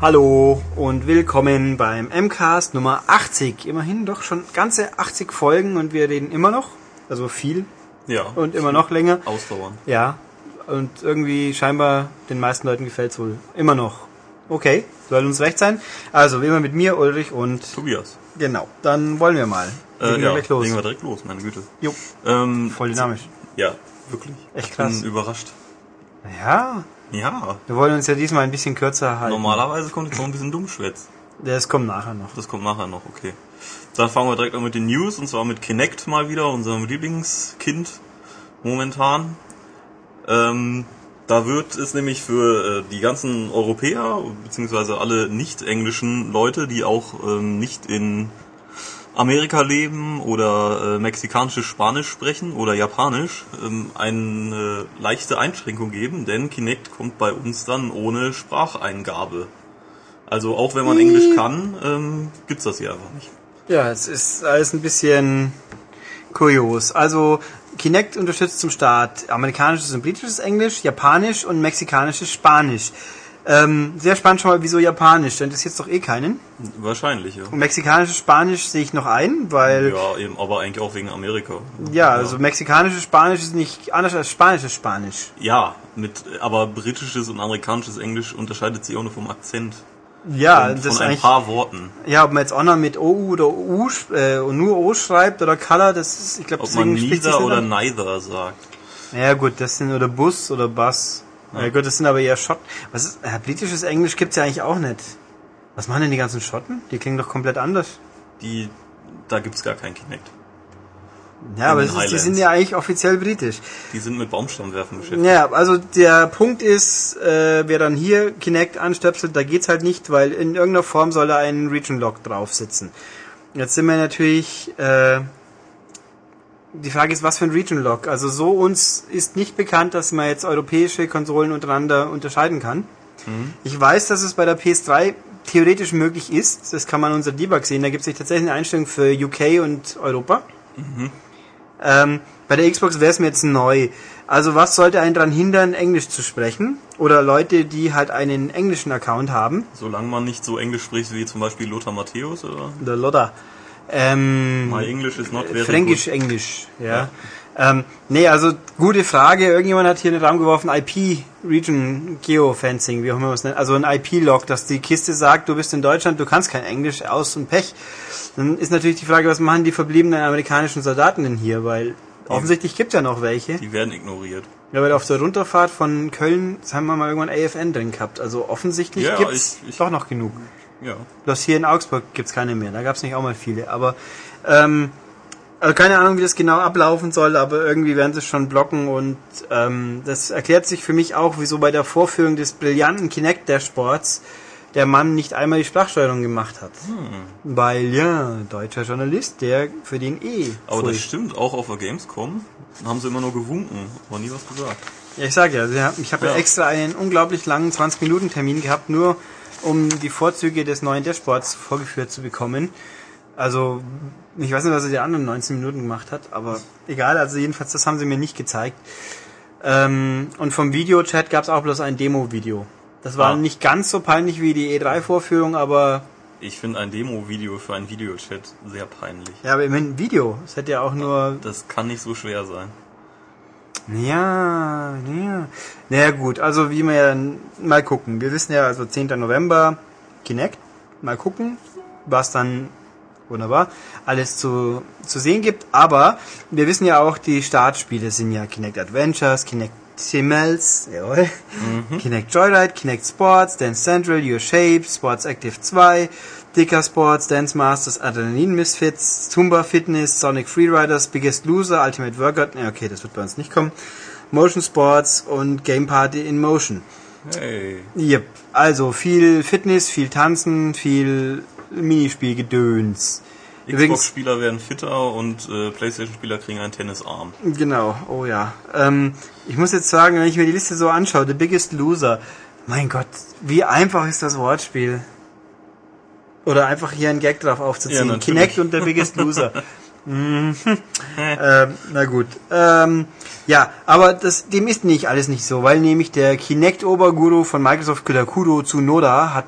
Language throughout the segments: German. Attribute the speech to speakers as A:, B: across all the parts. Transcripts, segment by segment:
A: Hallo und willkommen beim MCAST Nummer 80. Immerhin doch schon ganze 80 Folgen und wir reden immer noch, also viel
B: Ja.
A: und immer noch länger.
B: Ausdauern.
A: Ja, und irgendwie scheinbar den meisten Leuten gefällt's wohl immer noch. Okay, soll uns recht sein. Also, wie immer mit mir, Ulrich und
B: Tobias.
A: genau, dann wollen wir mal.
B: Äh,
A: Legen wir
B: ja,
A: gleich los.
B: legen wir direkt los, meine Güte.
A: Jo,
B: Ähm,
A: voll dynamisch.
B: Ja, wirklich.
A: Echt krass.
B: Bin überrascht.
A: Ja,
B: Ja,
A: wir wollen uns ja diesmal ein bisschen kürzer halten.
B: normalerweise kommt jetzt noch ein bisschen Dummschwätz.
A: Das kommt nachher noch.
B: Das kommt nachher noch, okay. Dann fangen wir direkt an mit den News, und zwar mit Kinect mal wieder, unserem Lieblingskind momentan. Ähm, da wird es nämlich für äh, die ganzen Europäer, beziehungsweise alle nicht-englischen Leute, die auch ähm, nicht in Amerika leben oder äh, mexikanisches Spanisch sprechen oder Japanisch, ähm, eine leichte Einschränkung geben, denn Kinect kommt bei uns dann ohne Spracheingabe. Also auch wenn man Englisch kann, ähm, gibt's das hier einfach nicht.
A: Ja, es ist alles ein bisschen kurios. Also Kinect unterstützt zum Start amerikanisches und britisches Englisch, japanisch und mexikanisches Spanisch. Ähm, sehr spannend schon mal, wieso japanisch, denn das jetzt doch eh keinen.
B: Wahrscheinlich, ja.
A: Und mexikanisches Spanisch sehe ich noch ein, weil
B: Ja, eben, aber eigentlich auch wegen Amerika.
A: ja, also mexikanisches Spanisch ist nicht anders als spanisches Spanisch.
B: Ja, mit, aber britisches und amerikanisches Englisch unterscheidet sich auch nur vom Akzent.
A: Ja,
B: und
A: das
B: von
A: ist
B: ein paar Worten.
A: ja, ob man jetzt auch noch mit OU oder U äh, und nur O schreibt oder Color, das ist ich glaube
B: Ob man neither oder neither sagt.
A: Ja gut, das sind oder Bus oder Bus. Ja, gut, das sind aber eher Schotten. Was ist, äh, britisches Englisch gibt's ja eigentlich auch nicht. Was machen denn die ganzen Schotten? Die klingen doch komplett anders.
B: Die, da gibt's gar kein Kinect.
A: Ja, aber ist, die sind ja eigentlich offiziell britisch.
B: Die sind mit Baumstammwerfen beschäftigt.
A: Ja, also der Punkt ist, äh, wer dann hier Kinect anstöpselt, da geht's halt nicht, weil in irgendeiner Form soll da ein Region Lock drauf sitzen. Jetzt sind wir natürlich, äh, die Frage ist, was für ein Region Lock? Also so uns ist nicht bekannt, dass man jetzt europäische Konsolen untereinander unterscheiden kann. Ich weiß, dass es bei der PS3 theoretisch möglich ist. Das kann man unser Debug sehen. Da gibt es tatsächlich eine Einstellung für UK und Europa. Ähm, bei der Xbox wäre es mir jetzt neu. Also was sollte einen daran hindern, Englisch zu sprechen? Oder Leute, die halt einen englischen Account haben.
B: Solange man nicht so Englisch spricht wie zum Beispiel Lothar Matthäus oder
A: Oder Lodder. Ähm,
B: My English is not very
A: Fränkisch,
B: good.
A: Englisch, ja. Ähm, nee, also gute Frage. Irgendjemand hat hier in den Raum geworfen, IP, Region Geofencing, wie auch immer man es nennt. Also ein IP-Log, dass die Kiste sagt, du bist in Deutschland, du kannst kein Englisch, aus und Pech. Dann ist natürlich die Frage, was machen die verbliebenen amerikanischen Soldaten denn hier? Weil offensichtlich gibt ja noch welche.
B: Die werden ignoriert.
A: Ja, weil auf der Runterfahrt von Köln haben wir mal irgendwann AFN drin gehabt. Also offensichtlich
B: Ja, ich- ich-
A: doch noch genug.
B: Ja.
A: Bloß hier in Augsburg gibt's keine mehr. Da gab's nicht auch mal viele. Aber ähm, also keine Ahnung, wie das genau ablaufen soll, aber irgendwie werden sie es schon blocken und ähm, das erklärt sich für mich auch, wieso bei der Vorführung des brillanten Kinect Dashboards der Mann nicht einmal die Sprachsteuerung gemacht hat.
B: Hm.
A: Weil ja, deutscher Journalist, der für den eh.
B: Aber das stimmt, auch auf der Gamescom haben sie immer nur gewunken, aber nie was gesagt.
A: Ja, ich sag ja, ich habe ja.
B: Ja.
A: extra einen unglaublich langen 20-Minuten-Termin gehabt, nur um die Vorzüge des neuen Dashboards vorgeführt zu bekommen. Also, ich weiß nicht, was er die anderen 19 Minuten gemacht hat, aber egal, also jedenfalls, das haben sie mir nicht gezeigt. Ähm, und vom Videochat gab es auch bloß ein Demo-Video. Das war
B: Ah.
A: nicht ganz so peinlich wie die E3-Vorführung, aber
B: Ich finde ein Demo-Video für einen Videochat sehr peinlich.
A: ja, aber immerhin ein Video. Es hätte ja auch nur
B: Das kann nicht so schwer sein.
A: Ja, ja. Naja gut, also wie wir ja mal gucken. Wir wissen ja, also 10. November Kinect. Mal gucken, was dann wunderbar alles zu, zu sehen gibt. Aber wir wissen ja auch, die Startspiele sind ja Kinect Adventures, Kinect Simmels, jawohl, Kinect Joyride, Kinect Sports, Dance Central, Your Shape, Sports Active 2, Dicker Sports, Dance Masters, Adrenalin Misfits, Tumba Fitness, Sonic Freeriders, Biggest Loser, Ultimate Workout, ja, okay, das wird bei uns nicht kommen, Motion Sports und Game Party in Motion.
B: Hey.
A: Yep. Also viel Fitness, viel Tanzen, viel Minispielgedöns.
B: Xbox-Spieler werden fitter und äh, Playstation-Spieler kriegen einen Tennisarm.
A: genau, oh ja. Ähm, ich muss jetzt sagen, wenn ich mir die Liste so anschaue, The Biggest Loser, mein Gott, wie einfach ist das Wortspiel? Oder einfach hier einen Gag drauf
B: Ja,
A: aufzuziehen.
B: natürlich.
A: Kinect und der Biggest Loser. Mhm. ähm, na gut. Ähm, ja, aber das, dem ist nicht alles nicht so, weil nämlich der Kinect-Oberguru von Microsoft Kutakudo Tsunoda hat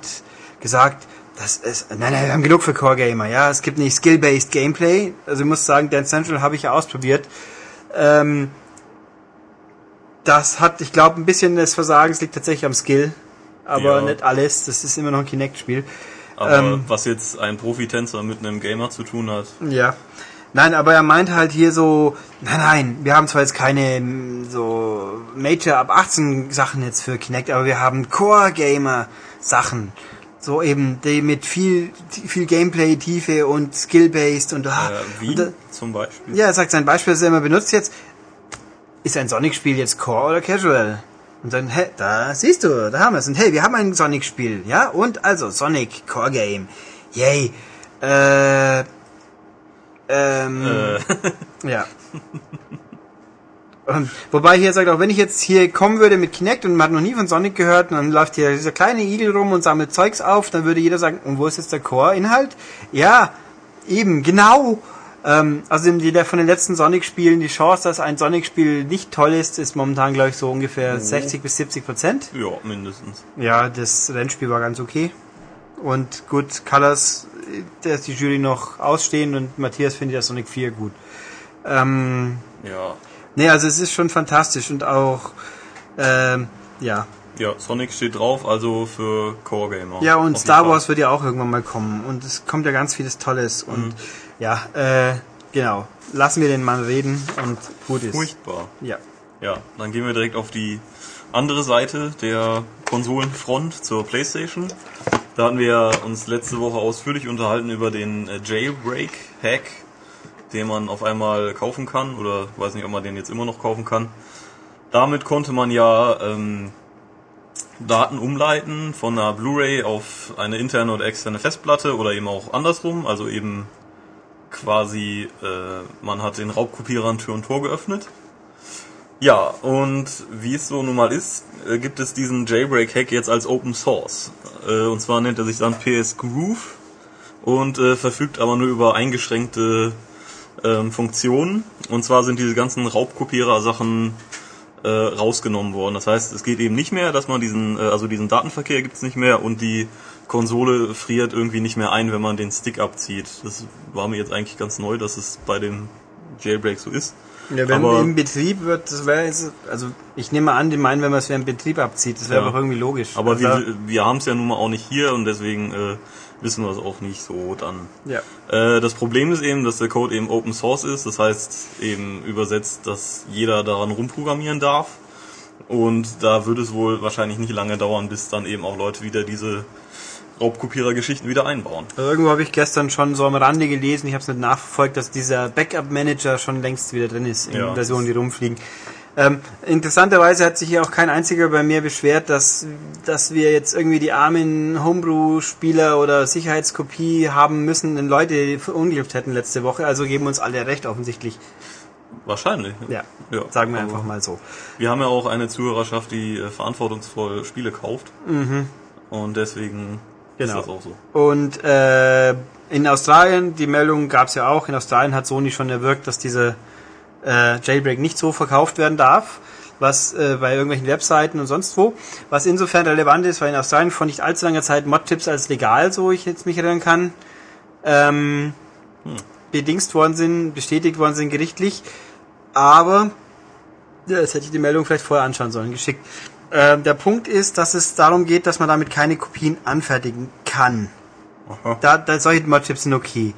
A: gesagt, das ist, nein, nein, wir haben genug für Core Gamer, ja, es gibt nicht Skill-Based Gameplay, also ich muss sagen, Dance Central habe ich ja ausprobiert, ähm, das hat, ich glaube, ein bisschen des Versagens liegt tatsächlich am Skill, aber
B: Ja.
A: nicht alles, das ist immer noch ein Kinect-Spiel.
B: Aber
A: Ähm.
B: was jetzt ein Profitänzer mit einem Gamer zu tun hat,
A: Ja. Nein, aber er meint halt hier so, nein, nein, wir haben zwar jetzt keine mm, so Major ab 18 Sachen jetzt für Kinect, aber wir haben Core Gamer Sachen. So eben, die mit viel, viel Gameplay, Tiefe und Skill-based und, ah,
B: äh, wie
A: und da,
B: zum Beispiel.
A: ja, er sagt sein Beispiel, das er immer benutzt jetzt, ist ein Sonic-Spiel jetzt Core oder Casual? Und dann, hä, da siehst du, da haben wir es. Und hey, wir haben ein Sonic-Spiel, ja? Und also, Sonic Core Game. Yay. Äh, ähm,
B: Äh,
A: ja. Und, wobei hier sagt, auch wenn ich jetzt hier kommen würde mit Kinect und man hat noch nie von Sonic gehört und dann läuft hier dieser kleine Igel rum und sammelt Zeugs auf, dann würde jeder sagen, und wo ist jetzt der Core-Inhalt? Ja, eben, genau. Ähm, also die, der von den letzten Sonic-Spielen, die Chance, dass ein Sonic-Spiel nicht toll ist, ist momentan, glaube ich, so ungefähr 60 bis 70 Prozent.
B: ja, mindestens.
A: Ja, das Rennspiel war ganz okay. Und gut, Colors, da ist die Jury noch ausstehen und Matthias findet ja Sonic 4 gut. Ähm,
B: Ja.
A: nee, also es ist schon fantastisch und auch, ähm, ja.
B: Ja, Sonic steht drauf, also für Core Gamer.
A: Ja, und Star Wars wird ja auch irgendwann mal kommen und es kommt ja ganz vieles Tolles und
B: Mhm.
A: Ja, äh, genau. Lassen wir den Mann reden und gut ist.
B: Furchtbar.
A: Ja.
B: Ja, dann gehen wir direkt auf die andere Seite der Konsolenfront zur PlayStation. Da hatten wir uns letzte Woche ausführlich unterhalten über den äh, Jailbreak-Hack, den man auf einmal kaufen kann oder weiß nicht, ob man den jetzt immer noch kaufen kann. Damit konnte man ja ähm, Daten umleiten von einer Blu-ray auf eine interne oder externe Festplatte oder eben auch andersrum, also eben quasi äh, man hat den Raubkopierern Tür und Tor geöffnet. Ja, und wie es so nun mal ist, äh, gibt es diesen Jailbreak-Hack jetzt als Open Source. Äh, und zwar nennt er sich dann PS Groove und äh, verfügt aber nur über eingeschränkte ähm, Funktionen. Und zwar sind diese ganzen Raubkopierer-Sachen äh, rausgenommen worden. Das heißt, es geht eben nicht mehr, dass man diesen, äh, also diesen Datenverkehr gibt's nicht mehr und die Konsole friert irgendwie nicht mehr ein, wenn man den Stick abzieht. Das war mir jetzt eigentlich ganz neu, dass es bei dem Jailbreak so ist.
A: Ja, wenn
B: Aber-
A: im Betrieb wird, das wäre also ich nehme an, die meinen, wenn man es während Betrieb abzieht, das wäre
B: Ja.
A: doch irgendwie logisch.
B: Aber
A: Also,
B: wir, wir haben es ja nun mal auch nicht hier und deswegen äh, wissen wir es auch nicht so dann.
A: ja.
B: Äh, das Problem ist eben, dass der Code eben Open Source ist, das heißt eben übersetzt, dass jeder daran rumprogrammieren darf. Und da wird es wohl wahrscheinlich nicht lange dauern, bis dann eben auch Leute wieder diese Raubkopierer-Geschichten wieder einbauen.
A: Also irgendwo habe ich gestern schon so am Rande gelesen, ich habe es nicht nachverfolgt, dass dieser Backup-Manager schon längst wieder drin ist in
B: Ja.
A: Versionen, die rumfliegen. Ähm, interessanterweise hat sich hier auch kein einziger bei mir beschwert, dass, dass wir jetzt irgendwie die armen Homebrew-Spieler oder Sicherheitskopie haben müssen, wenn Leute verunglückt hätten letzte Woche. Also geben uns alle recht offensichtlich.
B: Wahrscheinlich.
A: Ja,
B: Ja,
A: sagen wir einfach mal so.
B: Wir haben ja auch eine Zuhörerschaft, die äh, verantwortungsvoll Spiele kauft. Und deswegen
A: Genau.
B: ist das auch so.
A: Und äh, in Australien, die Meldung gab es ja auch, in Australien hat Sony schon erwirkt, dass diese äh, Jailbreak nicht so verkauft werden darf, was äh, bei irgendwelchen Webseiten und sonst wo. Was insofern relevant ist, weil in Australien vor nicht allzu langer Zeit Mod-Tipps als legal, so ich jetzt mich erinnern kann, ähm, bedingst worden sind, bestätigt worden sind gerichtlich. Aber, ja, jetzt hätte ich die Meldung vielleicht vorher anschauen sollen, geschickt. Ähm, der Punkt ist, dass es darum geht, dass man damit keine Kopien anfertigen kann.
B: Aha.
A: Da, da solche Mod-Chips sind okay.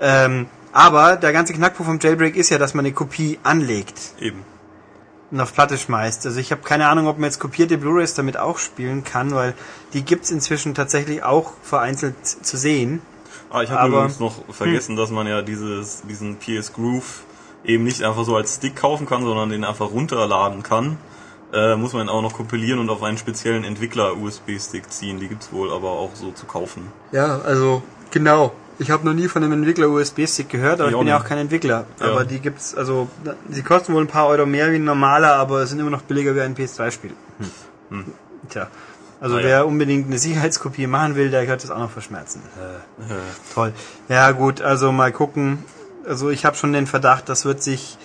A: Ähm, aber der ganze Knackpunkt vom Jailbreak ist ja, dass man eine Kopie anlegt
B: Eben.
A: und auf Platte schmeißt. Also ich habe keine Ahnung, ob man jetzt kopierte Blu-rays damit auch spielen kann, weil die gibt's inzwischen tatsächlich auch vereinzelt zu sehen.
B: Ah, ich habe
A: Aber-
B: übrigens noch vergessen, dass man ja dieses, diesen PS Groove eben nicht einfach so als Stick kaufen kann, sondern den einfach runterladen kann. Äh, muss man auch noch kompilieren und auf einen speziellen Entwickler-USB-Stick ziehen. Die gibt's wohl aber auch so zu kaufen.
A: Ja, also genau. Ich habe noch nie von einem Entwickler USB-Stick gehört, aber
B: Ich
A: ich, bin ja auch kein Entwickler.
B: Ja.
A: Aber die gibt's, also sie kosten wohl ein paar Euro mehr wie ein normaler, aber sind immer noch billiger wie ein PS3-Spiel. Hm. Tja. Also
B: Ah, ja.
A: wer unbedingt eine Sicherheitskopie machen will, der wird das auch noch verschmerzen.
B: Äh,
A: Toll. Ja gut, also mal gucken. Also ich habe schon den Verdacht, das wird sich,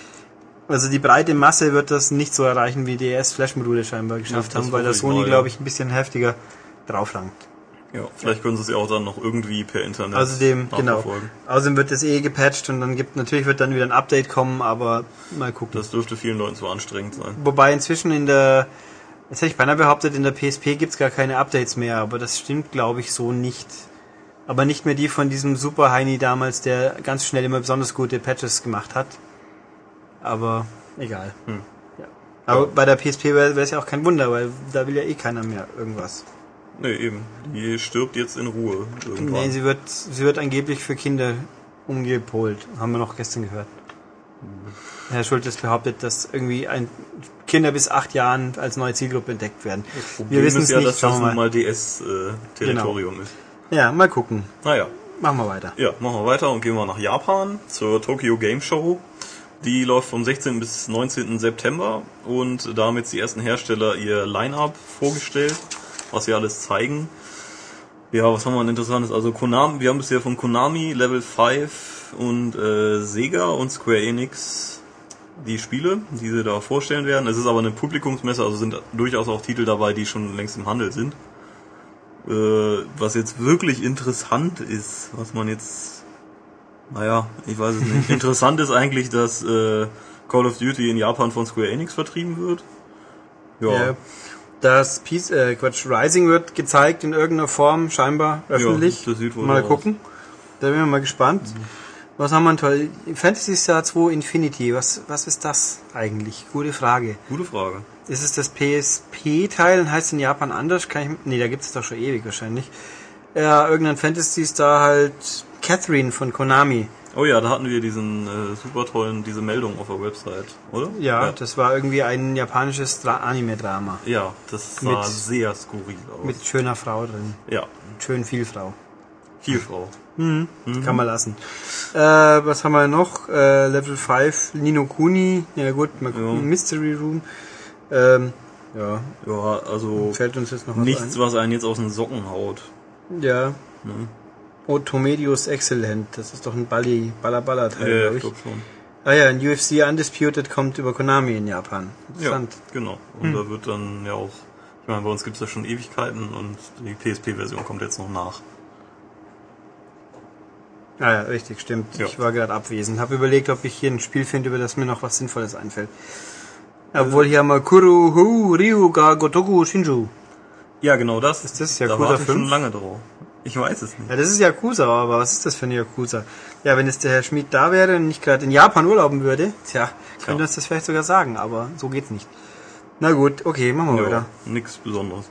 A: also die breite Masse wird das nicht so erreichen, wie DS Flash-Module scheinbar geschafft
B: das
A: haben, weil das
B: ich
A: Sony,
B: ja.
A: glaube ich, ein bisschen heftiger drauflangt.
B: Ja, vielleicht können sie es ja auch dann noch irgendwie per Internet
A: Außerdem, genau. Außerdem wird das eh gepatcht und dann gibt natürlich wird dann wieder ein Update kommen, aber mal gucken.
B: Das dürfte vielen Leuten zu anstrengend sein.
A: Wobei inzwischen in der, jetzt hätte ich beinahe behauptet, in der PSP gibt's gar keine Updates mehr, aber das stimmt glaube ich so nicht. Aber nicht mehr die von diesem Super Heini damals, der ganz schnell immer besonders gute Patches gemacht hat. Aber egal.
B: Hm.
A: Ja. Aber bei der PSP wäre es ja auch kein Wunder, weil da will ja eh keiner mehr irgendwas.
B: Nee, eben. Die stirbt jetzt in Ruhe irgendwann.
A: Nee, sie wird, sie wird angeblich für Kinder umgepolt. Haben wir noch gestern gehört. Herr Schultes behauptet, dass irgendwie ein Kinder bis acht Jahren als neue Zielgruppe entdeckt werden.
B: Problem
A: wir wissen
B: ist
A: es
B: ja,
A: nicht,
B: dass
A: schauen
B: das nun
A: mal.
B: mal DS-Territorium ist.
A: Ja, mal gucken.
B: Naja,
A: Machen wir weiter.
B: ja, machen wir weiter und gehen wir nach Japan zur Tokyo Game Show. Die läuft vom 16. bis 19. September und da haben jetzt die ersten Hersteller ihr Line-Up vorgestellt, was sie alles zeigen. Ja, was haben wir denn interessantes? Also Konami, wir haben bisher von Konami, Level 5 und äh, Sega und Square Enix die Spiele, die sie da vorstellen werden. Es ist aber eine Publikumsmesse, also sind durchaus auch Titel dabei, die schon längst im Handel sind. Äh, was jetzt wirklich interessant ist, was man jetzt, naja, ich weiß es nicht. interessant ist eigentlich, dass äh, Call of Duty in Japan von Square Enix vertrieben wird. Ja,
A: Ja. Das Peace, äh, Quatsch, Rising wird gezeigt in irgendeiner Form, scheinbar öffentlich.
B: das sieht wohl
A: mal
B: so
A: gucken. Da bin ich mal gespannt. Was haben wir toll? Fantasy Star 2 Infinity, was, was ist das eigentlich? Gute Frage.
B: gute Frage.
A: Ist es das PSP-Teil und heißt in Japan anders? Kann ich, nee, da gibt es doch schon ewig wahrscheinlich. Ja, irgendein Fantasy Star halt Catherine von Konami.
B: Oh ja, da hatten wir diesen äh, super tollen, diese Meldung auf der Website, oder?
A: Ja,
B: ja.
A: das war irgendwie ein japanisches Dra Anime-Drama.
B: Ja, das sah
A: Mit-
B: sehr skurril aus.
A: Mit schöner Frau drin.
B: ja,
A: Schön viel Frau.
B: viel Frau.
A: Kann man lassen. Äh, was haben wir noch? Äh, Level 5, Nino Kuni. Ja gut.
B: Ja.
A: Mystery Room. Ähm, ja,
B: Ja, also
A: fällt uns jetzt noch was
B: nichts, was einen jetzt aus den Socken haut.
A: ein? Ja.
B: Ne?
A: Otomedius Excellent. Das ist doch ein Balli, Baller-Baller-Teil,
B: Ja,
A: glaube
B: ich
A: ich.
B: glaube schon.
A: Ah ja, ein UFC Undisputed kommt über Konami in Japan.
B: Ja,
A: Interessant.
B: genau. Und da wird dann ja auch, ich meine, bei uns gibt es ja schon Ewigkeiten und die PSP-Version kommt jetzt noch nach.
A: Ah ja, richtig, stimmt.
B: Ja.
A: Ich war gerade abwesend. Habe überlegt, ob ich hier ein Spiel finde, über das mir noch was Sinnvolles einfällt. Obwohl hier haben wir Kuru, Hu, Ryu, Ga, Gotoku, Shinju.
B: Ja, genau das.
A: Ist das
B: da
A: Yakuza
B: warte ich schon
A: 5?
B: lange drauf. Ich weiß es nicht.
A: Ja, das ist Yakuza, aber was ist das für eine Yakuza? Ja, wenn jetzt der Herr Schmid da wäre und nicht gerade in Japan urlauben würde, tja, könnte uns das vielleicht sogar sagen, aber so geht's nicht. Na gut, okay, machen wir
B: Ja,
A: weiter.
B: nichts Besonderes.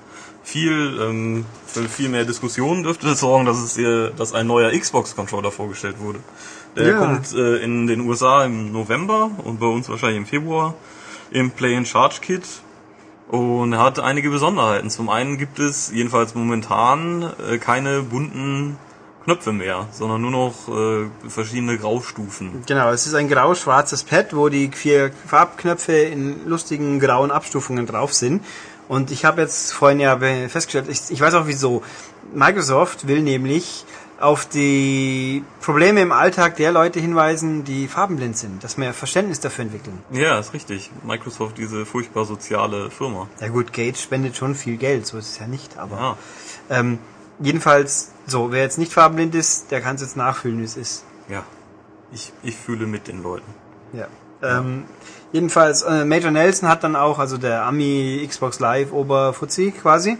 B: Viel, ähm, für viel mehr Diskussionen dürfte das sorgen, dass es hier, dass ein neuer Xbox-Controller vorgestellt wurde. Der
A: Ja.
B: kommt äh, in den USA im November und bei uns wahrscheinlich im Februar im Play and Charge Kit. Und er hat einige Besonderheiten. Zum einen gibt es jedenfalls momentan äh, keine bunten Knöpfe mehr, sondern nur noch äh, verschiedene Graustufen.
A: Genau, es ist ein grau-schwarzes Pad, wo die vier Farbknöpfe in lustigen grauen Abstufungen drauf sind. Und ich habe jetzt vorhin ja festgestellt, ich, ich weiß auch wieso. Microsoft will nämlich auf die Probleme im Alltag der Leute hinweisen, die farbenblind sind, dass mehr Verständnis dafür entwickeln.
B: Ja, ist richtig. Microsoft, diese furchtbar soziale Firma.
A: Ja gut, Gates spendet schon viel Geld, so ist es ja nicht, aber
B: Ja,
A: ähm, jedenfalls, so, wer jetzt nicht farbenblind ist, der kann es jetzt nachfühlen, wie es ist.
B: ja. Ich, ich fühle mit den Leuten.
A: Ja. Ähm, jedenfalls, äh, Major Nelson hat dann auch, also der Ami Xbox Live Oberfuzzi quasi,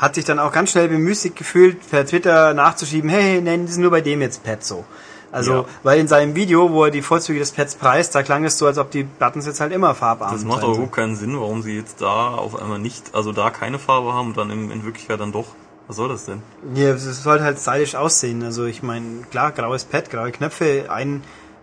A: hat sich dann auch ganz schnell bemüßigt gefühlt, per Twitter nachzuschieben, hey, nennen die sind nur bei dem jetzt Pad so. Also,
B: Ja.
A: weil in seinem Video, wo er die Vorzüge des Pads preist, da klang es so, als ob die Buttons jetzt halt immer farbarm
B: Das macht
A: sollen.
B: überhaupt keinen Sinn, warum sie jetzt da auf einmal nicht, also da keine Farbe haben und dann in, in Wirklichkeit dann doch. Was soll das denn?
A: Ja, es sollte halt stylisch aussehen. Also ich meine, klar, graues Pad, graue Knöpfe, ein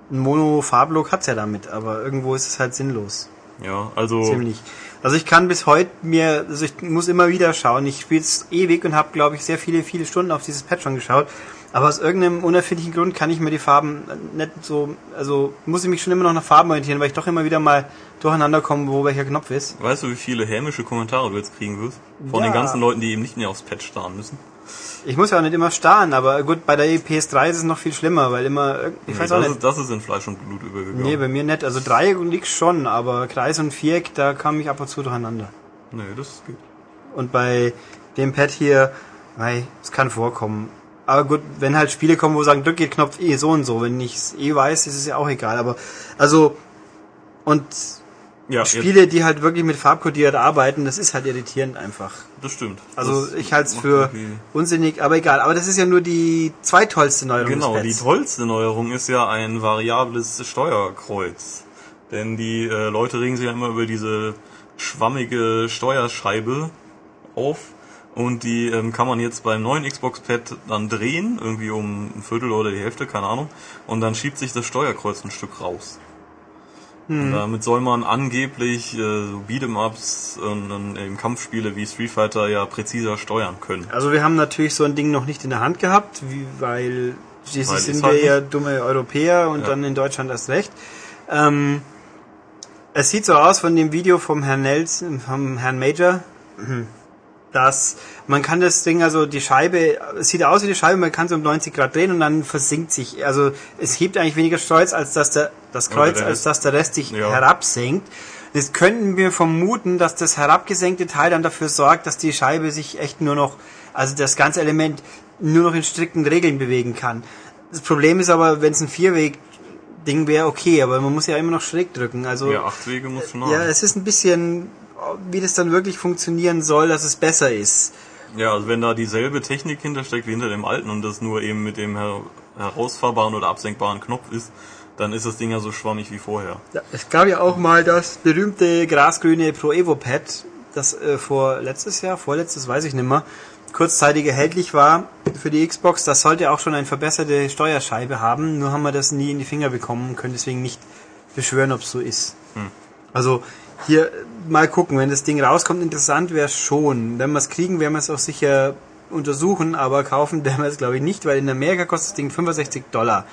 A: ein Mono-Farblook hat's ja damit, aber irgendwo ist es halt sinnlos.
B: Ja, also
A: Ziemlich. Also ich kann bis heute mir, also ich muss immer wieder schauen. Ich spiele es ewig und habe, glaube ich, sehr viele, viele Stunden auf dieses Pad schon geschaut. Aber aus irgendeinem unerfindlichen Grund kann ich mir die Farben nicht so, also muss ich mich schon immer noch nach Farben orientieren, weil ich doch immer wieder mal durcheinander komme, wo welcher Knopf ist.
B: weißt du, wie viele hämische Kommentare du jetzt kriegen wirst? Von
A: Ja.
B: den ganzen Leuten, die eben nicht mehr aufs Pad starren müssen.
A: Ich muss ja auch nicht immer starren, aber gut, bei der PS3 ist es noch viel schlimmer, weil immer, ich
B: Nee,
A: weiß auch
B: das,
A: nicht.
B: ist, das ist in Fleisch und Blut übergegangen.
A: Nee, bei mir nicht. Also Dreieck nix schon, aber Kreis und Viereck, da kam ich ab und zu durcheinander.
B: nee, das geht.
A: Und bei dem Pad hier Mei, es kann vorkommen. Aber gut, wenn halt Spiele kommen, wo sagen, drück den Knopf eh so und so, wenn ich es eh weiß, ist es ja auch egal. Aber also und
B: Ja,
A: Spiele, die halt wirklich mit farbkodiert arbeiten, das ist halt irritierend einfach.
B: das stimmt.
A: Also
B: Das
A: ich halte es für unsinnig, aber egal. Aber das ist ja nur die zweitollste Neuerung
B: Genau, die tollste Neuerung ist ja ein variables Steuerkreuz. Denn die äh, Leute regen sich ja immer über diese schwammige Steuerscheibe auf. Und die ähm, kann man jetzt beim neuen Xbox-Pad dann drehen, irgendwie um ein Viertel oder die Hälfte, keine Ahnung. Und dann schiebt sich das Steuerkreuz ein Stück raus. Und damit soll man angeblich äh, so Beat'em-Ups und, und eben Kampfspiele wie Street Fighter ja präziser steuern können.
A: Also wir haben natürlich so ein Ding noch nicht in der Hand gehabt, wie, weil schließlich sind wir
B: halt
A: ja dumme Europäer und
B: Ja.
A: dann in Deutschland erst recht. Ähm, es sieht so aus von dem Video vom Herrn Nelson, vom Herrn Major, dass man kann das Ding, also die Scheibe, es sieht aus wie die Scheibe, man kann sie um 90 Grad drehen und dann versinkt sich, also es hebt eigentlich weniger Kreuz, als dass der, das Kreuz,
B: der
A: als dass der Rest sich
B: Ja.
A: herabsenkt. Jetzt könnten wir vermuten, dass das herabgesenkte Teil dann dafür sorgt, dass die Scheibe sich echt nur noch, also das ganze Element nur noch in strikten Regeln bewegen kann. Das Problem ist aber, wenn es ein Vierweg-Ding wäre, okay, aber man muss ja immer noch schräg drücken. Also
B: Ja, acht Wege muss schon
A: ja, es ist ein bisschen, wie das dann wirklich funktionieren soll, dass es besser ist.
B: Ja, also wenn da dieselbe Technik hintersteckt wie hinter dem alten und das nur eben mit dem her herausfahrbaren oder absenkbaren Knopf ist, dann ist das Ding ja so schwammig wie vorher.
A: Ja, es gab ja auch mal das berühmte grasgrüne Pro Evo Pad, das äh, vor letztes Jahr, vorletztes, weiß ich nicht mehr, kurzzeitig erhältlich war für die Xbox. Das sollte auch schon eine verbesserte Steuerscheibe haben, nur haben wir das nie in die Finger bekommen und können deswegen nicht beschwören, ob es so ist. Also hier mal gucken, wenn das Ding rauskommt, interessant wäre es schon. Wenn wir es kriegen, werden wir es auch sicher untersuchen, aber kaufen werden wir es glaube ich nicht, weil in Amerika kostet das Ding 65 Dollar.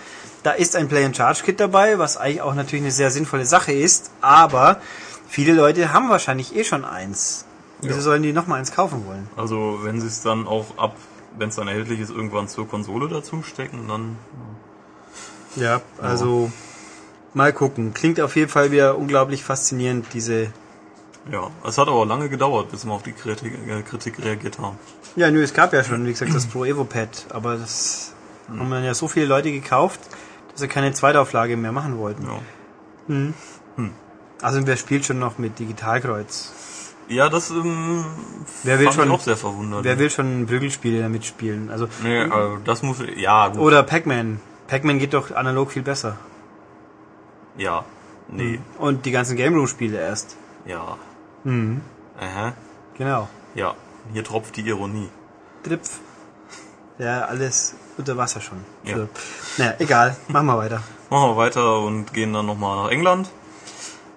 A: Da ist ein Play-and-Charge-Kit dabei, was eigentlich auch natürlich eine sehr sinnvolle Sache ist, aber viele Leute haben wahrscheinlich eh schon eins. Wieso
B: Ja.
A: sollen die nochmal eins kaufen wollen?
B: Also wenn sie es dann auch ab, wenn es dann erhältlich ist, irgendwann zur Konsole dazu stecken, dann
A: Ja, also mal gucken. Klingt auf jeden Fall wieder unglaublich faszinierend, diese...
B: ja. Es hat aber lange gedauert, bis wir auf die Kritik, äh, Kritik reagiert haben.
A: Ja, nö, es gab ja schon, wie gesagt, das Pro Evo Pad, aber das haben dann ja so viele Leute gekauft, dass sie keine Zweitauflage mehr machen wollten.
B: Ja.
A: Also wer spielt schon noch mit Digitalkreuz?
B: Ja, das ähm,
A: Wer will schon-
B: auch sehr verwundert.
A: Wer will schon Prügelspiele damit spielen? Also
B: Nee, also das muss ja gut.
A: oder Pac-Man. Pac-Man geht doch analog viel besser.
B: Ja. Nee.
A: Und die ganzen Game Room Spiele erst.
B: Ja.
A: Mhm.
B: Aha.
A: Genau.
B: Ja. Hier tropft die Ironie.
A: Dripf. Ja, alles unter Wasser schon.
B: Ja.
A: So. Naja, egal. Machen wir weiter.
B: Machen wir weiter und gehen dann nochmal nach England.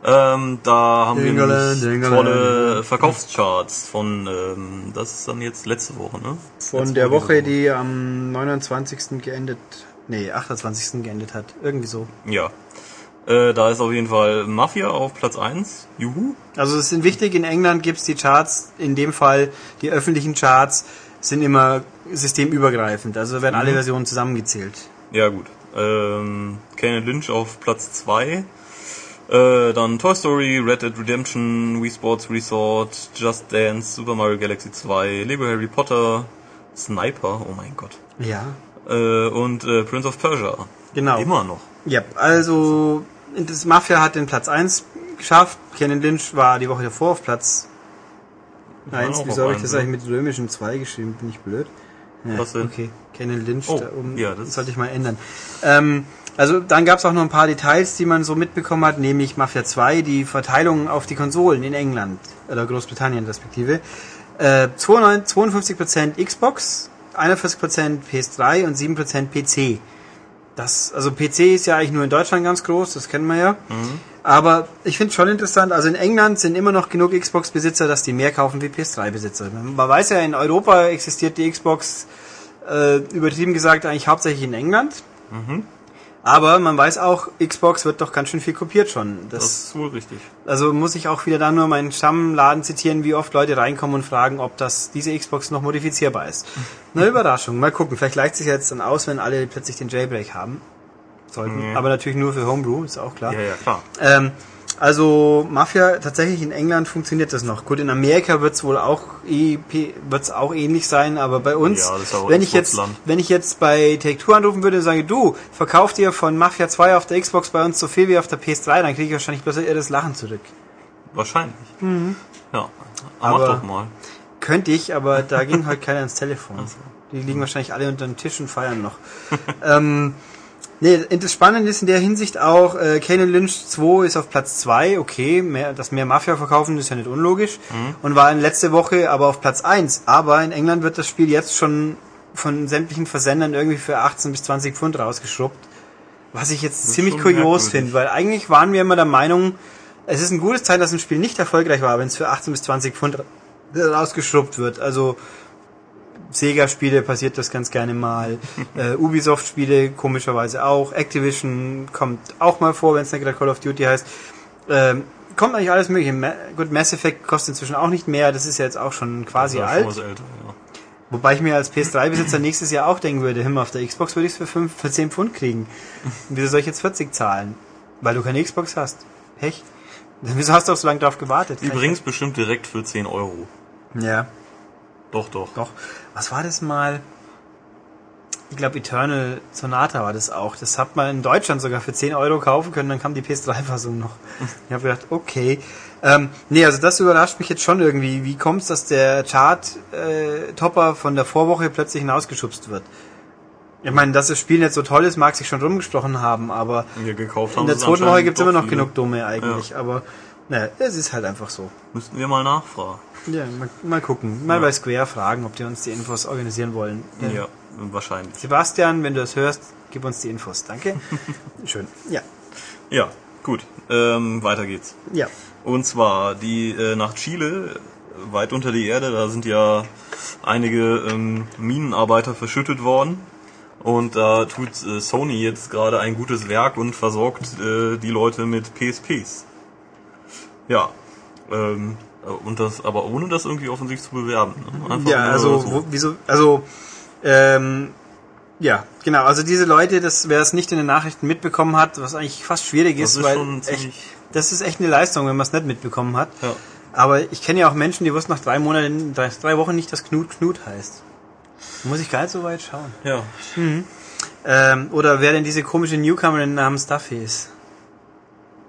B: Ähm, da haben
A: England,
B: wir nämlich
A: England.
B: tolle Verkaufscharts von, ähm, das ist dann jetzt letzte Woche, ne?
A: Von
B: Letzte
A: der Woche,
B: diese
A: die am 29. geendet, nee, 28. geendet hat. Irgendwie so.
B: Ja. Äh, da ist auf jeden Fall Mafia auf Platz 1. Juhu.
A: Also es sind wichtig, in England gibt's die Charts, in dem Fall die öffentlichen Charts sind immer systemübergreifend, also werden alle Versionen zusammengezählt.
B: Ja, gut. Ähm, Kane Lynch auf Platz 2. Äh, dann Toy Story, Red Dead Redemption, Wii Sports Resort, Just Dance, Super Mario Galaxy 2, Lego Harry Potter, Sniper, oh mein Gott.
A: Ja.
B: Äh, und äh, Prince of Persia.
A: Genau.
B: Immer noch.
A: Ja, also das Mafia hat den Platz 1 geschafft, Kenan Lynch war die Woche davor auf Platz
B: War
A: 1.
B: auch
A: Wieso habe ich das eigentlich mit römischen 2 geschrieben? Bin ich blöd? Ja,
B: Was denn?
A: Okay, Kenan Lynch
B: Oh,
A: da oben.
B: ja, das-
A: sollte ich mal ändern. Ähm, also dann gab es auch noch ein paar Details, die man so mitbekommen hat, nämlich Mafia 2, die Verteilung auf die Konsolen in England oder Großbritannien respektive. Äh, 52 52% Xbox, 41% PS3 und 7% PC. Das, also PC ist ja eigentlich nur in Deutschland ganz groß, das kennen wir ja. Aber ich finde es schon interessant, also in England sind immer noch genug Xbox-Besitzer, dass die mehr kaufen wie PS3-Besitzer. Man weiß ja, in Europa existiert die Xbox, äh, übertrieben gesagt, eigentlich hauptsächlich in England. Aber man weiß auch, Xbox wird doch ganz schön viel kopiert schon. Das,
B: Das ist wohl richtig.
A: also muss ich auch wieder da nur meinen Stammladen zitieren, wie oft Leute reinkommen und fragen, ob das diese Xbox noch modifizierbar ist. Eine Überraschung. Mal gucken. Vielleicht leicht sich jetzt dann aus, wenn alle plötzlich den Jailbreak haben. Sollten.
B: Mhm.
A: Aber natürlich nur für Homebrew, ist auch klar.
B: Ja, ja, klar.
A: Ähm, Also Mafia tatsächlich in England funktioniert das noch. Gut, in Amerika wird es wohl auch eh, wird's auch ähnlich sein, aber bei uns,
B: Ja, aber
A: wenn ich jetzt wenn ich jetzt bei Take Two anrufen würde und sage, du, verkauf dir von Mafia 2 auf der Xbox bei uns so viel wie auf der PS3, dann kriege ich wahrscheinlich bloß ihr das Lachen zurück.
B: Wahrscheinlich. Ja,
A: Aber-
B: mach doch mal.
A: Könnte ich, aber da ging heute keiner ans Telefon. Die liegen wahrscheinlich alle unter dem Tisch und feiern noch. ähm, nee, das Spannende ist in der Hinsicht auch, äh, Kane Lynch 2 ist auf Platz 2, okay, mehr, dass mehr Mafia verkaufen ist ja nicht unlogisch. Und war in letzte Woche aber auf Platz 1. Aber in England wird das Spiel jetzt schon von sämtlichen Versendern irgendwie für 18 bis 20 Pfund rausgeschrubbt. Was ich jetzt ziemlich kurios finde, weil eigentlich waren wir immer der Meinung, es ist ein gutes Zeichen, dass ein Spiel nicht erfolgreich war, wenn es für 18 bis 20 Pfund rausgeschrubbt wird. Also Sega-Spiele passiert das ganz gerne mal. äh, Ubisoft-Spiele komischerweise auch. Activision kommt auch mal vor, wenn es nicht gerade Call of Duty heißt. Ähm, kommt eigentlich alles mögliche. Ma gut, Mass Effect kostet inzwischen auch nicht mehr. Das ist ja jetzt auch schon quasi alt.
B: schon älter, ja.
A: Wobei ich mir als PS3-Besitzer nächstes Jahr auch denken würde, Himmel, auf der Xbox würde ich es für, fünf- für 10 Pfund kriegen. Wieso soll ich jetzt 40 zahlen? Weil du keine Xbox hast. Pech. Wieso hast du auch so lange drauf gewartet?
B: Übrigens bestimmt direkt für 10 Euro.
A: Ja,
B: Doch, doch.
A: doch. Was war das mal? Ich glaube, Eternal Sonata war das auch. Das hat man in Deutschland sogar für 10 Euro kaufen können, dann kam die PS3-Fassung noch. Ich habe gedacht, okay. Ähm, nee, also das überrascht mich jetzt schon irgendwie. Wie kommt es, dass der Chart-Topper von der Vorwoche plötzlich hinausgeschubst wird? Ich meine, dass das Spiel nicht so toll ist, mag sich schon rumgesprochen haben, aber
B: haben
A: in der zweiten Woche gibt's
B: doch
A: immer noch
B: viele.
A: genug Dumme eigentlich. Aber naja, es ist halt einfach so.
B: Müssten wir mal nachfragen.
A: Ja, mal, mal gucken. Mal
B: Ja.
A: bei Square fragen, ob die uns die Infos organisieren wollen.
B: Ja, wahrscheinlich.
A: Sebastian, wenn du das hörst, gib uns die Infos. Danke. Schön. Ja.
B: Ja, gut. Ähm, weiter geht's.
A: Ja.
B: Und zwar die äh, nach Chile, weit unter die Erde, da sind ja einige ähm, Minenarbeiter verschüttet worden. Und da tut äh, Sony jetzt gerade ein gutes Werk und versorgt äh, die Leute mit PSPs. Ja. Ähm, äh, und das aber ohne das irgendwie offensichtlich zu bewerben. Ne? Einfach
A: Ja, also,
B: so.
A: wo, wieso, also, ähm, ja, genau. Also diese Leute, das, wer es nicht in den Nachrichten mitbekommen hat, was eigentlich fast schwierig
B: Das
A: ist,
B: ist
A: weil echt, das ist echt eine Leistung, wenn man es nicht mitbekommen hat.
B: Ja.
A: Aber ich kenne ja auch Menschen, die wussten nach drei Monaten, drei, drei Wochen nicht, dass Knut Knut heißt. Muss ich gar nicht so weit schauen.
B: Ja.
A: Ähm, oder wer denn diese komische Newcomerin namens Duffy ist.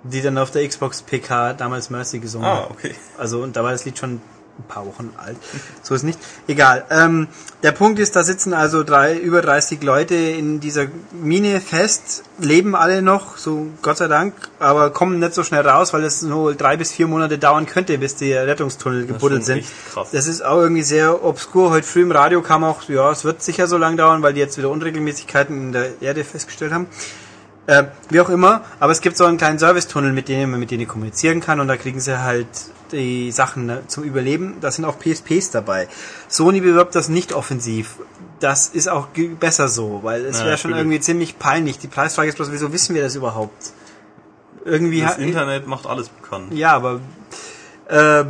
A: Die dann auf der Xbox PK damals Mercy gesungen
B: Ah,
A: hat.
B: okay.
A: Also, und da war das Lied schon ein paar Wochen alt. So ist nicht. Egal. Ähm, der Punkt ist, da sitzen also drei, über 30 Leute in dieser Mine fest, leben alle noch, so Gott sei Dank, aber kommen nicht so schnell raus, weil es nur drei bis vier Monate dauern könnte, bis die Rettungstunnel gebuddelt sind.
B: krass.
A: Das ist auch irgendwie sehr obskur. Heute früh im Radio kam auch, ja, es wird sicher so lange dauern, weil die jetzt wieder Unregelmäßigkeiten in der Erde festgestellt haben. Äh, wie auch immer, aber es gibt so einen kleinen Servicetunnel, mit dem man mit denen kommunizieren kann und da kriegen sie halt die Sachen ne, zum Überleben. Da sind auch PSPs dabei. Sony bewirbt das nicht offensiv. Das ist auch besser so, weil es
B: Ja,
A: wäre schon irgendwie ziemlich peinlich. Die Preisfrage ist bloß, wieso wissen wir das überhaupt? Irgendwie
B: Das Internet macht alles bekannt.
A: ja, aber äh,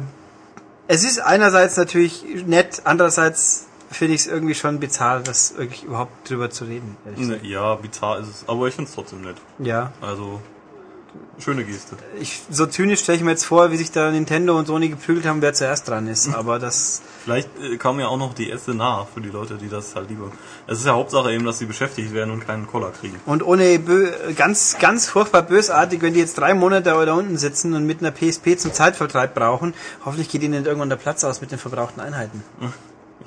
A: es ist einerseits natürlich nett, andererseits finde ich es irgendwie schon bizarr, das wirklich überhaupt drüber zu reden.
B: Ne, Ja, bizarr ist es, aber ich find's trotzdem nett.
A: Ja,
B: Also, schöne Geste.
A: ich, so zynisch stelle ich mir jetzt vor, wie sich da Nintendo und Sony geprügelt haben, wer zuerst dran ist. Aber das,
B: Vielleicht äh, kam ja auch noch die Esse nah für die Leute, die das halt lieber. Es ist ja Hauptsache eben, dass sie beschäftigt werden und keinen Koller kriegen.
A: und ohne bö ganz, ganz furchtbar bösartig, wenn die jetzt drei Monate da unten sitzen und mit einer PSP zum Zeitvertreib brauchen, hoffentlich geht ihnen irgendwann der Platz aus mit den verbrauchten Einheiten.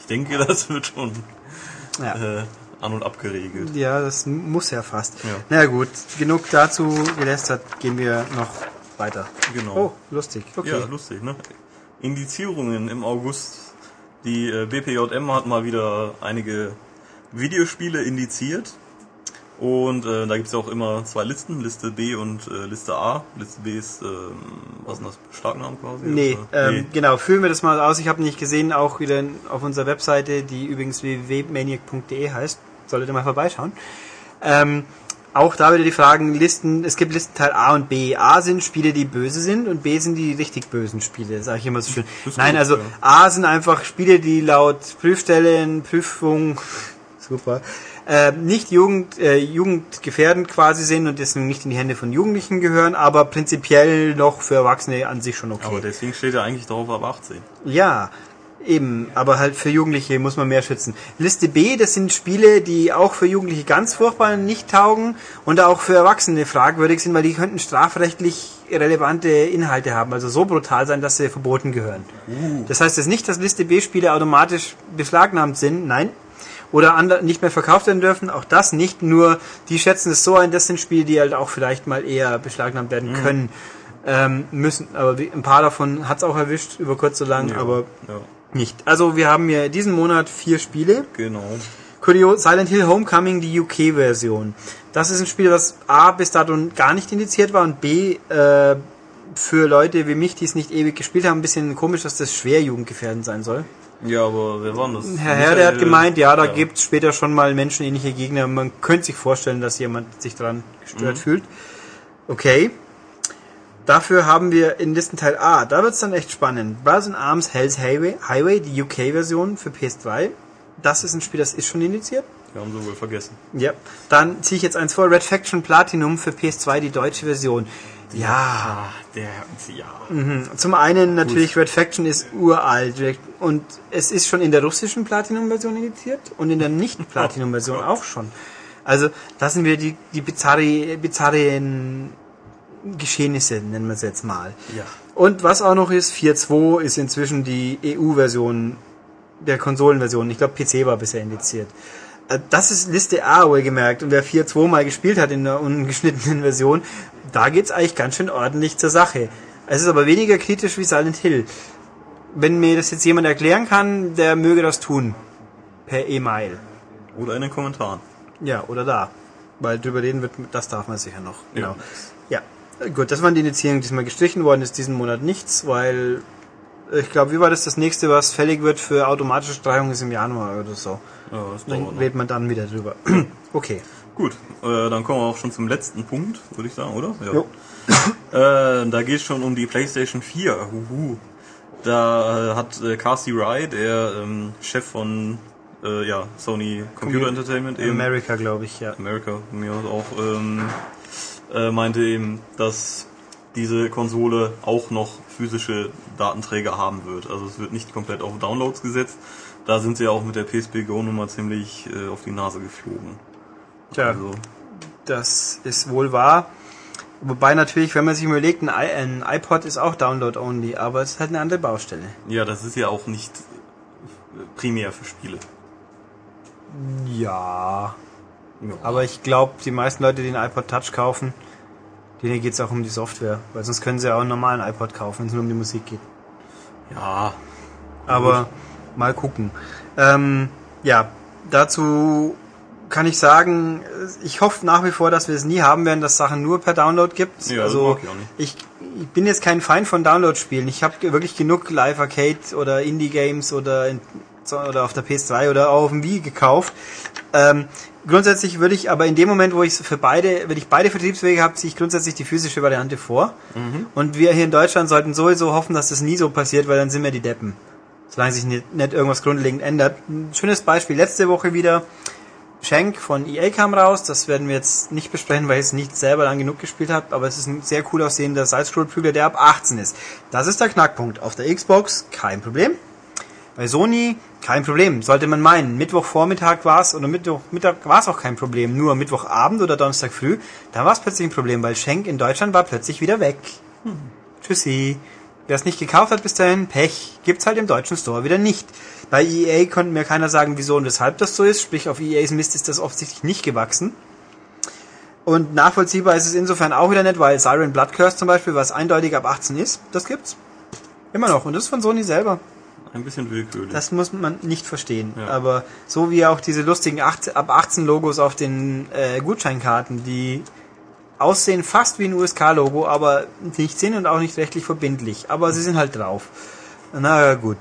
B: Ich denke, das wird schon
A: Ja.
B: äh, an und abgeregelt.
A: Ja, das muss ja fast.
B: Ja.
A: Na ja, gut, genug dazu gelästert, gehen wir noch weiter.
B: Genau.
A: Oh, lustig. Okay.
B: Ja, lustig, ne? Indizierungen im August. Die äh, BPJM hat mal wieder einige Videospiele indiziert. Und äh, da gibt's ja auch immer zwei Listen, Liste B und äh, Liste A. Liste B ist, ähm, was ist denn das, Starknamen quasi?
A: Nee,
B: Oder?
A: ähm, genau, führen wir das mal aus. Ich habe nicht gesehen, auch wieder auf unserer Webseite, die übrigens www.maniac.de heißt. Solltet ihr mal vorbeischauen. Ähm, auch da wieder die Fragen, Listen, es gibt Listenteil A und B. A sind Spiele, die böse sind und B sind die richtig bösen Spiele, sage ich immer so schön. Nein,
B: gut,
A: also
B: ja.
A: A sind einfach Spiele, die laut Prüfstellen, Prüfung, super, äh, nicht Jugend, äh, jugendgefährdend quasi sind und deswegen nicht in die Hände von Jugendlichen gehören, aber prinzipiell noch für Erwachsene an sich schon okay.
B: Aber deswegen steht er eigentlich darauf ab 18.
A: Ja, eben, aber halt für Jugendliche muss man mehr schützen. Liste B, das sind Spiele, die auch für Jugendliche ganz furchtbar nicht taugen und auch für Erwachsene fragwürdig sind, weil die könnten strafrechtlich relevante Inhalte haben, also so brutal sein, dass sie verboten gehören.
B: Uh.
A: Das heißt jetzt nicht, dass Liste B-Spiele automatisch beschlagnahmt sind, nein. Oder nicht mehr verkauft werden dürfen, auch das nicht. Nur die schätzen es so ein, das sind Spiele, die halt auch vielleicht mal eher beschlagnahmt werden können. Ähm, müssen, aber ein paar davon hat es auch erwischt, über kurz oder lang, aber
B: ja,
A: nicht. Also wir haben hier diesen Monat vier Spiele.
B: genau.
A: Kurios, Silent Hill Homecoming, die UK-Version. Das ist ein Spiel, was A bis dato gar nicht indiziert war und B äh, für Leute wie mich, die es nicht ewig gespielt haben, ein bisschen komisch, dass das schwer jugendgefährdend sein soll.
B: Ja, aber wer war das?
A: Herr Herr, der hat gemeint, ja, da gibt's später schon mal menschenähnliche Gegner. Man könnte sich vorstellen, dass jemand sich daran gestört fühlt. Okay. Dafür haben wir in Listenteil A, da wird's dann echt spannend. Brothers in Arms Hell's Highway, Highway die UK-Version für PS3. Das ist ein Spiel, das ist schon indiziert.
B: Wir haben sie wohl vergessen.
A: Ja. Dann ziehe ich jetzt eins vor, Red Faction Platinum für PS2, die deutsche Version. Ja,
B: Ah, der, ja.
A: zum einen natürlich Red Faction ist uralt und es ist schon in der russischen Platinum-Version indiziert und in der Nicht-Platinum-Version
B: Oh
A: auch schon. Also da sind wir die, die bizarre, bizarren Geschehnisse, nennen wir es jetzt mal.
B: Ja.
A: Und was auch noch ist, 4.2 ist inzwischen die EU-Version der Konsolenversion. Ich glaube, PC war bisher indiziert. Äh, Das ist Liste A, wohlgemerkt. Und wer 4.2 mal gespielt hat in der ungeschnittenen Version, da geht's eigentlich ganz schön ordentlich zur Sache. Es ist aber weniger kritisch wie Silent Hill. Wenn mir das jetzt jemand erklären kann, der möge das tun. Per E-Mail.
B: Oder in den Kommentaren.
A: Ja, oder da. Weil drüber reden wird, das darf man sicher noch. Genau.
B: Ja.
A: Ja. Gut, das waren die Indizierungen, diesmal gestrichen worden ist, diesen Monat nichts, weil ich glaube, wie war das das nächste, was fällig wird für automatische Streichung ist im Januar oder so.
B: Ja, das
A: Dann redet man dann wieder drüber. okay.
B: Gut, äh, dann kommen wir auch schon zum letzten Punkt, würde ich sagen, oder? Ja.
A: Jo.
B: Äh, da geht es schon um die PlayStation 4. Huhu. Da äh, hat äh, Carsey Rye, der ähm, Chef von äh, ja, Sony Computer Entertainment, eben
A: America, glaube ich, ja.
B: America mir auch, ähm, äh, meinte eben, dass diese Konsole auch noch physische Datenträger haben wird. Also es wird nicht komplett auf Downloads gesetzt. Da sind sie auch mit der PSP Go Nummer ziemlich äh, auf die Nase geflogen.
A: Tja,
B: Also,
A: das ist wohl wahr. Wobei natürlich, wenn man sich überlegt, ein, iPod ist auch Download-only, aber es ist halt eine andere Baustelle.
B: ja, das ist ja auch nicht äh, primär für Spiele.
A: Ja.
B: Ja.
A: Aber ich glaube, die meisten Leute, die einen iPod Touch kaufen, denen geht's auch um die Software. Weil sonst können sie ja auch einen normalen iPod kaufen, wenn es nur um die Musik geht.
B: ja,
A: Aber mal gucken. Ähm, ja, dazu kann ich sagen, ich hoffe nach wie vor, dass wir es nie haben werden, dass Sachen nur per Download gibt.
B: Ja,
A: also
B: ich
A: ich, ich bin jetzt kein Feind von Download-Spielen. Ich habe wirklich genug Live Arcade oder Indie-Games oder, in, so- oder auf der PS2 oder auch auf dem Wii gekauft. Ähm, grundsätzlich würde ich aber in dem Moment, wo ich für beide, wenn ich beide Vertriebswege habe, ziehe ich grundsätzlich die physische Variante vor.
B: Mhm.
A: Und wir hier in Deutschland sollten sowieso hoffen, dass das nie so passiert, weil dann sind wir die Deppen. Solange sich nicht, nicht irgendwas grundlegend ändert. Ein schönes Beispiel, letzte Woche wieder. Shank von EA kam raus, das werden wir jetzt nicht besprechen, weil ich es nicht selber lang genug gespielt habe, aber es ist ein sehr cool aussehender Side-Scroll-Prügler, der ab 18 ist. Das ist der Knackpunkt. Auf der Xbox kein Problem. Bei Sony kein Problem, sollte man meinen. Mittwochvormittag war es oder Mittwochmittag war es auch kein Problem. Nur Mittwochabend oder Donnerstag früh, da war es plötzlich ein Problem, weil Schenk in Deutschland war plötzlich wieder weg. Tschüssi. Wer es nicht gekauft hat bis dahin, Pech, gibt's halt im deutschen Store wieder nicht. Bei EA konnte mir keiner sagen, wieso und weshalb das so ist. Sprich, auf EAs Mist ist das offensichtlich nicht gewachsen. Und nachvollziehbar ist es insofern auch wieder nicht, weil Siren Blood Curse zum Beispiel, was eindeutig ab 18 ist, das gibt's. Immer noch. Und das ist von Sony selber.
B: Ein bisschen willkürlich.
A: Das muss man nicht verstehen.
B: Ja.
A: Aber so wie auch diese lustigen 18, ab 18 Logos auf den äh, Gutscheinkarten, die aussehen fast wie ein USK-Logo, aber nicht sind und auch nicht rechtlich verbindlich. Aber sie sind halt drauf. Na gut.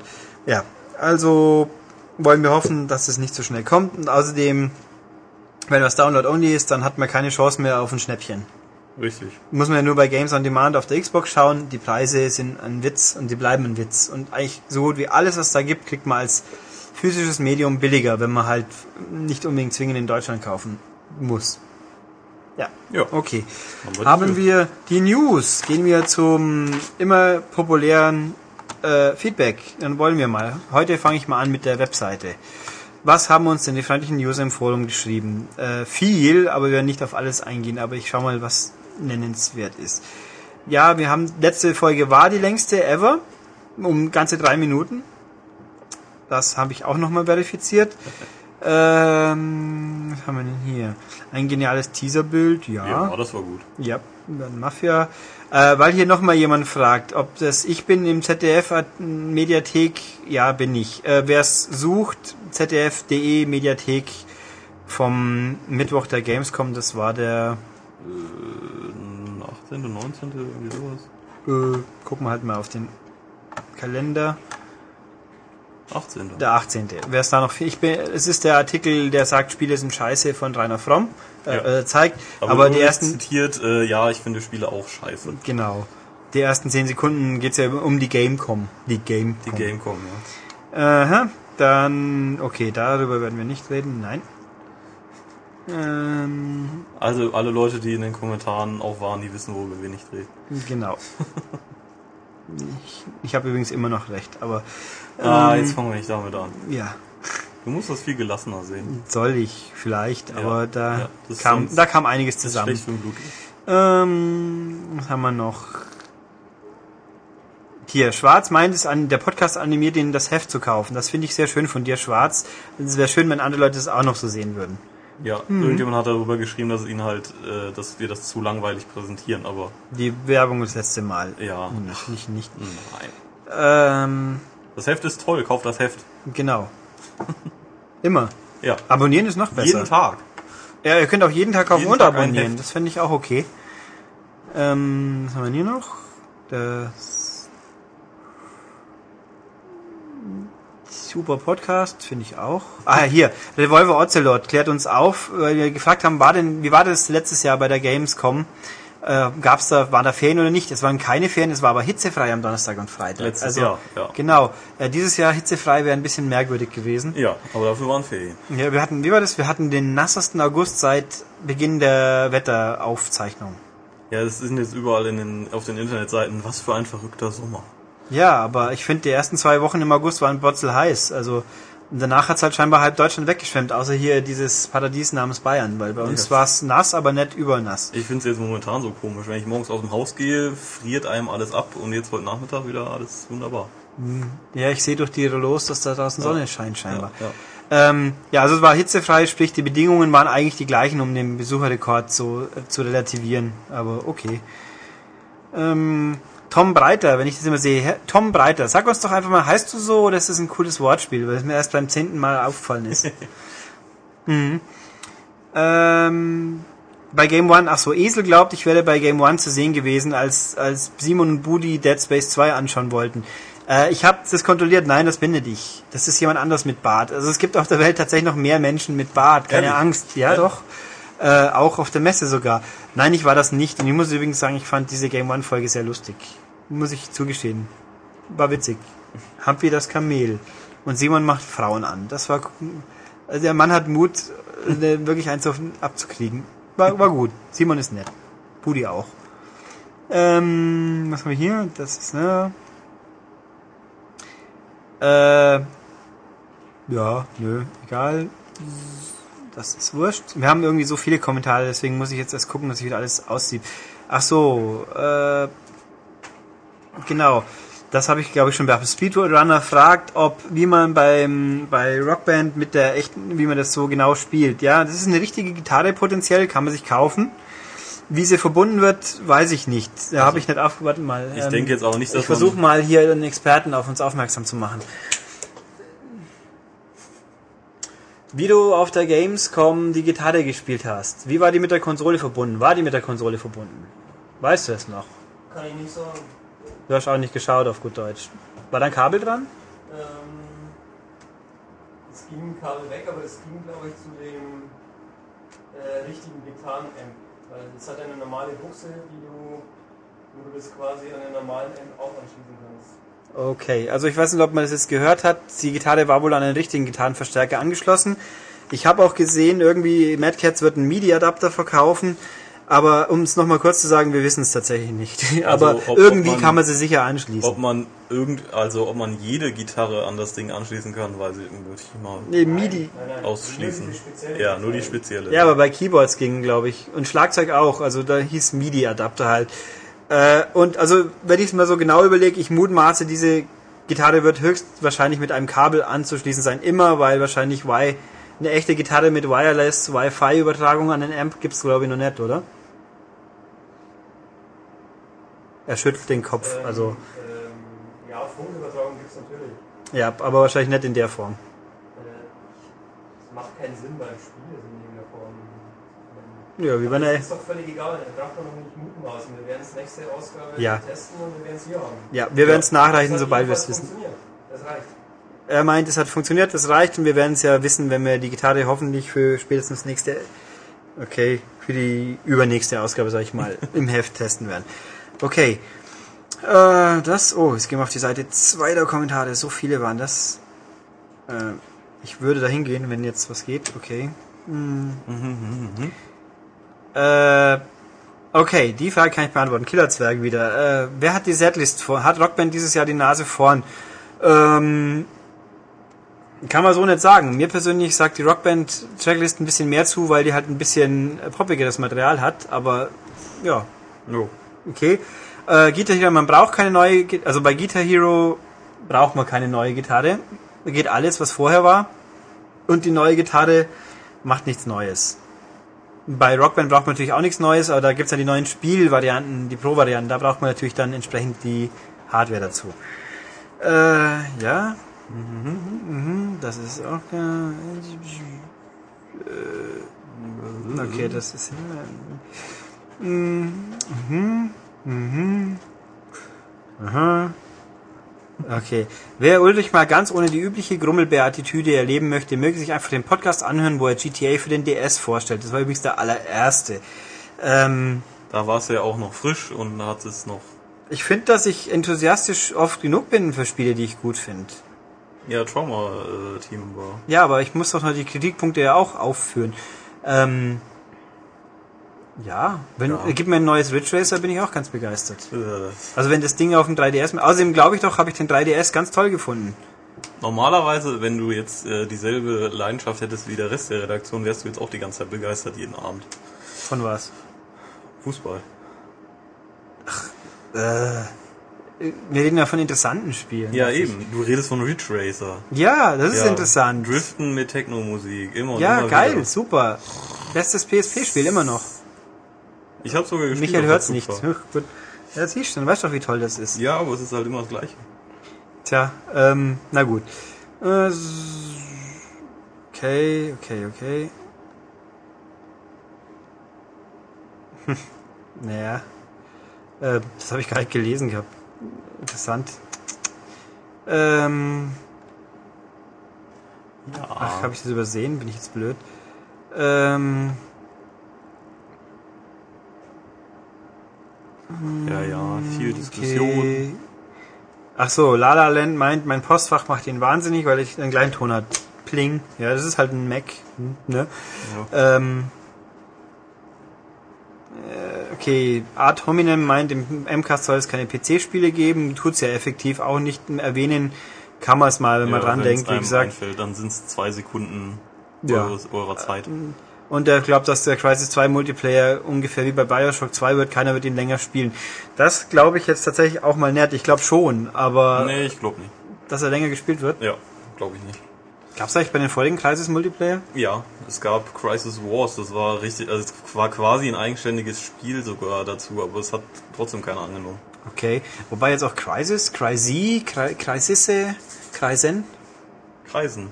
A: Ja, also wollen wir hoffen, dass es nicht so schnell kommt. Und außerdem, wenn das Download-only ist, dann hat man keine Chance mehr auf ein Schnäppchen.
B: Richtig.
A: Muss man ja nur bei Games on Demand auf der Xbox schauen. Die Preise sind ein Witz und die bleiben ein Witz. Und eigentlich so gut wie alles, was es da gibt, kriegt man als physisches Medium billiger, wenn man halt nicht unbedingt zwingend in Deutschland kaufen muss. Ja,
B: Ja.
A: okay.
B: Haben wir
A: Haben
B: die-
A: wir die News. Gehen wir zum immer populären äh, Feedback. Dann wollen wir mal. Heute fange ich mal an mit der Webseite. Was haben uns denn die freundlichen User im Forum geschrieben? Äh, viel, aber wir werden nicht auf alles eingehen, aber ich schau mal, was nennenswert ist. Ja, wir haben, letzte Folge war die längste ever, um ganze drei Minuten. Das habe ich auch nochmal verifiziert. Ähm, was haben wir denn hier? Ein geniales Teaserbild,
B: Ja, das war gut.
A: ja, dann Mafia. Äh, weil hier nochmal jemand fragt, ob das ich bin im ZDF Mediathek, ja bin ich. Äh, Wer es sucht, ZDF.de Mediathek vom Mittwoch der Gamescom, das war der,
B: Äh, 18., 19., irgendwie sowas.
A: äh, gucken wir halt mal auf den Kalender.
B: 18.
A: Der 18. Wer es da noch, ich bin, es ist der Artikel, der sagt, Spiele sind scheiße von Rainer Fromm, äh,
B: Ja.
A: äh, zeigt, aber,
B: nur
A: die ersten,
B: zitiert, äh, ja, ich finde Spiele auch scheiße.
A: genau, die ersten 10 Sekunden geht's ja um die Gamecom, die Gamecom.
B: Die Gamecom, ja.
A: Aha, dann, okay, darüber werden wir nicht reden, nein. Ähm,
B: Also alle Leute, die in den Kommentaren auch waren, die wissen, worüber wir nicht reden.
A: genau. Ich, ich habe übrigens immer noch recht, aber
B: Ah,
A: ähm,
B: jetzt fangen wir nicht damit an.
A: ja,
B: Du musst das viel gelassener sehen.
A: soll ich vielleicht,
B: Ja,
A: aber da
B: ja, das
A: kam, da kam einiges
B: Das ist
A: zusammen.
B: schlecht für den Blut.
A: Ähm, was haben wir noch? Hier, Schwarz meint es an, der Podcast animiert ihn, das Heft zu kaufen. Das finde ich sehr schön von dir, Schwarz. Es wäre schön, wenn andere Leute es auch noch so sehen würden.
B: Ja,
A: Mhm.
B: irgendjemand hat darüber geschrieben, dass es ihn halt, äh, dass wir das zu langweilig präsentieren, aber
A: Die Werbung das letzte Mal.
B: ja,
A: Nicht, nicht, nicht.
B: nein.
A: Ähm,
B: Das Heft ist toll, kauft das Heft.
A: genau. Immer.
B: Ja,
A: Abonnieren ist noch besser.
B: jeden Tag.
A: Ja, ihr könnt auch jeden Tag kaufen
B: Jeden
A: und
B: Tag
A: abonnieren. Das finde ich auch okay. Ähm, was haben wir hier noch? Das Super Podcast, finde ich auch. Ah, hier, Revolver Ocelot klärt uns auf, weil wir gefragt haben, war denn, wie war das letztes Jahr bei der Gamescom? Äh, gab's da, waren da Ferien oder nicht? Es waren keine Ferien, es war aber hitzefrei am Donnerstag und Freitag.
B: Letztes
A: also,
B: Jahr, ja.
A: Genau. Äh, dieses Jahr hitzefrei wäre ein bisschen merkwürdig gewesen.
B: Ja, aber dafür waren Ferien.
A: Ja, wir hatten, wie war das? Wir hatten den nassesten August seit Beginn der Wetteraufzeichnung.
B: Ja, es sind jetzt überall in den, auf den Internetseiten, was für ein verrückter Sommer.
A: Ja, aber ich finde, die ersten zwei Wochen im August waren botzel heiß. Also danach hat's halt scheinbar halb Deutschland weggeschwemmt, außer hier dieses Paradies namens Bayern, weil bei uns
B: Ja.
A: war's nass, aber nicht übernass.
B: Ich finde es jetzt momentan so komisch. Wenn ich morgens aus dem Haus gehe, friert einem alles ab und jetzt heute Nachmittag wieder alles wunderbar.
A: Ja, ich sehe durch die Rollos, dass da draußen Sonne scheint scheinbar.
B: Ja, ja.
A: Ähm, ja, also es war hitzefrei, sprich die Bedingungen waren eigentlich die gleichen, um den Besucherrekord so äh, zu relativieren. Aber okay. Ähm, Tom Breiter, wenn ich das immer sehe, Tom Breiter, sag uns doch einfach mal, heißt du so oder ist das ein cooles Wortspiel, weil es mir erst beim zehnten Mal aufgefallen ist. mhm. ähm, bei Game One, ach so, Esel glaubt, ich wäre bei Game One zu sehen gewesen, als, als Simon und Budi Dead Space 2 anschauen wollten. Äh, ich habe das kontrolliert, nein, das bin nicht ich. Das ist jemand anders mit Bart. Also es gibt auf der Welt tatsächlich noch mehr Menschen mit Bart, keine
B: Ehrlich?
A: Angst. Ja,
B: Ja.
A: doch. Äh, auch auf der Messe sogar. Nein, ich war das nicht. Und ich muss übrigens sagen, ich fand diese Game One Folge sehr lustig. Muss ich zugestehen. War witzig. Humpy das Kamel. Und Simon macht Frauen an. Das war, also der Mann hat Mut, äh, wirklich eins auf, abzukriegen. War, war gut. Simon ist nett. Budi auch. Ähm, was haben wir hier? Das ist, ne? Äh, ja, nö, egal. Das ist wurscht. Wir haben irgendwie so viele Kommentare, deswegen muss ich jetzt erst gucken, dass sich wieder alles aussieht. Ach so, äh, genau. Das habe ich, glaube ich, schon beachtet. Speedrunner fragt, ob, wie man beim, bei Rockband mit der echten, wie man das so genau spielt. Ja, das ist eine richtige Gitarre potenziell, kann man sich kaufen. Wie sie verbunden wird, weiß ich nicht. Da habe ich nicht aufgewartet mal.
B: Ich denke jetzt auch nicht, dass
A: Ich versuche mal hier einen Experten auf uns aufmerksam zu machen. Wie du auf der Gamescom die Gitarre gespielt hast, wie war die mit der Konsole verbunden? War die mit der Konsole verbunden? Weißt du es noch?
C: Kann ich nicht sagen.
A: Du hast auch nicht geschaut auf gut Deutsch. War da ein Kabel dran?
C: Ähm, es ging ein Kabel weg, aber es ging, glaube ich, zu dem äh, richtigen Gitarren-Amp. Weil es hat eine normale Buchse, die du, wo du das quasi an den normalen Amp auch anschließen kannst.
A: Okay, also ich weiß nicht, ob man das jetzt gehört hat. Die Gitarre war wohl an einen richtigen Gitarrenverstärker angeschlossen. Ich habe auch gesehen, irgendwie Mad Cats wird einen MIDI-Adapter verkaufen. Aber um es nochmal kurz zu sagen, wir wissen es tatsächlich nicht.
B: Also,
A: Aber
B: ob-
A: irgendwie
B: ob man-
A: kann man sie sicher anschließen.
B: Ob man irgend, also ob man jede Gitarre an das Ding anschließen kann, weiß ich, würde ich mal
A: nee, MIDI.
C: Nein, nein,
B: ausschließen.
C: spezielle
B: Ja, nur die spezielle.
A: Ja, aber bei Keyboards ging, glaube ich. Und Schlagzeug auch. Also da hieß MIDI-Adapter halt. Äh, und also, wenn ich es mal so genau überlege, ich mutmaße, diese Gitarre wird höchstwahrscheinlich mit einem Kabel anzuschließen sein. Immer, weil wahrscheinlich Wi eine echte Gitarre mit Wireless Wi-Fi-Übertragung an den Amp gibt's glaube ich noch nicht, oder? Er schüttelt den Kopf.
C: Ähm,
A: Also,
C: Ähm, ja, Funkübertragung gibt es natürlich.
A: ja, aber wahrscheinlich nicht in der Form.
C: Äh, Es macht keinen Sinn beim Spiel also in irgendeiner Form.
A: Ja, wie
C: Das
A: einer.
C: ist doch völlig egal, da braucht man noch nicht mutmaßen. Wir werden es nächste Ausgabe
A: Ja.
C: testen und wir werden es hier haben.
A: Ja, wir werden es nachreichen, sobald wir es wissen.
C: funktioniert. Das reicht.
A: Er meint, es hat funktioniert, das reicht und wir werden es ja wissen, wenn wir die Gitarre hoffentlich für spätestens nächste, okay, für die übernächste Ausgabe, sag ich mal, im Heft testen werden. Okay. Äh, das, oh, jetzt gehen wir auf die Seite zweiter Kommentare, so viele waren das. Äh, ich würde da hingehen, wenn jetzt was geht, okay. Hm. Äh, okay, die Frage kann ich beantworten. Killerzwerg wieder. Äh, wer hat die Setlist vor? Hat Rockband dieses Jahr die Nase vorn? Ähm, kann man so nicht sagen. Mir persönlich sagt die Rockband Tracklist ein bisschen mehr zu, weil die halt ein bisschen äh, poppigeres Material hat, aber ja,
B: Jo.
A: okay. Äh, Guitar Hero, man braucht keine neue, also bei Guitar Hero braucht man keine neue Gitarre. Da geht alles, was vorher war. Und die neue Gitarre macht nichts Neues. Bei Rockband braucht man natürlich auch nichts Neues, aber da gibt's ja die neuen Spielvarianten, die Pro-Varianten, da braucht man natürlich dann entsprechend die Hardware dazu. Äh, ja. Mhm, mhm, das ist auch. Äh, okay, das ist. Mhm, mhm. Aha. Okay. Wer Ulrich mal ganz ohne die übliche Grummelbär-Attitüde erleben möchte, möge sich einfach den Podcast anhören, wo er GTA für den DS vorstellt. Das war übrigens der allererste. Ähm,
B: Da war es ja auch noch frisch und hat es noch.
A: ich finde, dass ich enthusiastisch oft genug bin für Spiele, die ich gut finde.
B: Ja, Trauma-Team war.
A: Ja, aber ich muss doch noch die Kritikpunkte ja auch aufführen. Ähm, ja, wenn,
B: Ja.
A: äh, gib mir ein neues Ridge Racer, bin ich auch ganz begeistert.
B: Äh,
A: Also wenn das Ding auf dem 3DS... Außerdem glaube ich doch, habe ich den 3DS ganz toll gefunden.
B: Normalerweise, wenn du jetzt äh, dieselbe Leidenschaft hättest wie der Rest der Redaktion, wärst du jetzt auch die ganze Zeit begeistert jeden Abend.
A: Von was?
B: Fußball.
A: Äh, wir reden ja von interessanten Spielen.
B: Ja, eben. Du redest von Ridge Racer.
A: Ja, das ist
B: Ja,
A: interessant.
B: Driften mit Techno-Musik. Immer und
A: Ja,
B: immer
A: geil,
B: Wieder.
A: super. Bestes PSP-Spiel immer noch.
B: Ich habe sogar gespielt.
A: Michael hört's nicht. Gut. Ja, siehst du, dann weißt du doch, wie toll das ist.
B: Ja, aber es ist halt immer das Gleiche.
A: Tja, ähm, na gut. Äh, okay, okay, okay. Hm, naja. Äh, das habe ich gar nicht gelesen gehabt. Interessant. Ähm, ach, habe ich das übersehen? Bin ich jetzt blöd? Ähm,
B: Ja, ja, viel Diskussion.
A: Okay. Ach so, La La Land meint, mein Postfach macht ihn wahnsinnig, weil ich einen kleinen Ton hat. Pling. Ja, das ist halt ein Mac. Ne? Ähm, äh, okay, Art Hominem meint, im MCAST soll es keine PC-Spiele geben. Tut's ja effektiv auch nicht erwähnen. Kann man es mal, wenn man
B: Ja,
A: dran
B: wenn's
A: denkt, wie gesagt.
B: Einfällt, dann sind es zwei Sekunden
A: Ja.
B: eures, eurer Zeit.
A: Und er glaubt, dass der Crisis 2 Multiplayer ungefähr wie bei Bioshock 2 wird. Keiner wird ihn länger spielen. Das glaube ich jetzt tatsächlich auch mal nett. Ich glaube schon, aber
B: nee, ich glaube nicht.
A: dass er länger gespielt wird.
B: Ja, glaube ich nicht.
A: Gab es eigentlich bei den vorigen Crisis Multiplayer?
B: Ja, es gab Crisis Wars, das war richtig, also es war quasi ein eigenständiges Spiel sogar dazu, aber es hat trotzdem keiner angenommen.
A: Okay. Wobei jetzt auch Crisis, Crisy, Cri- Crisisse, Kreisen.
B: Kreisen.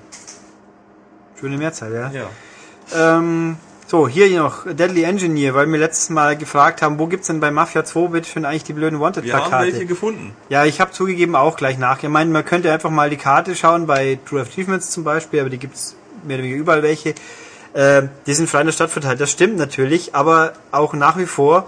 A: Schöne Mehrzahl, ja.
B: Ja.
A: Ähm, so, hier noch Deadly Engineer, weil wir letztes Mal gefragt haben, wo gibt's denn bei Mafia 2 bitte schon eigentlich die blöden
B: Wir haben welche
A: Wanted-Plakate?
B: gefunden.
A: Ja, ich habe zugegeben auch gleich nach. Ich meine, man könnte einfach mal die Karte schauen, bei True Achievements zum Beispiel, aber die gibt's mehr oder weniger überall welche. Äh, die sind frei in der Stadt verteilt, das stimmt natürlich, aber auch nach wie vor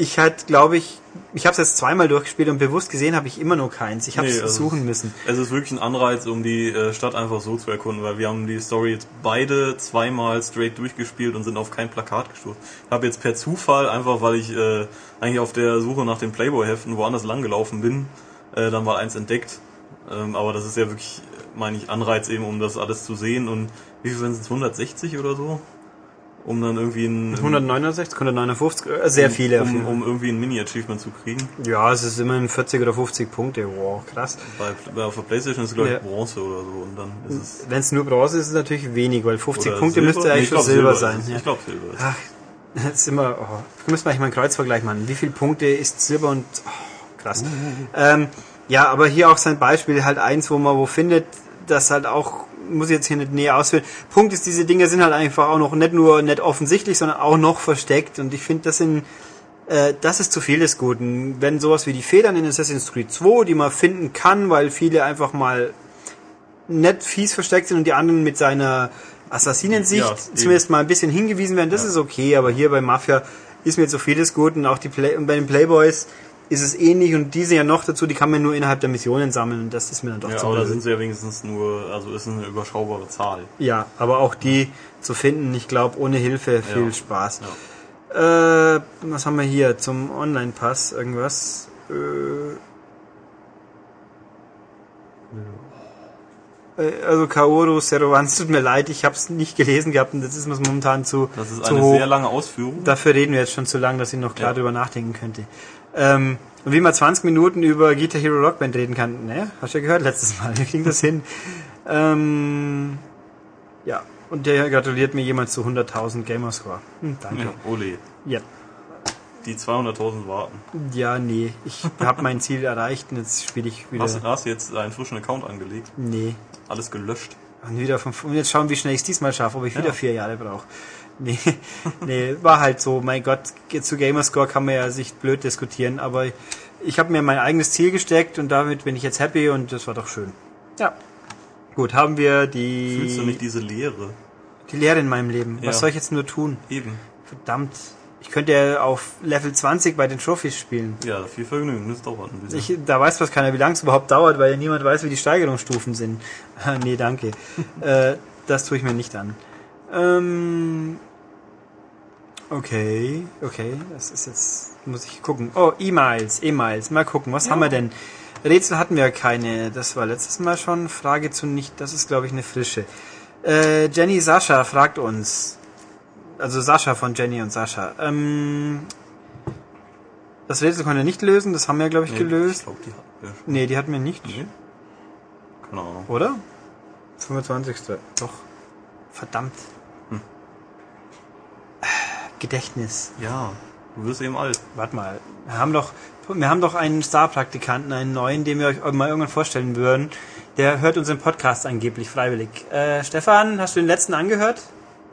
A: ich halt, glaube ich, ich habe es jetzt zweimal durchgespielt und bewusst gesehen habe ich immer nur keins. Ich habe es
B: Nee, also-
A: suchen müssen.
B: Es ist wirklich ein Anreiz, um die äh, Stadt einfach so zu erkunden, weil wir haben die Story jetzt beide zweimal straight durchgespielt und sind auf kein Plakat gestoßen. Ich habe jetzt per Zufall, einfach weil ich äh, eigentlich auf der Suche nach den Playboy-Heften woanders langgelaufen bin, äh, dann mal eins entdeckt. Ähm, aber das ist ja wirklich, meine ich, Anreiz eben, um das alles zu sehen. Und wie viel sind es? 160 oder so? Um dann irgendwie ein...
A: 169, 159, äh, sehr viele.
B: Um, um irgendwie ein Mini-Achievement zu kriegen.
A: ja, es ist immerhin 40 oder 50 Punkte. Wow, krass.
B: Bei, bei auf der Playstation ist es, glaube ich,
A: Ja.
B: Bronze oder so. Und dann ist es...
A: Wenn es nur Bronze ist, ist es natürlich wenig, weil 50
B: Oder
A: Punkte
B: Silber?
A: müsste
B: Nee,
A: eigentlich
B: ich
A: schon Silber,
B: ist
A: sein. Ja.
B: Ich glaube Silber ist es.
A: Ach, jetzt immer, oh, müssen wir eigentlich mal einen Kreuzvergleich machen. Wie viele Punkte ist Silber und oh, krass. Ähm, ja, aber hier auch sein Beispiel, halt eins, wo man wo findet, das halt auch, muss ich jetzt hier nicht näher ausführen. Punkt ist, diese Dinge sind halt einfach auch noch nicht nur nicht offensichtlich, sondern auch noch versteckt. Und ich finde, das sind äh, das ist zu viel des Guten. Wenn sowas wie die Federn in Assassin's Creed 2, die man finden kann, weil viele einfach mal nett fies versteckt sind und die anderen mit seiner Assassinensicht
B: Ja,
A: zumindest mal ein bisschen hingewiesen werden, das ist okay, aber hier bei Mafia ist mir zu viel des Guten. Auch die Play und bei den Playboys ist es ähnlich und diese ja noch dazu, die kann man nur innerhalb der Missionen sammeln und das ist mir dann doch
B: Ja,
A: zu
B: aber da
A: blöd.
B: sind sie ja wenigstens nur, also ist eine überschaubare Zahl.
A: Ja, aber auch die zu finden, ich glaube, ohne Hilfe viel
B: Ja.
A: Spaß. Äh, was haben wir hier zum Online-Pass? Irgendwas? Äh, äh, also Kaoru Serovanz, tut mir leid, ich habe es nicht gelesen gehabt und das ist mir momentan zu,
B: Das ist
A: zu
B: eine
A: hoch.
B: sehr lange Ausführung.
A: Dafür reden wir jetzt schon zu lang, dass ich noch klar
B: Ja.
A: drüber nachdenken könnte. Ähm, und wie man 20 Minuten über Guitar Hero Rock Band reden kann, ne? Hast du ja gehört letztes Mal. Wie kriegen das hin? Ähm, ja. Und der gratuliert mir jemand zu 100.000 Gamerscore. Hm, danke.
B: Ja, ole.
A: Ja.
B: Die 200.000 warten.
A: ja, nee. Ich habe mein Ziel erreicht und jetzt spiele ich wieder.
B: Hast, hast du jetzt einen frischen Account angelegt?
A: Nee.
B: Alles gelöscht?
A: Und wieder von, und jetzt schauen, wie schnell ich es diesmal schaffe, ob ich wieder
B: Ja.
A: vier Jahre brauche. Nee, nee, war halt so. Mein Gott, zu Gamerscore kann man ja sich blöd diskutieren, aber ich habe mir mein eigenes Ziel gesteckt und damit bin ich jetzt happy und das war doch schön. Ja. Gut, haben wir die,
B: Fühlst du nicht diese Leere?
A: die Lehre in meinem Leben.
B: Ja.
A: Was soll ich jetzt nur tun?
B: Eben.
A: Verdammt. Ich könnte ja auf Level 20 bei den Trophies spielen.
B: Ja, viel Vergnügen. Das dauert ein bisschen.
A: Ich, da weiß fast keiner, wie lange es überhaupt dauert, weil ja niemand weiß, wie die Steigerungsstufen sind. Nee, danke. äh, das tue ich mir nicht an. Ähm, okay, okay, das ist jetzt, muss ich gucken. Oh, E-Miles, E-Miles, mal gucken, was haben wir denn? Rätsel hatten wir keine, das war letztes Mal schon. Frage zu nicht, das ist glaube ich eine frische. Äh, Jenny Sascha fragt uns, also Sascha von Jenny und Sascha, ähm, das Rätsel konnte wir nicht lösen, das haben wir glaube ich
B: Nee,
A: gelöst.
B: Ich glaube, die hatten wir schon.
A: Nee, die hatten wir nicht,
B: Nee? Keine Ahnung.
A: oder? 25. Doch. Verdammt.
B: Hm.
A: Gedächtnis.
B: Ja, du wirst eben alt.
A: Warte mal. Wir haben doch, wir haben doch einen Star-Praktikanten, einen neuen, den wir euch mal irgendwann vorstellen würden. Der hört unseren Podcast angeblich freiwillig. Äh, Stefan, hast du den letzten angehört?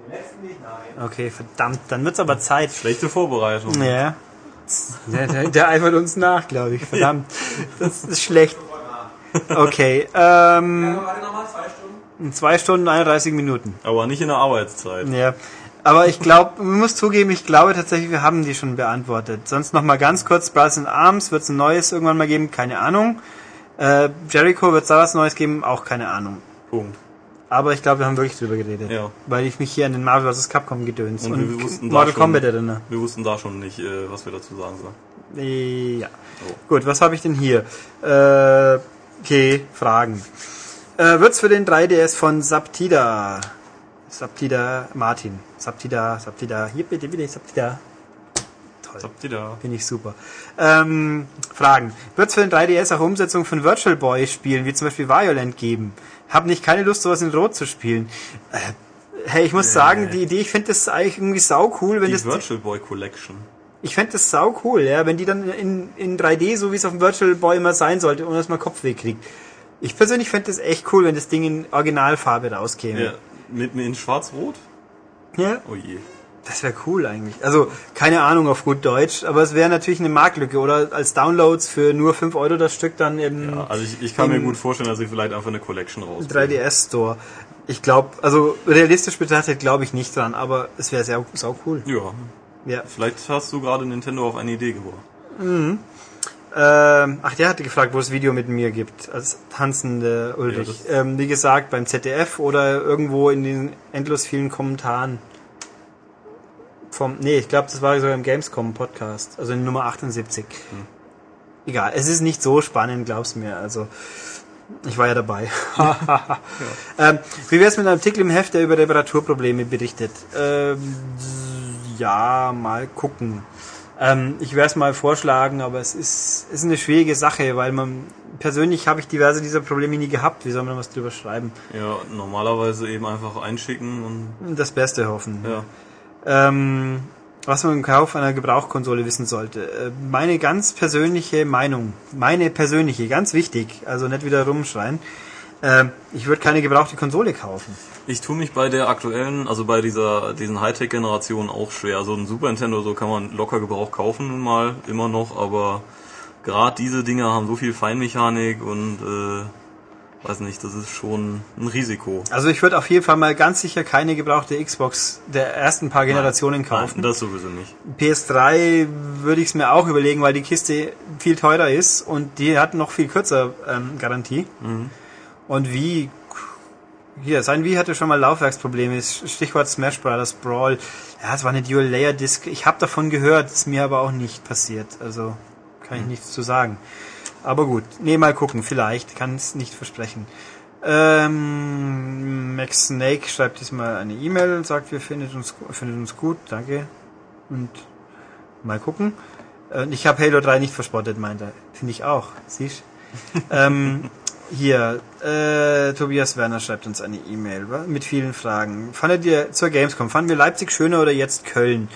C: Den letzten nicht, nein.
A: Okay, verdammt. Dann wird's aber Zeit.
B: Schlechte Vorbereitung.
A: Ja. Der, der, der eifert uns nach, glaube ich. Verdammt. Das ist schlecht. Okay. Ähm,
C: warte nochmal, zwei Stunden.
A: zwei Stunden, 31 Minuten.
B: Aber nicht in der Arbeitszeit.
A: Ja. Aber ich glaube, man muss zugeben, ich glaube tatsächlich, wir haben die schon beantwortet. Sonst noch mal ganz kurz, Brothers in Arms, wird es ein neues irgendwann mal geben? Keine Ahnung. Äh, Jericho, wird es da was Neues geben? Auch keine Ahnung.
B: Punkt.
A: Aber ich glaube, wir haben wirklich drüber geredet.
B: Ja.
A: Weil ich mich hier an den Marvel vs. Capcom gedöns
B: Und
A: und,
B: wir wussten da
A: Mortal
B: schon-
A: Kombat erinnere.
B: Wir wussten da schon nicht, äh, was wir dazu sagen sollen.
A: Äh, Ja.
B: Oh.
A: Gut, was habe ich denn hier? Äh, okay, Fragen. Äh, wird's für den 3DS von Saptida? Saptida Martin. Saptida, Saptida. Hier bitte, bitte, Saptida. Toll.
B: Was habt ihr da?
A: Finde ich super. Ähm, Fragen. Wird es für den 3DS auch Umsetzungen von Virtual Boy Spielen, wie zum Beispiel Violent geben? Hab nicht keine Lust, sowas in Rot zu spielen. Äh, hey, ich muss sagen, die Idee, ich finde das eigentlich irgendwie sau cool, wenn
B: Die
A: das,
B: Virtual Boy Collection.
A: ich fände das sau cool, ja, wenn die dann in, in 3D, so wie es auf dem Virtual Boy immer sein sollte, ohne dass man Kopfweh kriegt. Ich persönlich fände das echt cool, wenn das Ding in Originalfarbe rauskäme.
B: Ja. Mit, mit in Schwarz-Rot?
A: ja?
B: Oh je.
A: Das wäre cool eigentlich. Also, keine Ahnung auf gut Deutsch, aber es wäre natürlich eine Marktlücke. Oder als Downloads für nur 5 Euro das Stück dann im
B: Ja, also ich, ich kann mir gut vorstellen, dass sie vielleicht einfach eine Collection raus.
A: 3DS Store. Ich glaube, also realistisch betrachtet glaube ich nicht dran, aber es wäre sehr sau cool.
B: Ja.
A: Ja.
B: Vielleicht hast du gerade Nintendo auf eine Idee gebracht.
A: Ähm, ach, der hatte gefragt, wo es Video mit mir gibt, als tanzende Ulrich.
B: Ja,
A: ähm, wie gesagt, beim ZDF oder irgendwo in den endlos vielen Kommentaren. Vom, nee, ich glaube, das war sogar im Gamescom-Podcast, also in Nummer 78. Egal, es ist nicht so spannend, glaub's mir. Also, ich war ja dabei. ähm, wie wär's mit einem Artikel im Heft, der über Reparaturprobleme berichtet? Ähm, ja, mal gucken. Ähm, ich werde es mal vorschlagen, aber es ist, ist eine schwierige Sache, weil man persönlich habe ich diverse dieser Probleme nie gehabt. Wie soll man was drüber schreiben?
B: Ja, normalerweise eben einfach einschicken und
A: Das Beste hoffen.
B: ja.
A: Ähm, was man im Kauf einer Gebrauchkonsole wissen sollte. Äh, Meine ganz persönliche Meinung, meine persönliche, ganz wichtig, also nicht wieder rumschreien. Ähm, ich würde keine gebrauchte Konsole kaufen.
B: Ich tue mich bei der aktuellen, also bei dieser diesen Hightech-Generation auch schwer. So ein Super Nintendo, so kann man locker Gebrauch kaufen nun mal, immer noch, aber gerade diese Dinger haben so viel Feinmechanik und äh, weiß nicht, das ist schon ein Risiko.
A: Also ich würde auf jeden Fall mal ganz sicher keine gebrauchte Xbox der ersten paar Generationen kaufen.
B: Nein, das sowieso nicht.
A: PS3 würde ich es mir auch überlegen, weil die Kiste viel teurer ist und die hat noch viel kürzer ähm, Garantie. Und wie hier, sein Wie hatte schon mal Laufwerksprobleme, Stichwort Smash Brothers Brawl. Ja, es war eine Dual Layer Disc. Ich habe davon gehört, ist mir aber auch nicht passiert. Also kann ich nichts zu sagen. Aber gut, nee, mal gucken, vielleicht, kann es nicht versprechen. Ähm, Max Snake schreibt diesmal eine E-Mail und sagt, wir findet uns, findet uns gut, danke. Und mal gucken. Äh, Ich habe Halo 3 nicht verspottet, meint er. Finde ich auch. Siehst ähm, Hier, äh, Tobias Werner schreibt uns eine E-Mail mit vielen Fragen. Fandet ihr zur Gamescom, fanden wir Leipzig schöner oder jetzt Köln?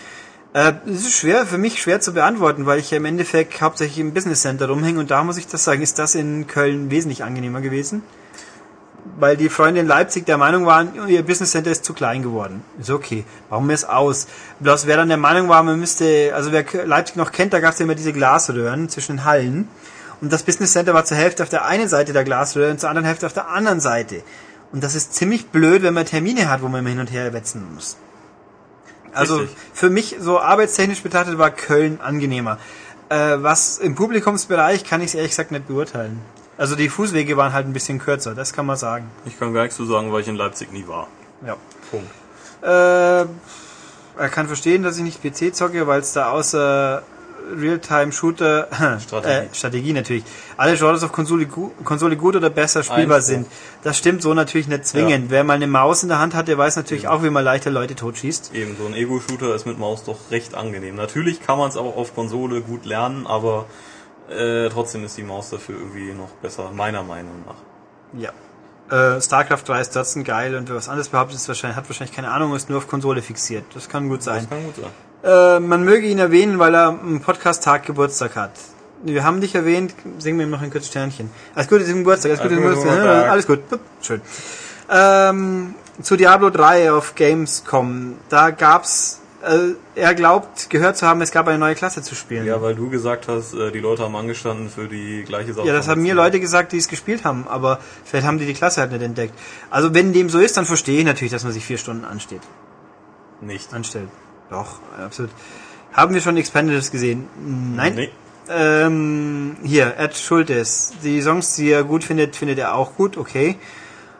A: Äh, es ist schwer, für mich schwer zu beantworten, weil ich ja im Endeffekt hauptsächlich im Business Center rumhänge und da muss ich das sagen, ist das in Köln wesentlich angenehmer gewesen. Weil die Freunde in Leipzig der Meinung waren, ihr Business Center ist zu klein geworden. Ist okay, bauen wir es aus. Bloß wer dann der Meinung war, man müsste, also wer Leipzig noch kennt, da gab es ja immer diese Glasröhren zwischen den Hallen. Und das Business Center war zur Hälfte auf der einen Seite der Glasröhre und zur anderen Hälfte auf der anderen Seite. Und das ist ziemlich blöd, wenn man Termine hat, wo man immer hin und her wetzen muss. Also
B: Richtig.
A: für mich, so arbeitstechnisch betrachtet, war Köln angenehmer. Äh, was im Publikumsbereich kann ich es ehrlich gesagt nicht beurteilen. Also die Fußwege waren halt ein bisschen kürzer, das kann man sagen.
B: Ich kann gar nichts zu sagen, weil ich in Leipzig nie war.
A: Ja.
B: Punkt.
A: Äh, er kann verstehen, dass ich nicht PC zocke, weil es da außer Realtime-Shooter,
B: Strategie.
A: Äh, Strategie natürlich, alle Genres auf Konsole, gu Konsole gut oder besser spielbar sind. Das stimmt so natürlich nicht zwingend. Wer mal eine Maus in der Hand hat, der weiß natürlich auch, wie man leichter Leute totschießt.
B: Eben, so ein Ego-Shooter ist mit Maus doch recht angenehm. Natürlich kann man es auch auf Konsole gut lernen, aber äh, trotzdem ist die Maus dafür irgendwie noch besser, meiner Meinung nach.
A: Ja. Äh, StarCraft 3 ist trotzdem geil und wer was anderes behauptet, ist wahrscheinlich, hat wahrscheinlich keine Ahnung, ist nur auf Konsole fixiert. Das kann gut sein.
B: Das kann gut sein.
A: Äh, man möge ihn erwähnen, weil er am Podcast-Tag Geburtstag hat. Wir haben dich erwähnt, singen wir ihm noch ein kurzes Sternchen. Alles Gute zum Geburtstag, alles Gute zum Geburtstag.
B: Geburtstag.
A: Alles gut, schön. Ähm, zu Diablo 3 auf Gamescom, da gab's, äh, er glaubt, gehört zu haben, es gab eine neue Klasse zu spielen.
B: Ja, weil du gesagt hast, äh, die Leute haben angestanden für die gleiche Sache.
A: Ja, das haben mir Leute gesagt, die es gespielt haben, aber vielleicht haben die die Klasse halt nicht entdeckt. Also wenn dem so ist, dann verstehe ich natürlich, dass man sich vier Stunden ansteht,
B: Nicht.
A: anstellt. Doch, absolut. Haben wir schon Expendables gesehen? Nein.
B: Nee.
A: Ähm, hier, Ed Schultes. Die Songs, die er gut findet, findet er auch gut, okay.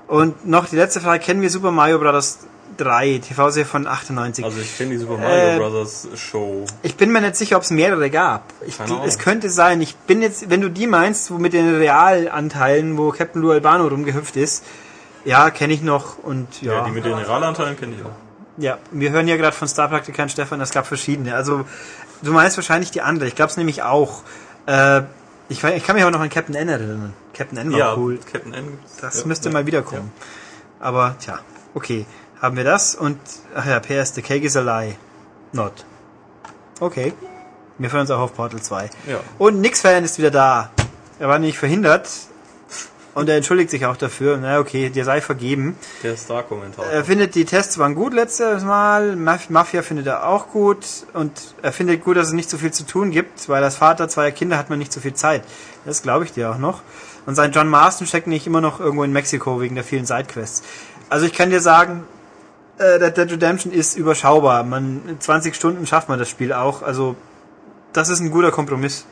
A: Und noch die letzte Frage, kennen wir Super Mario Bros. 3, TV-Serie von 98?
B: Also ich kenne die Super Mario
A: Äh,
B: Brothers Show.
A: Ich bin mir nicht sicher, ob es mehrere gab. Ich, es könnte sein. Ich bin jetzt, wenn du die meinst, wo mit den Realanteilen, wo Captain Lou Albano rumgehüpft ist, ja, kenne ich noch und
B: Ja,
A: ja.
B: die mit den Generalanteilen kenne ich auch.
A: Ja, wir hören ja gerade von Star-Praktikant Stefan, es gab verschiedene. Also, du meinst wahrscheinlich die andere. Ich glaube es nämlich auch. Äh, ich, ich kann mich auch noch an Captain N erinnern. Captain N war
B: Ja,
A: cool.
B: Captain N.
A: Das
B: ja,
A: müsste
B: ja.
A: mal wiederkommen. Aber, tja, okay. Haben wir das und, ach ja, PS, The Cake is a Lie. Not. Okay. Wir freuen uns auch auf Portal 2.
B: Ja.
A: Und Nix-Fan ist wieder da. Er war nämlich verhindert. Und er entschuldigt sich auch dafür. Na okay, dir sei vergeben.
B: Der Star-Kommentator.
A: Er findet die Tests waren gut letztes Mal. Maf- Mafia findet er auch gut. Und er findet gut, dass es nicht so viel zu tun gibt, weil als Vater zweier Kinder hat man nicht so viel Zeit. Das glaube ich dir auch noch. Und sein John Marston steckt nicht immer noch irgendwo in Mexiko wegen der vielen Sidequests. Also ich kann dir sagen, äh, Red Dead Redemption ist überschaubar. Man, in 20 Stunden schafft man das Spiel auch. Also, das ist ein guter Kompromiss.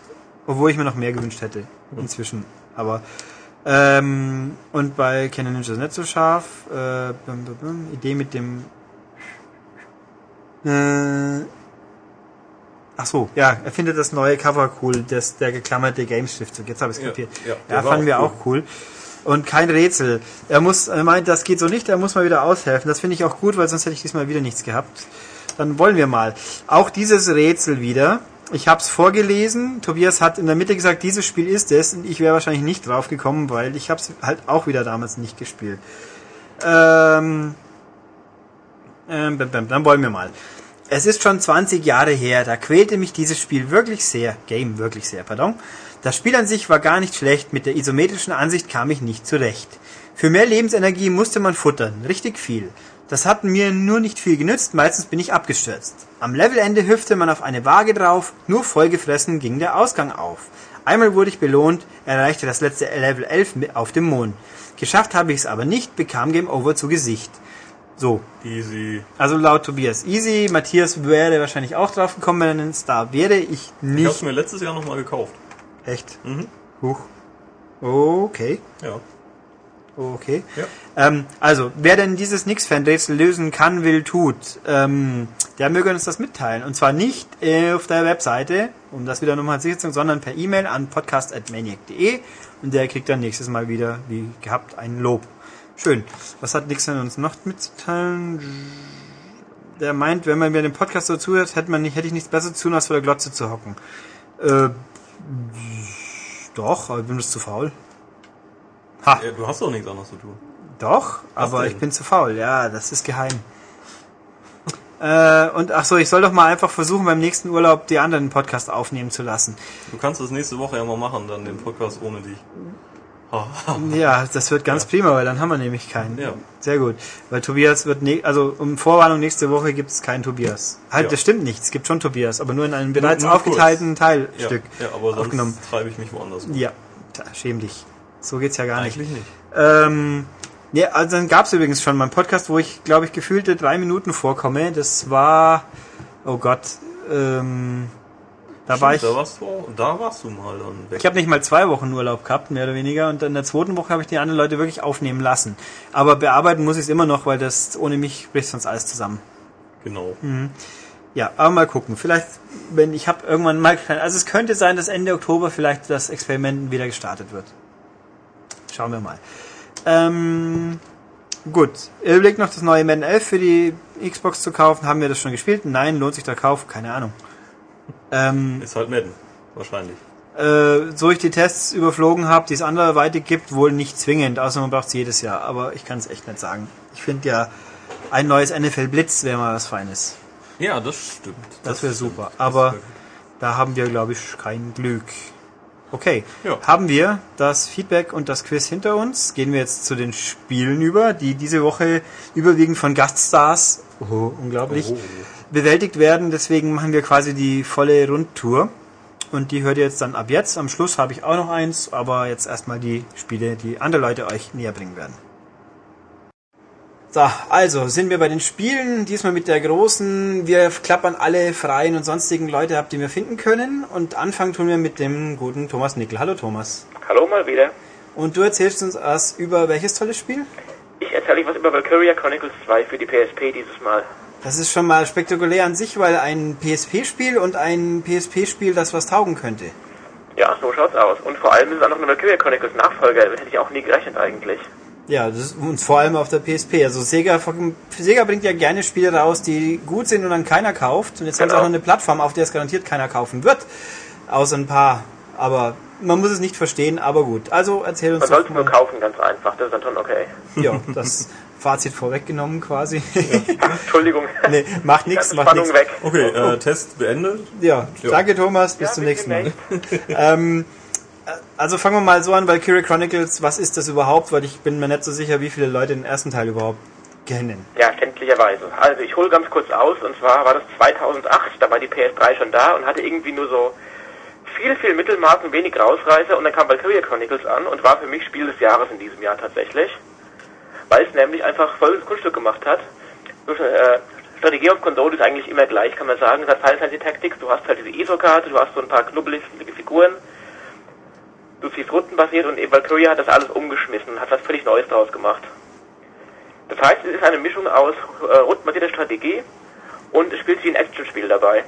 A: Obwohl ich mir noch mehr gewünscht hätte. Inzwischen. Aber, ähm, und bei Canon Ninja ist nicht so scharf. Äh, bum, bum, bum. Idee mit dem, äh, ach so, ja, er findet das neue Cover cool, das, der geklammerte Games-Schriftzug. Jetzt habe ich es
B: Ja,
A: kapiert.
B: ja,
A: ja,
B: war
A: fanden wir
B: auch
A: auch cool. Und kein Rätsel. Er muss, er meint, das geht so nicht, er muss mal wieder aushelfen. Das finde ich auch gut, weil sonst hätte ich diesmal wieder nichts gehabt. Dann wollen wir mal. Auch dieses Rätsel wieder. Ich habe es vorgelesen. Tobias hat in der Mitte gesagt, dieses Spiel ist es. Und ich wäre wahrscheinlich nicht drauf gekommen, weil ich habe es halt auch wieder damals nicht gespielt. Ähm, ähm, dann wollen wir mal. Es ist schon 20 Jahre her, da quälte mich dieses Spiel wirklich sehr, Game wirklich sehr, pardon. Das Spiel an sich war gar nicht schlecht, mit der isometrischen Ansicht kam ich nicht zurecht. Für mehr Lebensenergie musste man futtern, richtig viel. Das hat mir nur nicht viel genützt, meistens bin ich abgestürzt. Am Levelende hüpfte man auf eine Waage drauf, nur vollgefressen ging der Ausgang auf. Einmal wurde ich belohnt, erreichte das letzte Level 11 mit- auf dem Mond. Geschafft habe ich es aber nicht, bekam Game Over zu Gesicht. So,
B: Easy.
A: also laut Tobias easy. Matthias wäre wahrscheinlich auch drauf gekommen, wenn er ein Star wäre. Ich
B: Ich
A: nicht.
B: hab's mir letztes Jahr nochmal gekauft.
A: Echt?
B: Mhm.
A: Huch. Okay.
B: Ja.
A: Okay.
B: Ja.
A: Ähm, also, wer denn dieses Nix-Fan-Rätsel lösen kann, will, tut, ähm, der möge uns das mitteilen. Und zwar nicht äh, auf der Webseite, um das wieder nochmal zu sagen, sondern per E-Mail an podcast.maniac.de und der kriegt dann nächstes Mal wieder, wie gehabt, ein Lob. Schön. Was hat Nixon uns noch mitzuteilen? Der meint, wenn man mir den Podcast so zuhört, hätte, man nicht, hätte ich nichts besser zu tun, als vor der Glotze zu hocken. Äh, doch, aber ich bin das zu faul. Ha.
B: Ja, Du hast doch nichts anderes zu tun.
A: Doch,
B: Was
A: aber
B: denn?
A: ich bin zu faul. Ja, das ist geheim. Äh, und ach so, ich soll doch mal einfach versuchen, beim nächsten Urlaub die anderen Podcast aufnehmen zu lassen.
B: Du kannst das nächste Woche ja mal machen, dann den Podcast ohne dich.
A: Ja, das wird ganz prima, weil dann haben wir nämlich keinen.
B: Ja.
A: Sehr gut. Weil Tobias wird, ne also um Vorwarnung, nächste Woche gibt es keinen Tobias. Halt,
B: Ja.
A: das stimmt nicht. Es gibt schon Tobias, aber nur in einem bereits
B: nur
A: aufgeteilten
B: Ja,
A: Teilstück
B: ja, aber sonst
A: aufgenommen.
B: treibe ich mich woanders rum.
A: Ja, tja, schäm dich. So geht's ja gar nicht.
B: Eigentlich nicht.
A: Ähm, ja, also dann gab es übrigens schon mal einen Podcast, wo ich, glaube ich, gefühlte drei Minuten vorkomme. Das war, oh Gott, ähm, da war ich,
B: Da warst du, auch- da warst du mal dann weg.
A: ich habe nicht mal zwei Wochen Urlaub gehabt, mehr oder weniger, und in der zweiten Woche habe ich die anderen Leute wirklich aufnehmen lassen. Aber bearbeiten muss ich es immer noch, weil das ohne mich bricht sonst alles zusammen.
B: genau.
A: Ja, aber mal gucken. Vielleicht, wenn ich habe irgendwann mal, also es könnte sein, dass Ende Oktober vielleicht das Experiment wieder gestartet wird. Schauen wir mal. Ähm, gut. Überlegt noch das neue Madden 11 für die Xbox zu kaufen. Haben wir das schon gespielt? Nein, lohnt sich der Kauf? Keine Ahnung. Ähm,
B: Ist halt Madden. Wahrscheinlich.
A: äh, so ich die Tests überflogen habe, die es anderweitig gibt, wohl nicht zwingend, außer man braucht es jedes Jahr. Aber ich kann es echt nicht sagen. Ich finde ja, ein neues NFL Blitz wäre mal was Feines.
B: Ja, das stimmt.
A: Das wäre
B: stimmt.
A: super.
B: Das
A: Aber da haben wir, glaube ich, kein Glück. Okay,
B: Ja.
A: haben wir das Feedback und das Quiz hinter uns. Gehen wir jetzt zu den Spielen über, die diese Woche überwiegend von Gaststars, oh, unglaublich,
B: Oh.
A: bewältigt werden. Deswegen machen wir quasi die volle Rundtour. Und die hört ihr jetzt dann ab jetzt. Am Schluss habe ich auch noch eins, aber jetzt erstmal die Spiele, die andere Leute euch näher bringen werden. So, also sind wir bei den Spielen, diesmal mit der großen, wir klappern alle freien und sonstigen Leute ab, die wir finden können und anfangen tun wir mit dem guten Thomas Nickel. Hallo Thomas.
D: Hallo mal wieder.
A: Und du erzählst uns was über welches tolles Spiel?
D: Ich erzähle euch was über Valkyria Chronicles 2 für die PSP dieses Mal.
A: Das ist schon mal spektakulär an sich, weil ein PSP-Spiel und ein PSP-Spiel, das was taugen könnte.
D: Ja, so schaut's aus. Und vor allem ist es auch noch ein Valkyria Chronicles Nachfolger. Damit hätte ich auch nie gerechnet eigentlich.
A: Ja, das ist, und vor allem auf der PSP. Also Sega, Sega bringt ja gerne Spiele raus, die gut sind und dann keiner kauft. Und jetzt haben sie
D: Genau.
A: auch noch eine Plattform, auf der es garantiert keiner kaufen wird. Außer ein paar. Aber man muss es nicht verstehen, aber gut. Also erzähl uns
D: Man
A: doch
D: sollte nur kaufen, ganz einfach. Das ist dann schon okay.
A: Ja, das Fazit vorweggenommen quasi.
D: Entschuldigung.
A: nee, macht nichts, macht
D: Spannung
A: nichts.
D: weg.
B: Okay, äh, Test beendet.
A: Ja,
B: Ja.
A: danke Thomas, bis
D: Ja,
A: zum
D: bis
A: nächsten Mal. ähm, äh, also fangen wir mal so an, Valkyrie Chronicles, was ist das überhaupt? Weil ich bin mir nicht so sicher, wie viele Leute den ersten Teil überhaupt kennen.
D: Ja, kenntlicherweise. Also ich hole ganz kurz aus. Und zwar war das 2008. Da war die PS3 schon da und hatte irgendwie nur so viel, viel Mittelmaß und wenig Rausreißer. Und dann kam Valkyria Chronicles an und war für mich Spiel des Jahres in diesem Jahr tatsächlich. Weil es nämlich einfach volles Kunststück gemacht hat. Schon Strategie auf Konsole ist eigentlich immer gleich, kann man sagen. Es hat Final Fantasy Tactics, du hast halt diese ISO-Karte, du hast so ein paar knubbelige Figuren, du ziehst rundenbasiert und Valkyria hat das alles umgeschmissen hat was völlig Neues daraus gemacht. Das heißt, es ist eine Mischung aus äh, rundenbasierter Strategie und es spielt sich ein Actionspiel dabei.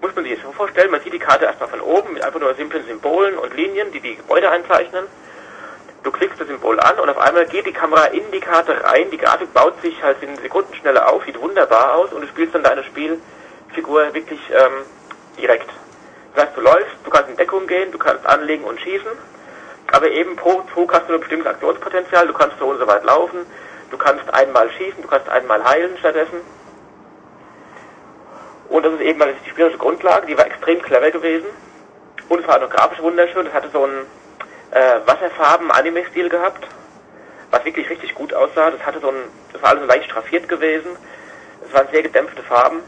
D: Muss man sich jetzt vorstellen, man sieht die Karte erstmal von oben mit einfach nur simplen Symbolen und Linien, die die Gebäude einzeichnen. Du klickst das Symbol an und auf einmal geht die Kamera in die Karte rein. Die Grafik baut sich halt in Sekundenschnelle auf, sieht wunderbar aus und du spielst dann deine Spielfigur wirklich ähm, direkt. Das heißt, du läufst, du kannst in Deckung gehen, du kannst anlegen und schießen, aber eben pro Zug hast du ein bestimmtes Aktionspotenzial, du kannst so und so weit laufen, du kannst einmal schießen, du kannst einmal heilen stattdessen. Und das ist eben die spielerische Grundlage, die war extrem clever gewesen. Und es war auch grafisch wunderschön, es hatte so einen äh, Wasserfarben-Anime-Stil gehabt, was wirklich richtig gut aussah. Das hatte so ein, das war alles so leicht straffiert gewesen. Es waren sehr gedämpfte Farben.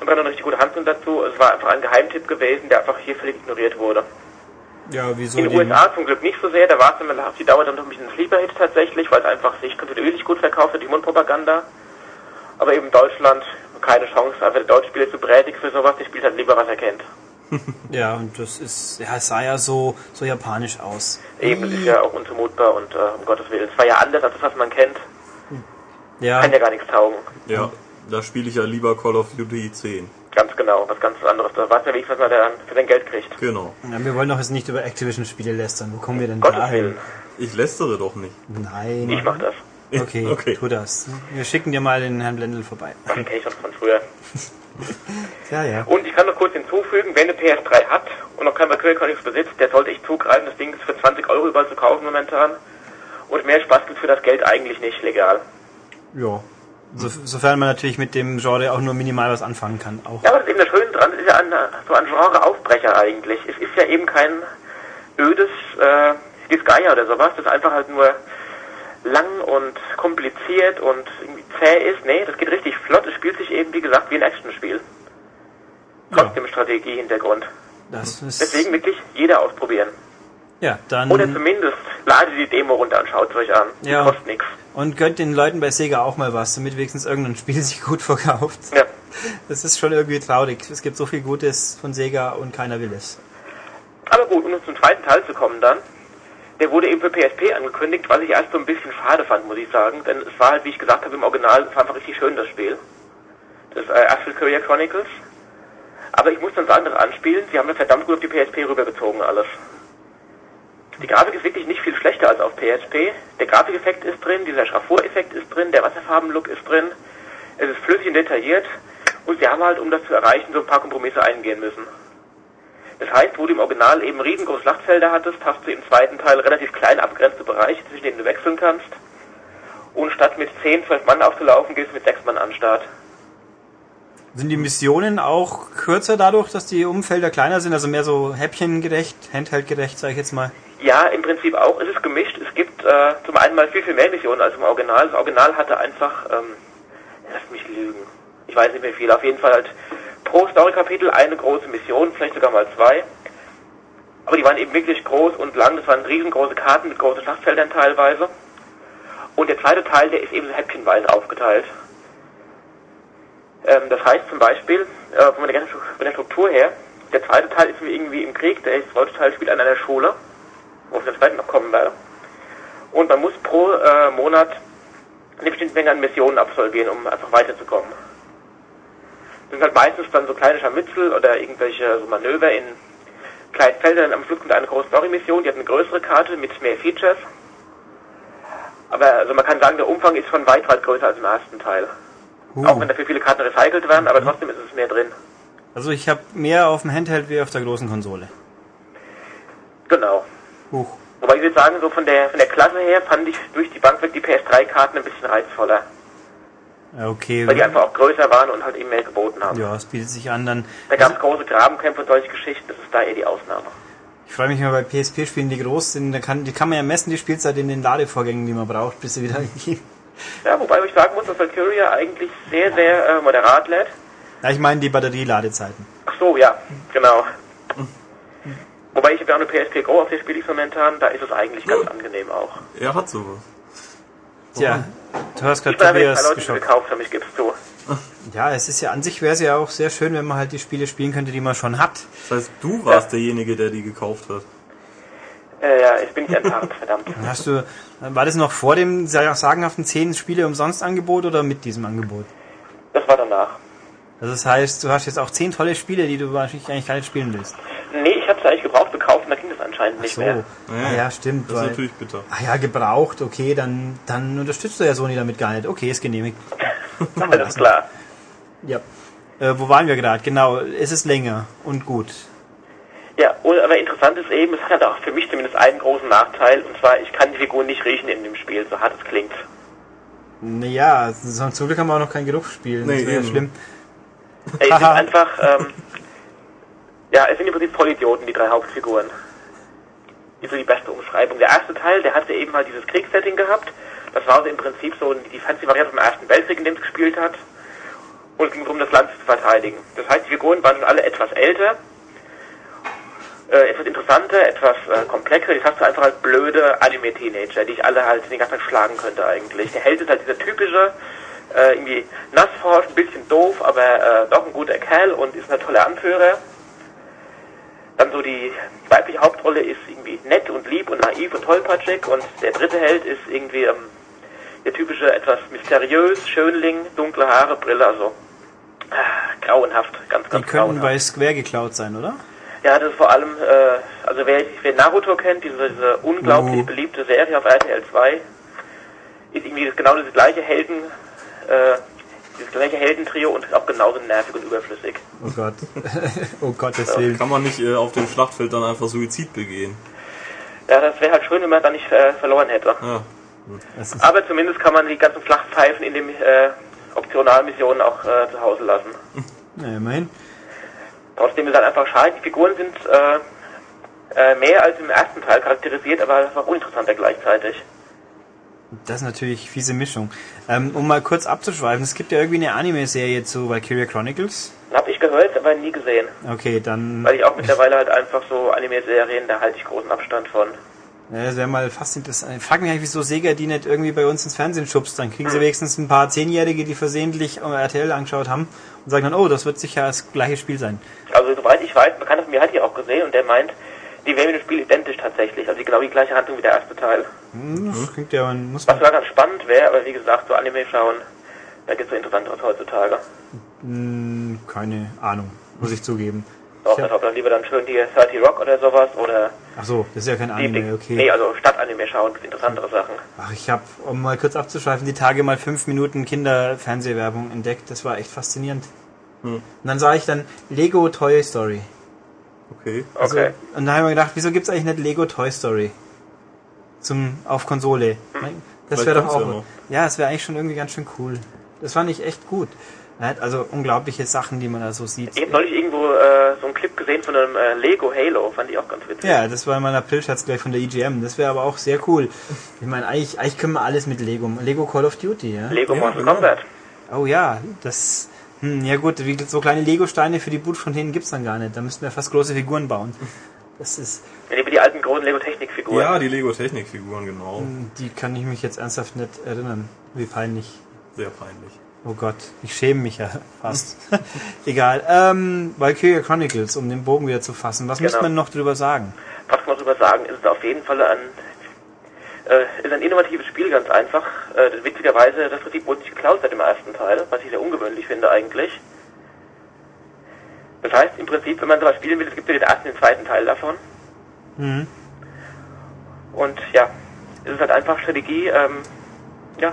D: Und dann eine richtig gute Handlung dazu. Es war einfach ein Geheimtipp gewesen, der einfach hier völlig ignoriert wurde.
A: Ja, wieso?
D: In den USA zum Glück nicht so sehr, da war es dann auf die Dauer dann noch ein bisschen ein Sleeper-Hit tatsächlich, weil es einfach sich kontinuierlich gut verkauft hat, die Mundpropaganda. Aber eben Deutschland keine Chance, einfach der Deutsche Spieler zu brätig für sowas, der spielt halt lieber, was er kennt.
A: Ja, und das ist, ja, es sah ja so, so japanisch aus.
D: Eben, das ist ja auch unzumutbar und äh, um Gottes Willen. Es war ja anders als das, was man kennt.
A: Ja,
D: Kann ja gar nichts taugen.
B: Ja, da spiele ich ja lieber Call of Duty 10.
D: Ganz genau, was ganz anderes. Da weiß ja wenigstens, was man da für sein Geld kriegt.
B: Genau.
A: ja, wir wollen doch jetzt nicht über Activision-Spiele lästern. Wo kommen wir denn
D: Gottes
A: dahin?
D: Willen.
B: Ich lästere doch nicht.
A: Nein.
D: Ich mach das.
A: Okay,
B: Okay.
A: tu das. Wir schicken dir mal den Herrn Blendl vorbei.
D: Das kenne ich schon von früher.
A: Ja, ja.
D: Und ich kann noch kurz hinzufügen, wer eine PS3 hat und noch kein Valkyrie Chronicles besitzt, der sollte echt zugreifen. Das Ding ist für 20 Euro überall zu kaufen momentan. Und mehr Spaß gibt für das Geld eigentlich nicht legal.
A: Ja. So, sofern man natürlich mit dem Genre auch nur minimal was anfangen kann. Auch.
D: Ja, aber das ist eben das Schöne dran, es ist ja ein, so ein Genre-Aufbrecher eigentlich. Es ist ja eben kein ödes äh, Disgaea oder sowas, das einfach halt nur lang und kompliziert und irgendwie zäh ist. Nee, das geht richtig flott. Es spielt sich eben, wie gesagt, wie ein Actionspiel. Trotzdem Strategie-Hintergrund.
A: Das ist,
D: Deswegen wirklich jeder ausprobieren.
A: Ja, dann
D: Oder zumindest ladet die Demo runter und schaut es euch an. Die
A: Ja.
D: kostet nichts.
A: und gönnt den Leuten bei Sega auch mal was, damit wenigstens irgendein Spiel sich gut verkauft.
D: Ja.
A: Das ist schon irgendwie traurig. Es gibt so viel Gutes von Sega und keiner will es.
D: Aber gut, um zum zweiten Teil zu kommen dann. Der wurde eben für PSP angekündigt, was ich erst so ein bisschen schade fand, muss ich sagen. Denn es war halt, wie ich gesagt habe, im Original, es war einfach richtig schön, das Spiel. Das äh, Astral Courier Chronicles. Aber ich muss dann das Anspielen, sie haben das verdammt gut auf die PSP rübergezogen alles. Die Grafik ist wirklich nicht viel schlechter als auf PSP. Der Grafikeffekt ist drin, dieser Schraffureffekt ist drin, der Wasserfarbenlook ist drin. Es ist flüssig und detailliert. Und sie haben halt, um das zu erreichen, so ein paar Kompromisse eingehen müssen. Das heißt, wo du im Original eben riesengroße Schlachtfelder hattest, hast du im zweiten Teil relativ klein abgrenzte Bereiche, zwischen denen du wechseln kannst. Und statt mit 10, 12 Mann aufzulaufen, gehst du mit 6 Mann an den Start.
A: Sind die Missionen auch kürzer dadurch, dass die Umfelder kleiner sind, also mehr so häppchengerecht, handheldgerecht, sage ich jetzt mal?
D: Ja, im Prinzip auch. Es ist gemischt. Es gibt äh, zum einen mal viel, viel mehr Missionen als im Original. Das Original hatte einfach, ähm, lass mich lügen, ich weiß nicht mehr viel, auf jeden Fall halt pro Story-Kapitel eine große Mission, vielleicht sogar mal zwei. Aber die waren eben wirklich groß und lang. Das waren riesengroße Karten mit großen Schlachtfeldern teilweise. Und der zweite Teil, der ist eben so häppchenweise aufgeteilt. Ähm, das heißt zum Beispiel, äh, von, der von der Struktur her, der zweite Teil ist wie irgendwie im Krieg, der zweite Teil spielt an einer Schule, wo ich dann später noch kommen werde. Und man muss pro äh, Monat eine bestimmte Menge an Missionen absolvieren, um einfach weiterzukommen. Das sind halt meistens dann so kleine Scharmützel oder irgendwelche so Manöver in kleinen Feldern. Am Schluss kommt eine große Story-Mission, die hat eine größere Karte mit mehr Features. Aber also man kann sagen, der Umfang ist schon weit, weit größer als im ersten Teil.
A: Uh.
D: Auch wenn dafür viele Karten recycelt werden, aber trotzdem ist es mehr drin.
A: Also ich habe mehr auf dem Handheld wie auf der großen Konsole.
D: Genau.
A: Huch.
D: Wobei ich würde sagen, so von der von der Klasse her fand ich durch die Bank weg die PS3-Karten ein bisschen reizvoller.
A: Okay.
D: Weil die einfach auch größer waren und halt eben mehr geboten haben.
A: Ja, es bietet sich an dann.
D: Da gab es große Grabenkämpfe und solche Geschichten, das ist da eher die Ausnahme.
A: Ich freue mich immer bei PSP-Spielen, die groß sind. Da kann, die kann man ja messen, die Spielzeit in den Ladevorgängen, die man braucht, bis sie wieder gehen.
D: Ja, wobei ich sagen muss, dass Valkyria eigentlich sehr, sehr äh, moderat lädt.
A: Ja, ich meine die Batterieladezeiten.
D: Ach so, ja, genau. Wobei ich habe ja auch eine PSP Go, auf der spiele ich momentan, da ist es eigentlich ganz angenehm auch.
B: Er hat sowas.
A: Tja, du hast gerade
D: Ich bin aber jetzt
A: Tobias
D: bei Leuten
A: geschockt.
D: gekauft haben, ich gib's zu.
A: Ja, es ist ja an sich wäre es ja auch sehr schön, wenn man halt die Spiele spielen könnte, die man schon hat.
B: Das heißt, du warst derjenige, der die gekauft hat.
D: Äh, ja, ich bin nicht enttarnt, verdammt.
A: Hast du, war das noch vor dem sagenhaften 10 Spiele umsonst Angebot oder mit diesem Angebot?
D: Das war danach.
A: Also das heißt, du hast jetzt auch 10 tolle Spiele, die du wahrscheinlich eigentlich gar nicht spielen willst.
D: Nee, ich hab's eigentlich gebraucht da ging das anscheinend nicht
A: so.
D: mehr.
A: Ah, ja, stimmt.
B: Das ist
A: Weil,
B: natürlich bitter.
A: ah ja, gebraucht, okay, dann, dann unterstützt du ja Sony damit gar nicht. Okay, ist genehmigt.
D: Alles klar.
A: Ja. Äh, wo waren wir gerade? Genau, es ist länger und gut.
D: Ja, und, aber interessant ist eben, es hat auch für mich zumindest einen großen Nachteil, und zwar, ich kann die Figuren nicht riechen in dem Spiel, so hart es klingt.
A: Naja, so- zum Glück haben wir auch noch kein Geruch spielen.
B: Nee,
A: das wäre ja schlimm.
D: Ey, es sind einfach, ähm, ja, es sind im Prinzip Vollidioten, die drei Hauptfiguren. Ist so die beste Umschreibung. Der erste Teil, der hatte eben halt dieses Kriegssetting gehabt. Das war so im Prinzip so die Fancy-Variante vom Ersten Weltkrieg, in dem es gespielt hat. Und es ging darum, das Land zu verteidigen. Das heißt, die Figuren waren alle etwas älter, äh, etwas interessanter, etwas äh, komplexer. Jetzt hast du einfach halt blöde Anime-Teenager, die ich alle halt den ganzen Tag schlagen könnte eigentlich. Der Held ist halt dieser typische, äh, irgendwie nassforsch, ein bisschen doof, aber äh, doch ein guter Kerl und ist ein toller Anführer. Dann so die weibliche Hauptrolle ist irgendwie nett und lieb und naiv und tollpatschig und der dritte Held ist irgendwie ähm, der typische, etwas mysteriös, Schönling, dunkle Haare, Brille, also ah, grauenhaft, ganz,
A: Die
D: ganz
A: könnten
D: grauenhaft.
A: bei Square geklaut sein, oder?
D: Ja, das ist vor allem, äh, also wer, wer Naruto kennt, diese, diese unglaublich
A: Uh.
D: beliebte Serie auf RTL 2, ist irgendwie genau das gleiche Helden, äh, dieses gleiche Heldentrio und ist auch genauso nervig und überflüssig.
A: Oh Gott. oh Gottes Willen.
B: Kann man nicht äh, auf dem Schlachtfeld dann einfach Suizid begehen?
D: Ja, das wäre halt schön, wenn man da nicht äh, verloren hätte.
B: Ja.
D: Aber zumindest kann man die ganzen Flachpfeifen in den äh, Optionalmissionen auch äh, zu Hause lassen.
A: na, immerhin.
D: Trotzdem ist halt einfach schade, die Figuren sind äh, äh, mehr als im ersten Teil charakterisiert, aber einfach uninteressanter gleichzeitig.
A: Das ist natürlich fiese Mischung. Ähm, um mal kurz abzuschweifen, es gibt ja irgendwie eine Anime-Serie zu Valkyria Chronicles.
D: Hab ich gehört, aber nie gesehen.
A: Okay, dann.
D: Weil ich auch mittlerweile halt einfach so Anime-Serien, da halte ich großen Abstand von.
A: Ja, das wäre mal fast interessant. Ich frage mich eigentlich, wieso Sega die nicht irgendwie bei uns ins Fernsehen schubst. Dann kriegen sie wenigstens ein paar Zehnjährige, die versehentlich RTL angeschaut haben und sagen dann, oh, das wird sicher das gleiche Spiel sein.
D: Also soweit ich weiß, man kann das von mir hat die auch gesehen und der meint, die wären mit dem Spiel identisch tatsächlich. Also genau die gleiche Handlung wie der erste Teil.
A: Hm, Das klingt ja, man muss
D: Was sogar ganz spannend wäre, aber wie gesagt, so Anime schauen, da gibt's so interessanteres heutzutage.
A: Hm, keine Ahnung, muss ich zugeben.
D: Doch,
A: Ja.
D: deshalb dann lieber dann schön die 30 Rock oder sowas oder
A: Ach so, das ist ja kein
D: die
A: Anime, okay.
D: Nee, also Stadt-Anime schauen, interessantere Sachen.
A: Ach, ich habe, um mal kurz abzuschweifen, die Tage mal fünf Minuten Kinderfernsehwerbung entdeckt. Das war echt faszinierend.
B: Hm.
A: Und dann sah ich dann Lego Toy Story.
B: Okay.
A: Also,
D: Okay.
A: Und da habe ich mir gedacht, wieso gibt's eigentlich nicht Lego Toy Story? Zum, auf Konsole. Das
B: Vielleicht
A: wäre doch auch.
B: ja.
A: Ja, es wäre eigentlich schon irgendwie ganz schön cool. Das fand ich echt gut. Also unglaubliche Sachen, die man da so sieht.
D: Ich habe neulich irgendwo äh, so einen Clip gesehen von einem äh, Lego Halo, fand ich auch ganz witzig.
A: Ja, das war in meiner Aprilscherz gleich von der EGM. Das wäre aber auch sehr cool. Ich meine, eigentlich, eigentlich können wir alles mit Lego. Lego Call of Duty, ja?
D: Lego
B: Ja,
D: Mortal
B: genau.
D: Kombat.
A: Oh ja, das. Hm, ja gut, wie, so kleine Lego-Steine für die Bootfontänen gibt's dann gar nicht. Da müssten wir fast große Figuren bauen. Das ist.
D: Ja, die, die alten großen Lego Technikfiguren.
B: Ja, die Lego Technikfiguren, genau.
A: Die kann ich mich jetzt ernsthaft nicht erinnern. Wie peinlich.
B: Sehr peinlich.
A: Oh Gott, ich schäme mich ja fast. Egal. Ähm, Valkyria Chronicles, um den Bogen wieder zu fassen. Was
D: Genau.
A: muss man noch drüber sagen?
D: Was kann man drüber sagen? Es ist auf jeden Fall ein, äh, ist ein innovatives Spiel, ganz einfach. Äh, witzigerweise, das Prinzip wurde nicht geklaut seit dem ersten Teil, was ich sehr ungewöhnlich finde eigentlich. Das heißt, im Prinzip, wenn man sowas spielen will, es gibt ja den ersten und den zweiten Teil davon.
A: Mhm.
D: Und ja, es ist halt einfach Strategie, ähm, ja,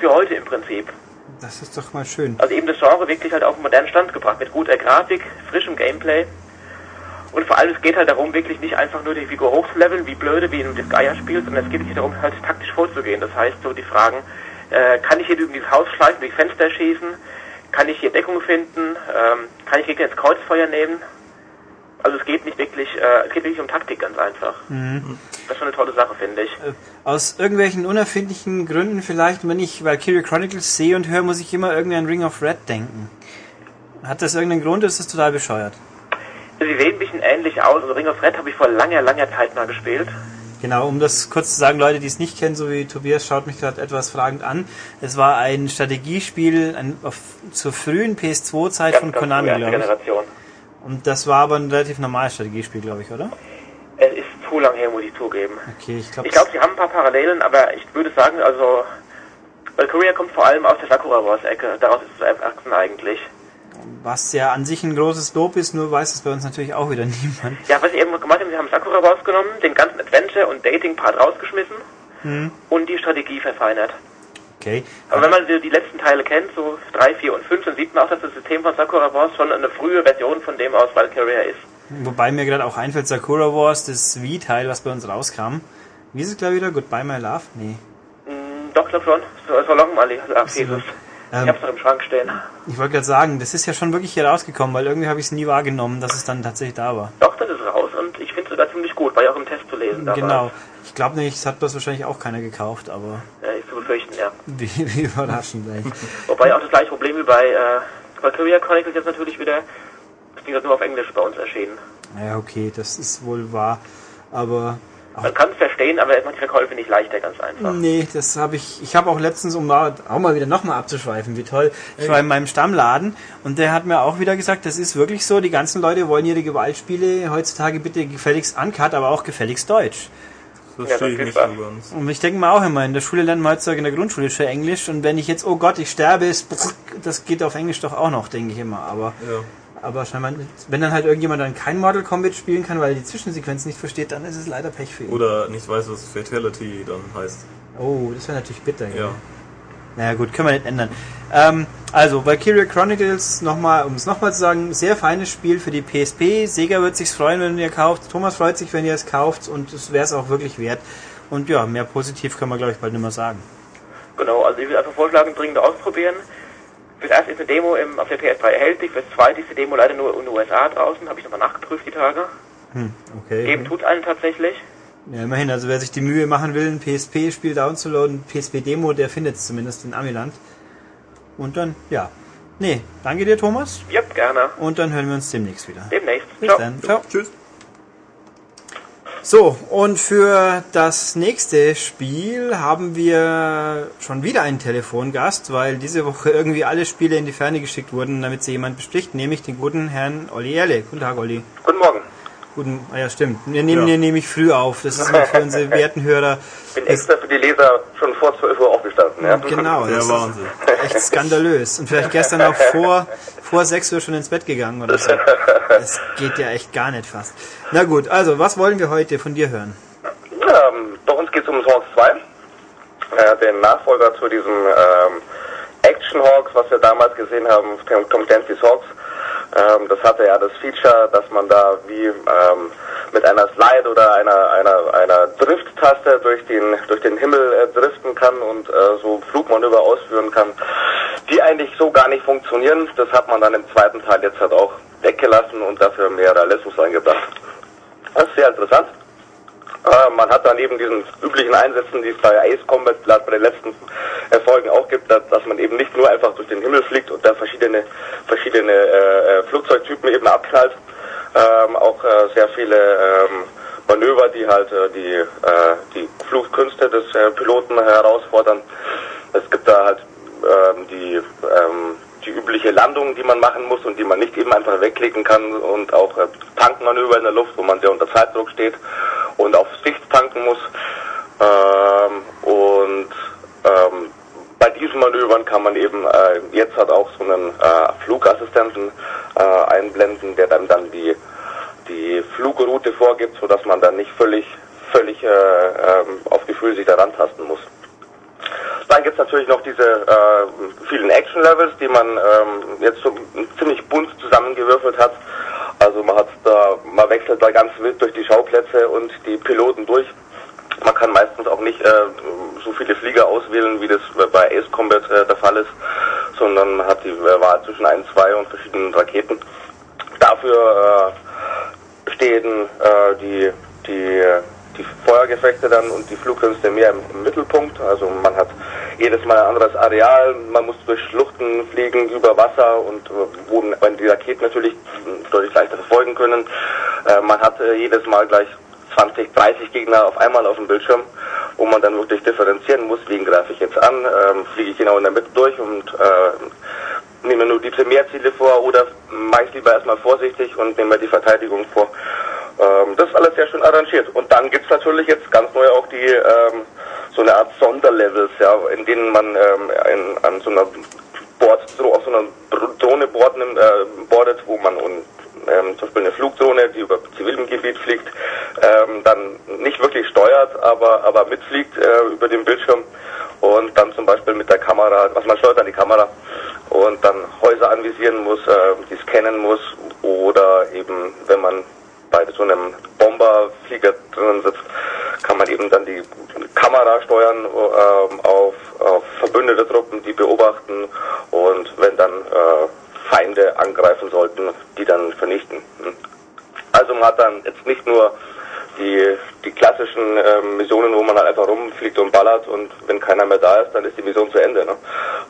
D: für heute im Prinzip.
A: Das ist doch mal schön.
D: Also eben das Genre wirklich halt auf einen modernen Stand gebracht, mit guter Grafik, frischem Gameplay. Und vor allem, es geht halt darum, wirklich nicht einfach nur die Figur hochzuleveln, wie blöde, wie in einem Disgaea-Spiel, sondern es geht wirklich darum, halt taktisch vorzugehen. Das heißt, so die Fragen, äh, kann ich hier durch dieses Haus schleichen, durch Fenster schießen? Kann ich hier Deckung finden? Ähm, kann ich Gegner ins Kreuzfeuer nehmen? Also es geht nicht wirklich, äh, es geht wirklich um Taktik ganz einfach. Das ist schon eine tolle Sache, finde ich.
A: Äh, Aus irgendwelchen unerfindlichen Gründen vielleicht, wenn ich Valkyria Chronicles sehe und höre, muss ich immer irgendwie an Ring of Red denken. Hat das irgendeinen Grund oder ist das total bescheuert?
D: Sie sehen ein bisschen ähnlich aus. Also Ring of Red habe ich vor langer, langer Zeit mal gespielt.
A: Genau, um das kurz zu sagen, Leute, die es nicht kennen, so wie Tobias, schaut mich gerade etwas fragend an. Es war ein Strategiespiel ein, auf, zur frühen PS2-Zeit von Konami, glaube ich.
D: Generation.
A: Und das war aber ein relativ normales Strategiespiel, glaube ich, oder?
D: Es ist zu lang her, muss ich zugeben.
A: Okay, ich glaube.
D: Ich glaube, sie haben ein paar Parallelen, aber ich würde sagen, also Valkyria kommt vor allem aus der Sakura Wars Ecke. Daraus ist es erwachsen eigentlich.
A: Was ja an sich ein großes Lob ist, nur weiß es bei uns natürlich auch wieder niemand.
D: Ja, was sie eben gemacht haben, sie haben Sakura Wars genommen, den ganzen Adventure- und Dating-Part rausgeschmissen und die Strategie verfeinert.
A: Okay.
D: Aber wenn man die, die letzten Teile kennt, so 3, 4 und 5, dann sieht man auch, dass das System von Sakura Wars schon eine frühe Version von dem aus Valkyria ist.
A: Wobei mir gerade auch einfällt, Sakura Wars, das Wii-Teil, was bei uns rauskam. Wie ist es gleich wieder? Goodbye My Love? Nee.
D: Hm, doch, glaub schon. So, so long mal Ach, Jesus.
A: Ähm,
D: Ich hab's noch im Schrank stehen.
A: Ich wollte gerade sagen, das ist ja schon wirklich hier rausgekommen, weil irgendwie habe ich es nie wahrgenommen, dass es dann tatsächlich da war.
D: Doch, das ist raus und ich finde es sogar ziemlich gut, war ja auch im Test zu lesen. damals.
A: Genau. Ich glaube nicht, es hat das wahrscheinlich auch keiner gekauft, aber
D: Ja, ist zu befürchten, ja.
A: wie, wie überraschend eigentlich.
D: Wobei auch das gleiche Problem wie bei äh, Valkyria Chronicles jetzt natürlich wieder, das Ding ist nur auf Englisch bei uns erschienen.
A: Naja, okay, das ist wohl wahr, aber
D: Man kann es verstehen, aber es macht die Verkäufe nicht leichter, ganz einfach.
A: Nee, das habe ich. Ich habe auch letztens, um mal, auch mal wieder nochmal abzuschweifen, wie toll. Ich war in meinem Stammladen und der hat mir auch wieder gesagt, das ist wirklich so, die ganzen Leute wollen ihre Gewaltspiele heutzutage bitte gefälligst uncut, aber auch gefälligst deutsch.
B: Das
D: Ja,
B: verstehe
D: das
B: ich nicht so ganz.
A: Und ich denke mir auch immer, in der Schule lernt man heutzutage in der Grundschule schon Englisch und wenn ich jetzt, oh Gott, ich sterbe, ist, das geht auf Englisch doch auch noch, denke ich immer. Aber,
B: Ja.
A: Aber scheinbar, wenn dann halt irgendjemand dann kein Mortal Kombat spielen kann, weil er die Zwischensequenz nicht versteht, dann ist es leider Pech für ihn.
B: Oder nicht weiß, was Fatality dann heißt.
A: Oh, das wäre natürlich bitter.
B: Ja.
A: Naja gut, können wir nicht ändern. Ähm, also, Valkyria Chronicles, nochmal, um es nochmal zu sagen, sehr feines Spiel für die PSP. Sega wird sich freuen, wenn ihr kauft. Thomas freut sich, wenn ihr es kauft und es wäre es auch wirklich wert. Und ja, mehr positiv kann man glaube ich bald nicht mehr sagen.
D: Genau, also ich würde einfach vorschlagen, dringend ausprobieren. Fürs erste ist eine Demo im, auf der PS3 erhältlich, fürs zweite ist die Demo leider nur in den USA draußen, habe ich nochmal nachgeprüft die Tage.
A: Hm, okay.
D: Geben tut einen tatsächlich.
A: Ja, immerhin, also wer sich die Mühe machen will, ein PSP-Spiel downzuladen, PSP-Demo, der findet es zumindest in Amiland. Und dann, ja. Nee, danke dir, Thomas.
D: Yep, gerne.
A: Und dann hören wir uns demnächst wieder.
D: Demnächst.
A: Bis
D: Ciao.
A: dann. Ciao.
B: Tschüss.
A: So, und für das nächste Spiel haben wir schon wieder einen Telefongast, weil diese Woche irgendwie alle Spiele in die Ferne geschickt wurden, damit sie jemand bespricht, nämlich den guten Herrn Olli Erle. Guten Tag, Olli.
E: Guten Morgen.
A: Guten, ah ja, stimmt. Wir nehmen
B: Ja.
A: den nämlich früh auf. Das ist für unsere werten Hörer
E: Ich bin extra für die Leser schon vor 12 Uhr aufgestanden. Ja?
A: genau. Das
B: Wahnsinn.
A: ist echt skandalös. Und vielleicht gestern auch vor, vor 6 Uhr schon ins Bett gegangen oder so. Das geht ja echt gar nicht fast. Na gut, also, was wollen wir heute von dir hören?
E: Ähm, bei uns geht es um Hawks 2, äh, den Nachfolger zu diesem ähm, Action Hawks, was wir damals gesehen haben, Tom Tom Clancy's Hawks. Ähm, das hatte ja das Feature, dass man da wie ähm, mit einer Slide oder einer einer einer Drift-Taste durch den durch den Himmel äh, driften kann und äh, so Flugmanöver ausführen kann, die eigentlich so gar nicht funktionieren. Das hat man dann im zweiten Teil jetzt halt auch weggelassen und dafür mehr Realismus eingebracht. Das ist sehr interessant. Äh, man hat dann eben diesen üblichen Einsätzen, die es bei Ace Combat bei den letzten Erfolgen auch gibt, dass, dass man eben nicht nur einfach durch den Himmel fliegt und da verschiedene verschiedene äh, äh, Flugzeugtypen eben abknallt, ähm, auch äh, sehr viele ähm, Manöver, die halt äh, die äh, die Flugkünste des äh, Piloten herausfordern. Es gibt da halt ähm, die ähm, die übliche Landung, die man machen muss und die man nicht eben einfach wegklicken kann und auch äh, Tankmanöver in der Luft, wo man sehr unter Zeitdruck steht und auf Sicht tanken muss. Ähm, und ähm, bei diesen Manövern kann man eben äh, jetzt halt auch so einen äh, Flugassistenten äh, einblenden, der dann dann die die Flugroute vorgibt, so dass man dann nicht völlig völlig äh, ähm, auf Gefühl sich daran tasten muss. Dann gibt es natürlich noch diese äh, vielen Action-Levels, die man ähm, jetzt so ziemlich bunt zusammengewürfelt hat. Also man hat da, man wechselt da ganz wild durch die Schauplätze und die Piloten durch. Man kann meistens auch nicht äh, so viele Flieger auswählen, wie das bei Ace Combat äh, der Fall ist, sondern man hat die äh, Wahl zwischen ein, zwei und verschiedenen Raketen. Dafür äh, stehen äh, die, die, die Feuergefechte dann und die Flugkünste mehr im, im Mittelpunkt. Also man hat jedes Mal ein anderes Areal, man muss durch Schluchten fliegen, über Wasser und äh, wo die Raketen natürlich deutlich leichter verfolgen können. Äh, man hat äh, jedes Mal gleich 20, 30 Gegner auf einmal auf dem Bildschirm, wo man dann wirklich differenzieren muss, wen greife ich jetzt an, ähm, fliege ich genau in der Mitte durch und äh, nehme nur die Primärziele vor oder mache ich lieber erstmal vorsichtig und nehme die Verteidigung vor. Ähm, das ist alles sehr schön arrangiert. Und dann gibt's natürlich jetzt ganz neu auch die ähm, so eine Art Sonderlevels, ja, in denen man ähm, an so einer Board, so auf so einer Drohne boarden, äh, boardet, wo man und, ähm, zum Beispiel eine Flugdrohne, die über zivilem Gebiet fliegt, ähm, dann nicht wirklich steuert, aber aber mitfliegt äh, über den Bildschirm und dann zum Beispiel mit der Kamera, was man steuert an die Kamera und dann Häuser anvisieren muss, äh, die scannen muss oder eben, wenn man bei so einem Bomberflieger drinnen sitzt, kann man eben dann die Kamera steuern ähm, auf, auf verbündete Truppen, die beobachten und wenn dann äh, Feinde angreifen sollten, die dann vernichten. Also man hat dann jetzt nicht nur die, die klassischen ähm, Missionen, wo man halt einfach rumfliegt und ballert und wenn keiner mehr da ist, dann ist die Mission zu Ende. Ne?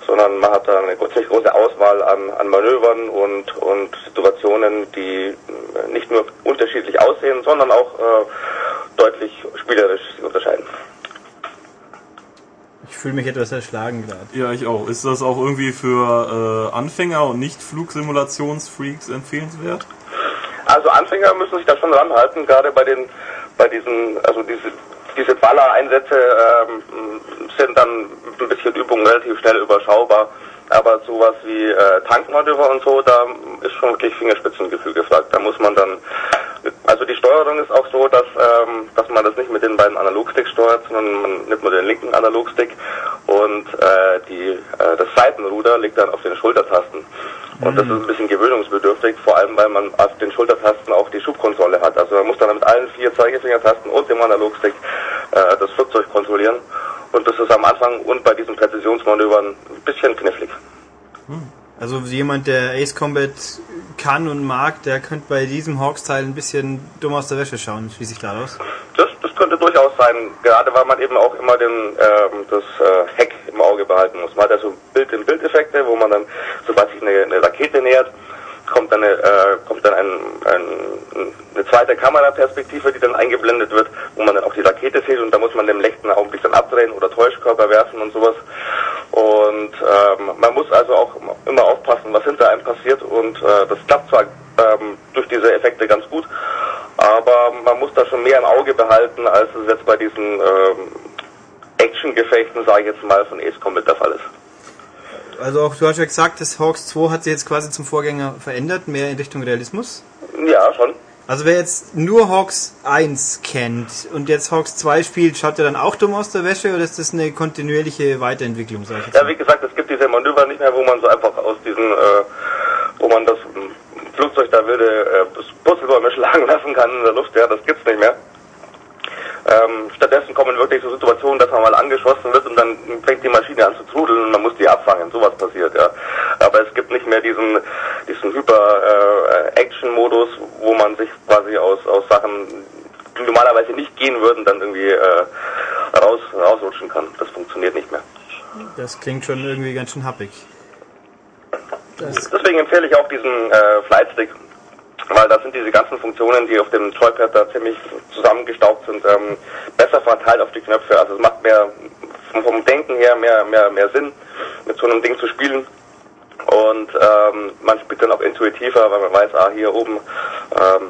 E: Sondern man hat da eine ziemlich große Auswahl an, an Manövern und, und Situationen, die äh, nicht nur unterschiedlich aussehen, sondern auch äh, deutlich spielerisch sich unterscheiden.
A: Ich fühle mich etwas erschlagen gerade.
B: Ja, ich auch. Ist das auch irgendwie für äh, Anfänger und nicht Flugsimulationsfreaks empfehlenswert?
E: Also Anfänger müssen sich da schon ranhalten, gerade bei den bei diesen, also diese diese Baller-Einsätze ähm, sind dann ein bisschen Übung relativ schnell überschaubar. Aber sowas wie äh, Tankmanöver und so, da ist schon wirklich Fingerspitzengefühl gefragt. Da muss man dann, also die Steuerung ist auch so, dass, ähm, dass man das nicht mit den beiden Analogsticks steuert, sondern man nimmt nur den linken Analogstick und äh, die, äh, das Seitenruder liegt dann auf den Schultertasten. Und das ist ein bisschen gewöhnungsbedürftig, vor allem weil man auf den Schultertasten auch die Schubkonsole hat. Also man muss dann mit allen vier Zeigefingertasten und dem Analogstick äh, das Flugzeug kontrollieren. Und das ist am Anfang und bei diesen Präzisionsmanövern ein bisschen knifflig.
A: Also jemand, der Ace Combat kann und mag, der könnte bei diesem Hawks-Teil ein bisschen dumm aus der Wäsche schauen, schließe ich daraus.
E: Das, das könnte durchaus sein, gerade weil man eben auch immer den, ähm, das äh, Heck im Auge behalten muss. Man hat ja so Bild-in-Bild-Effekte, wo man dann, sobald sich eine, eine Rakete nähert, kommt dann, eine, äh, kommt dann ein, ein, eine zweite Kameraperspektive, die dann eingeblendet wird, wo man dann auch die Rakete sieht und da muss man den rechten Augenblick dann abdrehen oder Täuschkörper werfen und sowas. Und ähm, man muss also auch immer aufpassen, was hinter einem passiert und äh, das klappt zwar ähm, durch diese Effekte ganz gut, aber man muss da schon mehr im Auge behalten, als es jetzt bei diesen ähm, Action-Gefechten, sage ich jetzt mal, von Ace Combat der Fall ist.
A: Also auch, du hast ja gesagt, das Hawks 2 hat sich jetzt quasi zum Vorgänger verändert, mehr in Richtung Realismus.
E: Ja, schon.
A: Also wer jetzt nur Hawks 1 kennt und jetzt Hawks 2 spielt, schaut er dann auch dumm aus der Wäsche oder ist das eine kontinuierliche Weiterentwicklung, sag ich jetzt
E: Ja,
A: mal?
E: wie gesagt, es gibt diese Manöver nicht mehr, wo man so einfach aus diesen, äh, wo man das ähm, Flugzeug da wilde äh, Purzelbäume schlagen lassen kann in der Luft, ja, das gibt's nicht mehr. Ähm, stattdessen kommen wirklich so Situationen, dass man mal angeschossen wird und dann fängt die Maschine an zu trudeln und man muss die abfangen. Sowas passiert, ja. Aber es gibt nicht mehr diesen, diesen Hyper-Action-Modus, wo man sich quasi aus, aus Sachen, die normalerweise nicht gehen würden, dann irgendwie äh, raus, rausrutschen kann. Das funktioniert nicht mehr.
A: Das klingt schon irgendwie ganz schön happig. Das,
E: Deswegen empfehle ich auch diesen äh, Flightstick, weil da sind diese ganzen Funktionen, die auf dem Joypad da ziemlich zusammengestaubt sind, ähm, besser verteilt auf die Knöpfe. Also es macht mehr vom, Denken her mehr, mehr, mehr Sinn, mit so einem Ding zu spielen. Und ähm, man spielt dann auch intuitiver, weil man weiß, ah, hier oben ähm,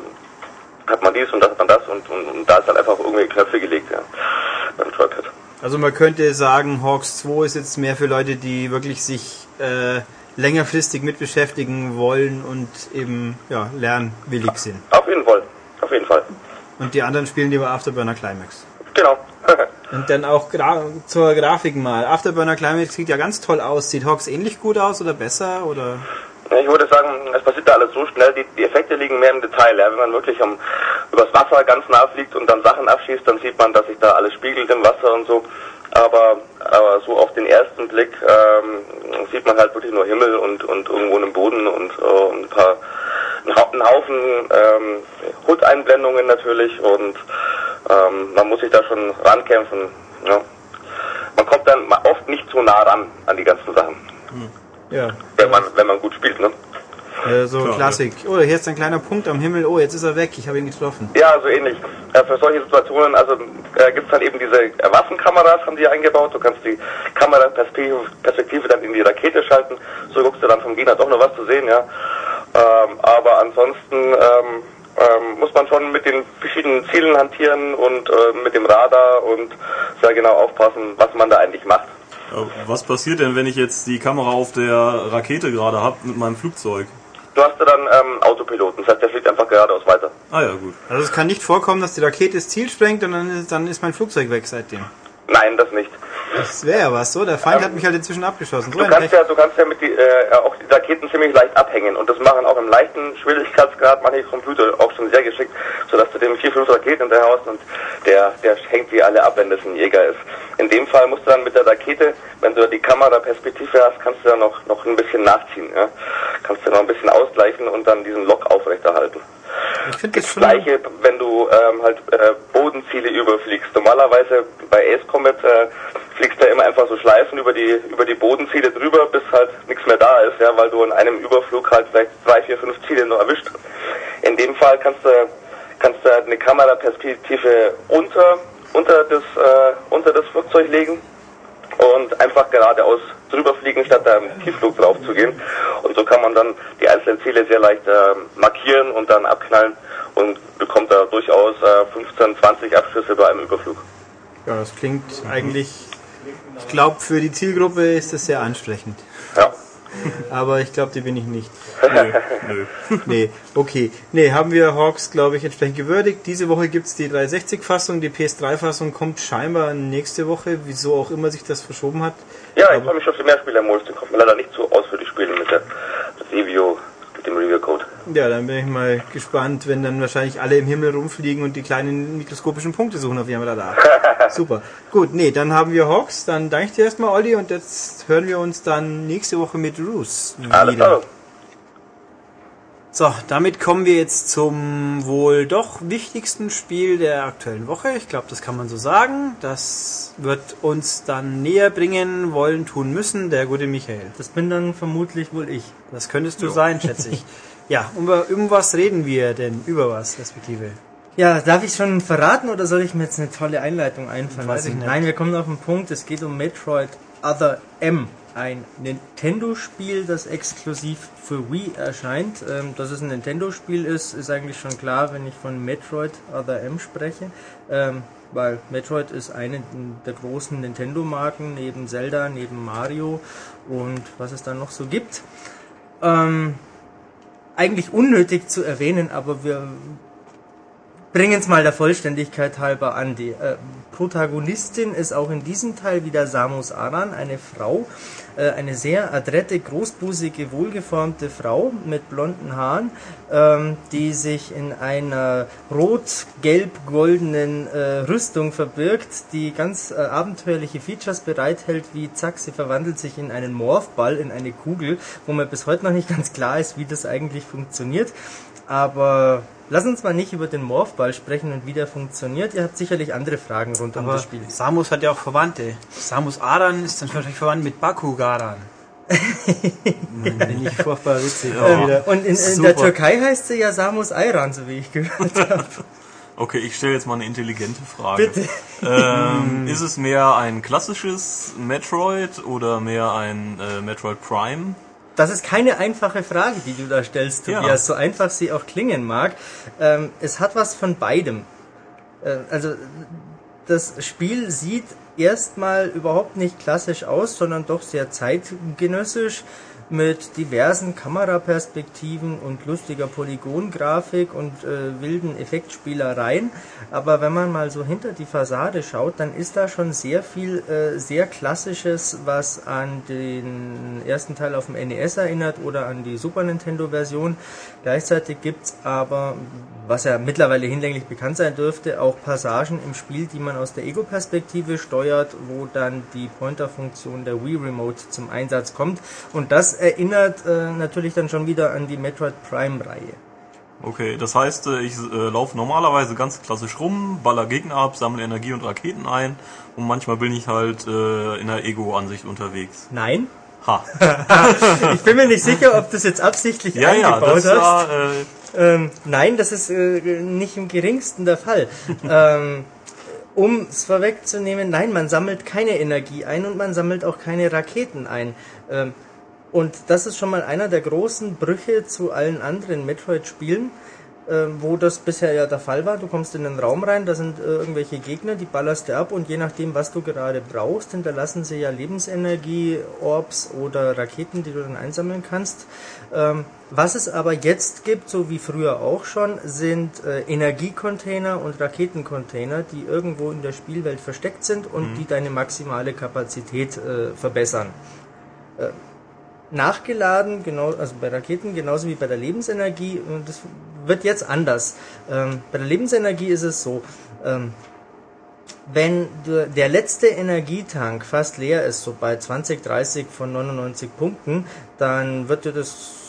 E: hat man dies und das hat man das und, und, und da ist dann einfach irgendwie Knöpfe gelegt, ja, beim Joypad.
A: also man könnte sagen, Hawks 2 ist jetzt mehr für Leute, die wirklich sich äh, längerfristig mit beschäftigen wollen und eben ja, lernwillig sind.
E: Auf jeden Fall, auf jeden Fall.
A: Und die anderen spielen lieber Afterburner Climax.
E: Genau.
A: Und dann auch gra zur Grafik mal. Afterburner Climax sieht ja ganz toll aus. Sieht Hawks ähnlich gut aus oder besser? Oder?
E: Ich würde sagen, es passiert da alles so schnell, die, die Effekte liegen mehr im Detail. Ja. Wenn man wirklich am, übers Wasser ganz nah fliegt und dann Sachen abschießt, dann sieht man, dass sich da alles spiegelt im Wasser und so. Aber, aber so auf den ersten Blick ähm, sieht man halt wirklich nur Himmel und, und irgendwo einen Boden und äh, ein paar einen Haufen ähm, HUD-Einblendungen natürlich und ähm, man muss sich da schon rankämpfen. Ja. Man kommt dann oft nicht so nah ran an die ganzen Sachen,
A: Ja.
E: wenn man wenn man gut spielt. Ne?
A: Äh, so
B: Klar,
A: Klassik. Oh, hier ist ein kleiner Punkt am Himmel. Oh, jetzt ist er weg. Ich habe ihn getroffen.
E: Ja, so ähnlich. Äh, für solche Situationen, also äh, gibt es dann eben diese äh, Waffenkameras, haben die eingebaut. Du kannst die Kameraperspektive Perspektive dann in die Rakete schalten. So guckst du dann vom Gegner doch noch was zu sehen, ja. Ähm, aber ansonsten ähm, ähm, muss man schon mit den verschiedenen Zielen hantieren und äh, mit dem Radar und sehr genau aufpassen, was man da eigentlich macht.
B: Äh, Was passiert denn, wenn ich jetzt die Kamera auf der Rakete gerade habe mit meinem Flugzeug?
E: Du hast ja dann ähm, Autopiloten, das heißt, der fliegt einfach geradeaus weiter.
B: Ah ja, gut.
A: Also es kann nicht vorkommen, dass die Rakete das Ziel sprengt und dann ist, dann ist mein Flugzeug weg seitdem.
E: Nein, das nicht.
A: Das wäre ja was, so. Der Feind hat mich halt inzwischen abgeschossen. So
E: Du kannst ja, du kannst ja mit die, äh, auch die Raketen ziemlich leicht abhängen und das machen auch im leichten Schwierigkeitsgrad manche Computer auch schon sehr geschickt, sodass du dem vier, fünf Raketen hinterher hast und der, der hängt wie alle ab, wenn das ein Jäger ist. In dem Fall musst du dann mit der Rakete, wenn du die Kameraperspektive hast, kannst du dann noch, noch ein bisschen nachziehen, ja? Kannst du noch ein bisschen ausgleichen und dann diesen Lock aufrechterhalten.
A: Das
E: gleiche, wenn du ähm, halt äh, Bodenziele überfliegst. Normalerweise bei Ace Combat äh, fliegst du immer einfach so Schleifen über die über die Bodenziele drüber, bis halt nichts mehr da ist, ja, weil du in einem Überflug halt vielleicht drei, vier, fünf Ziele noch erwischt. In dem Fall kannst du kannst du halt eine Kameraperspektive unter unter das äh, unter das Flugzeug legen und einfach geradeaus drüber fliegen, statt da im Tiefflug drauf zu gehen. Und so kann man dann die einzelnen Ziele sehr leicht äh, markieren und dann abknallen und bekommt da durchaus äh, 15, 20 Abschüsse bei einem Überflug.
A: Ja, das klingt eigentlich. Ich glaube, für die Zielgruppe ist das sehr ansprechend.
E: Ja.
A: Aber ich glaube, die bin ich nicht.
B: Nö, nö.
A: Nee, okay. Nee, haben wir Hawks, glaube ich, entsprechend gewürdigt. Diese Woche gibt's die 360-Fassung, die PS3-Fassung kommt scheinbar nächste Woche, wieso auch immer sich das verschoben hat.
E: Ja, ich freue mich schon auf die Mehrspieler-Modus. Den konnten wir leider nicht so ausführlich spielen mit der das Review, mit dem Review-Code.
A: Ja, dann bin ich mal gespannt, wenn dann wahrscheinlich alle im Himmel rumfliegen und die kleinen mikroskopischen Punkte suchen auf ihrem Radar. Super. Gut, nee, dann haben wir Hawks. Dann danke ich dir erstmal, Olli, und jetzt hören wir uns dann nächste Woche mit Roos
E: Alles klar.
A: So, damit kommen wir jetzt zum wohl doch wichtigsten Spiel der aktuellen Woche. Ich glaube, das kann man so sagen. Das wird uns dann näher bringen wollen, tun müssen, der gute Michael.
F: Das bin dann vermutlich wohl ich.
A: Das könntest du sein, schätze ich. Ja, um, um was reden wir denn? Über was, respektive?
F: Ja, darf ich schon verraten oder soll ich mir jetzt eine tolle Einleitung einfallen
A: Weiß ich
F: lassen?
A: nicht.
F: Nein, wir kommen auf den Punkt. Es geht um Metroid Other M. Ein Nintendo-Spiel, das exklusiv für Wii erscheint. Ähm, dass es ein Nintendo-Spiel ist, ist eigentlich schon klar, wenn ich von Metroid Other M spreche. Ähm, weil Metroid ist eine der großen Nintendo-Marken, neben Zelda, neben Mario und was es dann noch so gibt. Ähm, eigentlich unnötig zu erwähnen, aber wir bringen es mal der Vollständigkeit halber an. Die äh, Protagonistin ist auch in diesem Teil wieder Samus Aran, eine Frau, eine sehr adrette, großbusige, wohlgeformte Frau mit blonden Haaren, ähm, die sich in einer rot-gelb-goldenen äh, Rüstung verbirgt, die ganz äh, abenteuerliche Features bereithält, wie zack, sie verwandelt sich in einen Morphball, in eine Kugel, wo mir bis heute noch nicht ganz klar ist, wie das eigentlich funktioniert. Aber lass uns mal nicht über den Morphball sprechen und wie der funktioniert. Ihr habt sicherlich andere Fragen rund um
A: Aber
F: das Spiel.
A: Samus hat ja auch Verwandte. Samus Aran ist dann wahrscheinlich verwandt mit Bakugaran. Bin ich furchtbar witzig.
B: Ja.
F: Und in, in der Türkei heißt sie ja Samus Ayran, so wie ich gehört habe.
B: Okay, ich stelle jetzt mal eine intelligente Frage.
F: Bitte.
B: Ähm, ist es mehr ein klassisches Metroid oder mehr ein äh, Metroid Prime?
F: Das ist keine einfache Frage, die du da stellst,
B: Ja.
F: Tobias, so einfach sie auch klingen mag. Ähm, es hat was von beidem. Äh, also das Spiel sieht erstmal überhaupt nicht klassisch aus, sondern doch sehr zeitgenössisch mit diversen Kameraperspektiven und lustiger Polygongrafik und äh, wilden Effektspielereien. Aber wenn man mal so hinter die Fassade schaut, dann ist da schon sehr viel äh, sehr klassisches, was an den ersten Teil auf dem NES erinnert oder an die Super Nintendo Version. Gleichzeitig gibt's aber, was ja mittlerweile hinlänglich bekannt sein dürfte, auch Passagen im Spiel, die man aus der Ego-Perspektive steuert, wo dann die Pointer-Funktion der Wii Remote zum Einsatz kommt. Und das erinnert äh, natürlich dann schon wieder an die Metroid Prime-Reihe.
B: Okay, das heißt, äh, ich äh, laufe normalerweise ganz klassisch rum, baller Gegner ab, sammle Energie und Raketen ein und manchmal bin ich halt äh, in der Ego-Ansicht unterwegs.
F: Nein,
B: Ha.
F: Ich bin mir nicht sicher, ob du es jetzt absichtlich
B: Ja, ja,
F: eingebaut
B: das
F: hast.
B: war, äh,
F: Ähm, nein, das ist äh, nicht im geringsten der Fall. ähm, um es vorwegzunehmen, nein, man sammelt keine Energie ein und man sammelt auch keine Raketen ein. Ähm, und das ist schon mal einer der großen Brüche zu allen anderen Metroid-Spielen, äh, wo das bisher ja der Fall war. Du kommst in den Raum rein, da sind äh, irgendwelche Gegner, die ballerst du ab und je nachdem, was du gerade brauchst, hinterlassen sie ja Lebensenergie, Orbs oder Raketen, die du dann einsammeln kannst. Ähm, was es aber jetzt gibt, so wie früher auch schon, sind äh, Energiecontainer und Raketencontainer, die irgendwo in der Spielwelt versteckt sind und die deine maximale Kapazität äh, verbessern. Nachgeladen, genau, also bei Raketen genauso wie bei der Lebensenergie, und das wird jetzt anders. Ähm, bei der Lebensenergie ist es so, ähm, wenn der letzte Energietank fast leer ist, so bei 20, 30 von 99 Punkten, dann wird dir das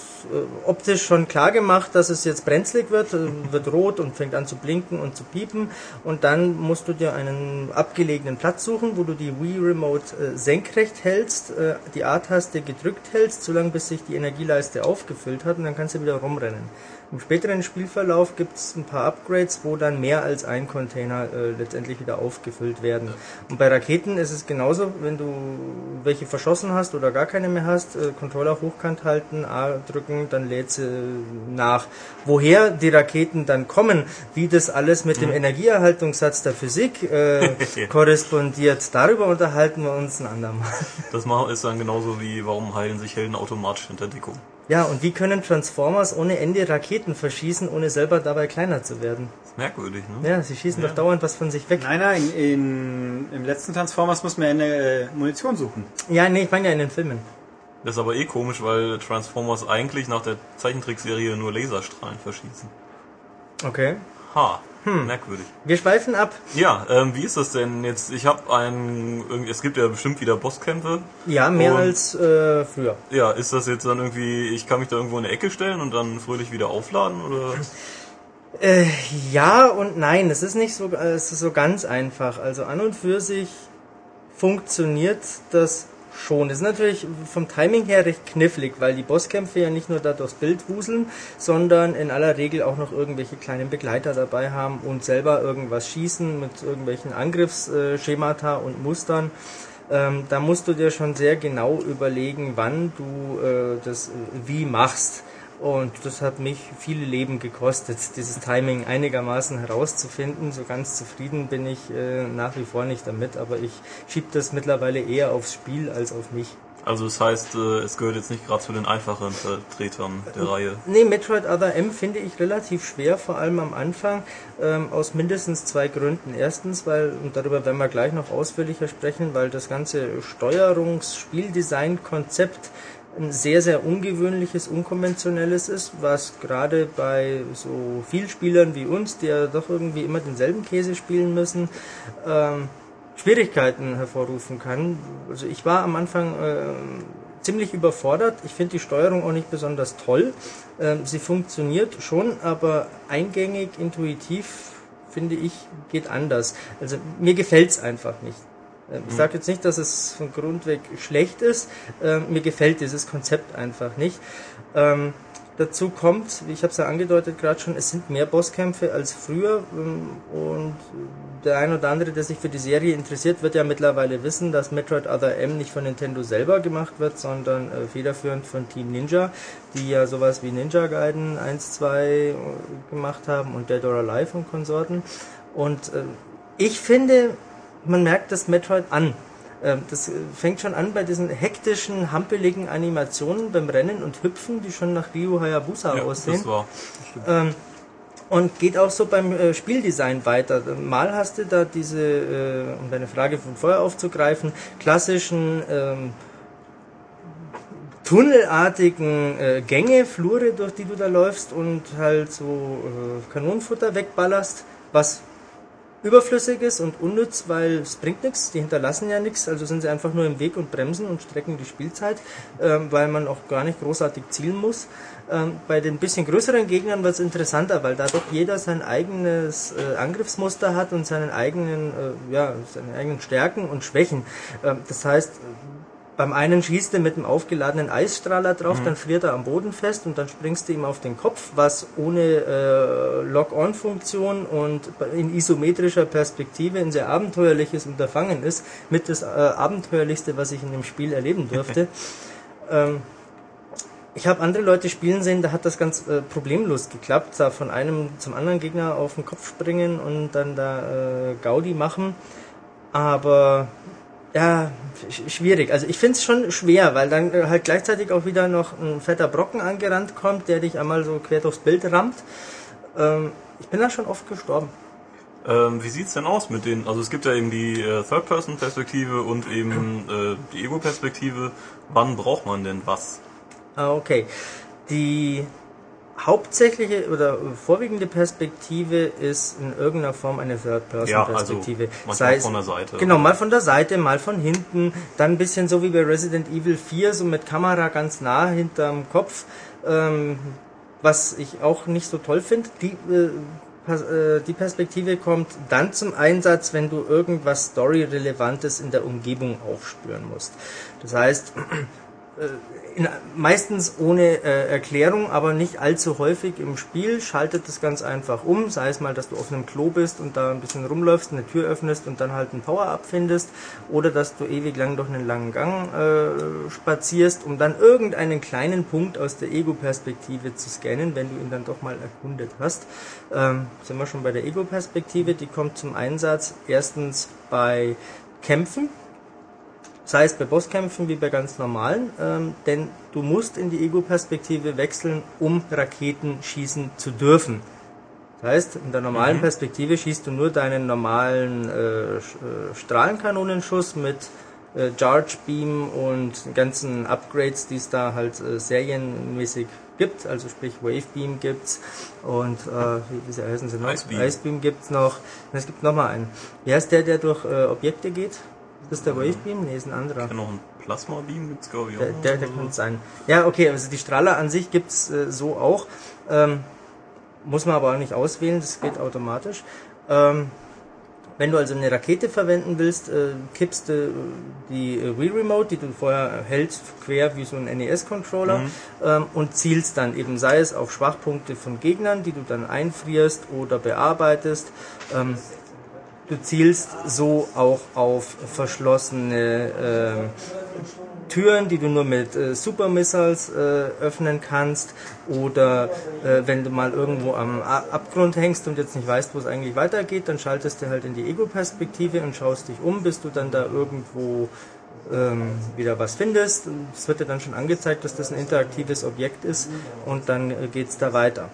F: optisch schon klar gemacht, dass es jetzt brenzlig wird, äh, wird rot und fängt an zu blinken und zu piepen und dann musst du dir einen abgelegenen Platz suchen, wo du die Wii Remote äh, senkrecht hältst, äh, die A-Taste gedrückt hältst, solange bis sich die Energieleiste aufgefüllt hat und dann kannst du wieder rumrennen. Im späteren Spielverlauf gibt es ein paar Upgrades, wo dann mehr als ein Container äh, letztendlich wieder aufgefüllt werden. Und bei Raketen ist es genauso, wenn du welche verschossen hast oder gar keine mehr hast, äh, Controller hochkant halten, A drücken, dann lädt sie nach. Woher die Raketen dann kommen, wie das alles mit dem Energieerhaltungssatz der Physik äh, korrespondiert, darüber unterhalten wir uns ein andermal.
B: das ist dann genauso wie, warum heilen sich Helden automatisch hinter Deckung.
F: Ja, und wie können Transformers ohne Ende Raketen verschießen, ohne selber dabei kleiner zu werden?
B: Das ist merkwürdig, ne?
F: Ja, sie schießen doch dauernd was von sich weg.
A: Nein, nein, in, im letzten Transformers muss man eine äh, Munition suchen.
F: Ja, nee, ich meine ja in den Filmen.
B: Das ist aber eh komisch, weil Transformers eigentlich nach der Zeichentrickserie nur Laserstrahlen verschießen.
F: Okay.
B: Ha, merkwürdig.
F: Wir schweifen ab.
B: Ja, ähm, wie ist das denn jetzt? Ich habe ein, es gibt ja bestimmt wieder Bosskämpfe.
F: Ja, mehr als äh, früher.
B: Ja, ist das jetzt dann irgendwie, ich kann mich da irgendwo in eine Ecke stellen und dann fröhlich wieder aufladen oder?
F: Äh, ja und nein, es ist nicht so, äh, es ist so ganz einfach. Also an und für sich funktioniert das schon. Das ist natürlich vom Timing her recht knifflig, weil die Bosskämpfe ja nicht nur da durchs Bild wuseln, sondern in aller Regel auch noch irgendwelche kleinen Begleiter dabei haben und selber irgendwas schießen mit irgendwelchen Angriffsschemata und Mustern. Ähm, da musst du dir schon sehr genau überlegen, wann du äh, das äh, wie machst. Und das hat mich viele Leben gekostet, dieses Timing einigermaßen herauszufinden. So ganz zufrieden bin ich äh, nach wie vor nicht damit, aber ich schiebe das mittlerweile eher aufs Spiel als auf mich.
B: Also das heißt, äh, es gehört jetzt nicht gerade zu den einfachen Vertretern der Reihe.
F: Nee, Metroid Other M finde ich relativ schwer, vor allem am Anfang, ähm, aus mindestens zwei Gründen. Erstens, weil, und darüber werden wir gleich noch ausführlicher sprechen, weil das ganze Steuerungs-Spieldesign-Konzept sehr, sehr ungewöhnliches, unkonventionelles ist, was gerade bei so Vielspielern wie uns, die ja doch irgendwie immer denselben Käse spielen müssen, ähm, Schwierigkeiten hervorrufen kann. Also ich war am Anfang ähm, ziemlich überfordert. Ich finde die Steuerung auch nicht besonders toll. Ähm, sie funktioniert schon, aber eingängig, intuitiv, finde ich, geht anders. Also mir gefällt's einfach nicht. Ich sage jetzt nicht, dass es von Grund weg schlecht ist. Ähm, mir gefällt dieses Konzept einfach nicht. Ähm, dazu kommt, wie ich habe es ja angedeutet gerade schon, es sind mehr Bosskämpfe als früher ähm, und der ein oder andere, der sich für die Serie interessiert, wird ja mittlerweile wissen, dass Metroid Other M nicht von Nintendo selber gemacht wird, sondern äh, federführend von Team Ninja, die ja sowas wie Ninja Gaiden 1, 2 äh, gemacht haben und Dead or Alive und Konsorten. Und äh, ich finde, man merkt das Metroid an. Ähm, Das äh, fängt schon an bei diesen hektischen, hampeligen Animationen beim Rennen und Hüpfen, die schon nach Ryu Hayabusa
B: Ja,
F: aussehen.
B: das war.
F: Ähm, und geht auch so beim äh, Spieldesign weiter. Mal hast du da diese, äh, um deine Frage von vorher aufzugreifen, klassischen ähm, tunnelartigen äh, Gänge, Flure, durch die du da läufst und halt so Kanonenfutter wegballerst, was überflüssig ist und unnütz, weil es bringt nichts, die hinterlassen ja nichts, also sind sie einfach nur im Weg und bremsen und strecken die Spielzeit, ähm, weil man auch gar nicht großartig zielen muss. Ähm, bei den bisschen größeren Gegnern wird es interessanter, weil da doch jeder sein eigenes äh, Angriffsmuster hat und seinen eigenen, äh, ja, seine eigenen Stärken und Schwächen. Ähm, das heißt, beim einen schießt er mit einem aufgeladenen Eisstrahler drauf, dann friert er am Boden fest und dann springst du ihm auf den Kopf, was ohne äh, Lock-on-Funktion und in isometrischer Perspektive ein sehr abenteuerliches Unterfangen ist, mit das äh, abenteuerlichste, was ich in dem Spiel erleben durfte. ähm, ich habe andere Leute spielen sehen, da hat das ganz äh, problemlos geklappt, da von einem zum anderen Gegner auf den Kopf springen und dann da äh, Gaudi machen. Aber ja, sch- schwierig. Also ich finde es schon schwer, weil dann äh, halt gleichzeitig auch wieder noch ein fetter Brocken angerannt kommt, der dich einmal so quer durchs Bild rammt. Ähm, ich bin da schon oft gestorben.
B: Ähm, wie sieht's denn aus mit den, also es gibt ja eben die äh, Third-Person-Perspektive und eben äh, die Ego-Perspektive. Wann braucht man denn was?
F: Ah, okay. Die hauptsächliche oder vorwiegende Perspektive ist in irgendeiner Form eine Third-Person-Perspektive.
B: Ja, also manchmal von der Seite.
F: Genau, mal von der Seite, mal von hinten, dann ein bisschen so wie bei Resident Evil 4, so mit Kamera ganz nah hinterm Kopf, ähm, was ich auch nicht so toll finde. Die, äh, äh, die Perspektive kommt dann zum Einsatz, wenn du irgendwas Story-Relevantes in der Umgebung aufspüren musst. Das heißt, in, meistens ohne äh, Erklärung, aber nicht allzu häufig im Spiel, schaltet das ganz einfach um, sei es mal, dass du auf einem Klo bist und da ein bisschen rumläufst, eine Tür öffnest und dann halt ein Power-Up findest, oder dass du ewig lang durch einen langen Gang äh, spazierst, um dann irgendeinen kleinen Punkt aus der Ego-Perspektive zu scannen, wenn du ihn dann doch mal erkundet hast. Ähm, sind wir schon bei der Ego-Perspektive, die kommt zum Einsatz erstens bei Kämpfen, sei es bei Bosskämpfen wie bei ganz normalen, ähm, denn du musst in die Ego-Perspektive wechseln, um Raketen schießen zu dürfen. Das heißt, in der normalen Perspektive schießt du nur deinen normalen äh, äh, Strahlenkanonenschuss mit äh, Charge Beam und den ganzen Upgrades, die es da halt äh, serienmäßig gibt, also sprich Wave Beam gibt's und äh, wie, wie heißen sie noch?
B: Ice Beam.
F: Ice Beam gibt's noch. Und es gibt noch mal einen. Wie heißt der, der durch äh, Objekte geht? Ist das der Wave Beam? Nee, ist ein anderer.
B: Kenn noch einen Plasma-Beam, gibt's glaube ich auch.
F: Der, der, der kann sein. Ja, okay, also die Strahler an sich gibt's äh, so auch. Ähm, muss man aber auch nicht auswählen, das geht automatisch. Ähm, wenn du also eine Rakete verwenden willst, äh, kippst du die äh, Wii Remote, die du vorher hältst, quer wie so ein NES-Controller ähm, und zielst dann eben, sei es auf Schwachpunkte von Gegnern, die du dann einfrierst oder bearbeitest. Ähm, du zielst so auch auf verschlossene ähm, Türen, die du nur mit äh, Super Missiles äh, öffnen kannst oder äh, wenn du mal irgendwo am A Abgrund hängst und jetzt nicht weißt, wo es eigentlich weitergeht, dann schaltest du halt in die Ego-Perspektive und schaust dich um, bis du dann da irgendwo ähm, wieder was findest. Es wird dir dann schon angezeigt, dass das ein interaktives Objekt ist und dann äh, geht's da weiter.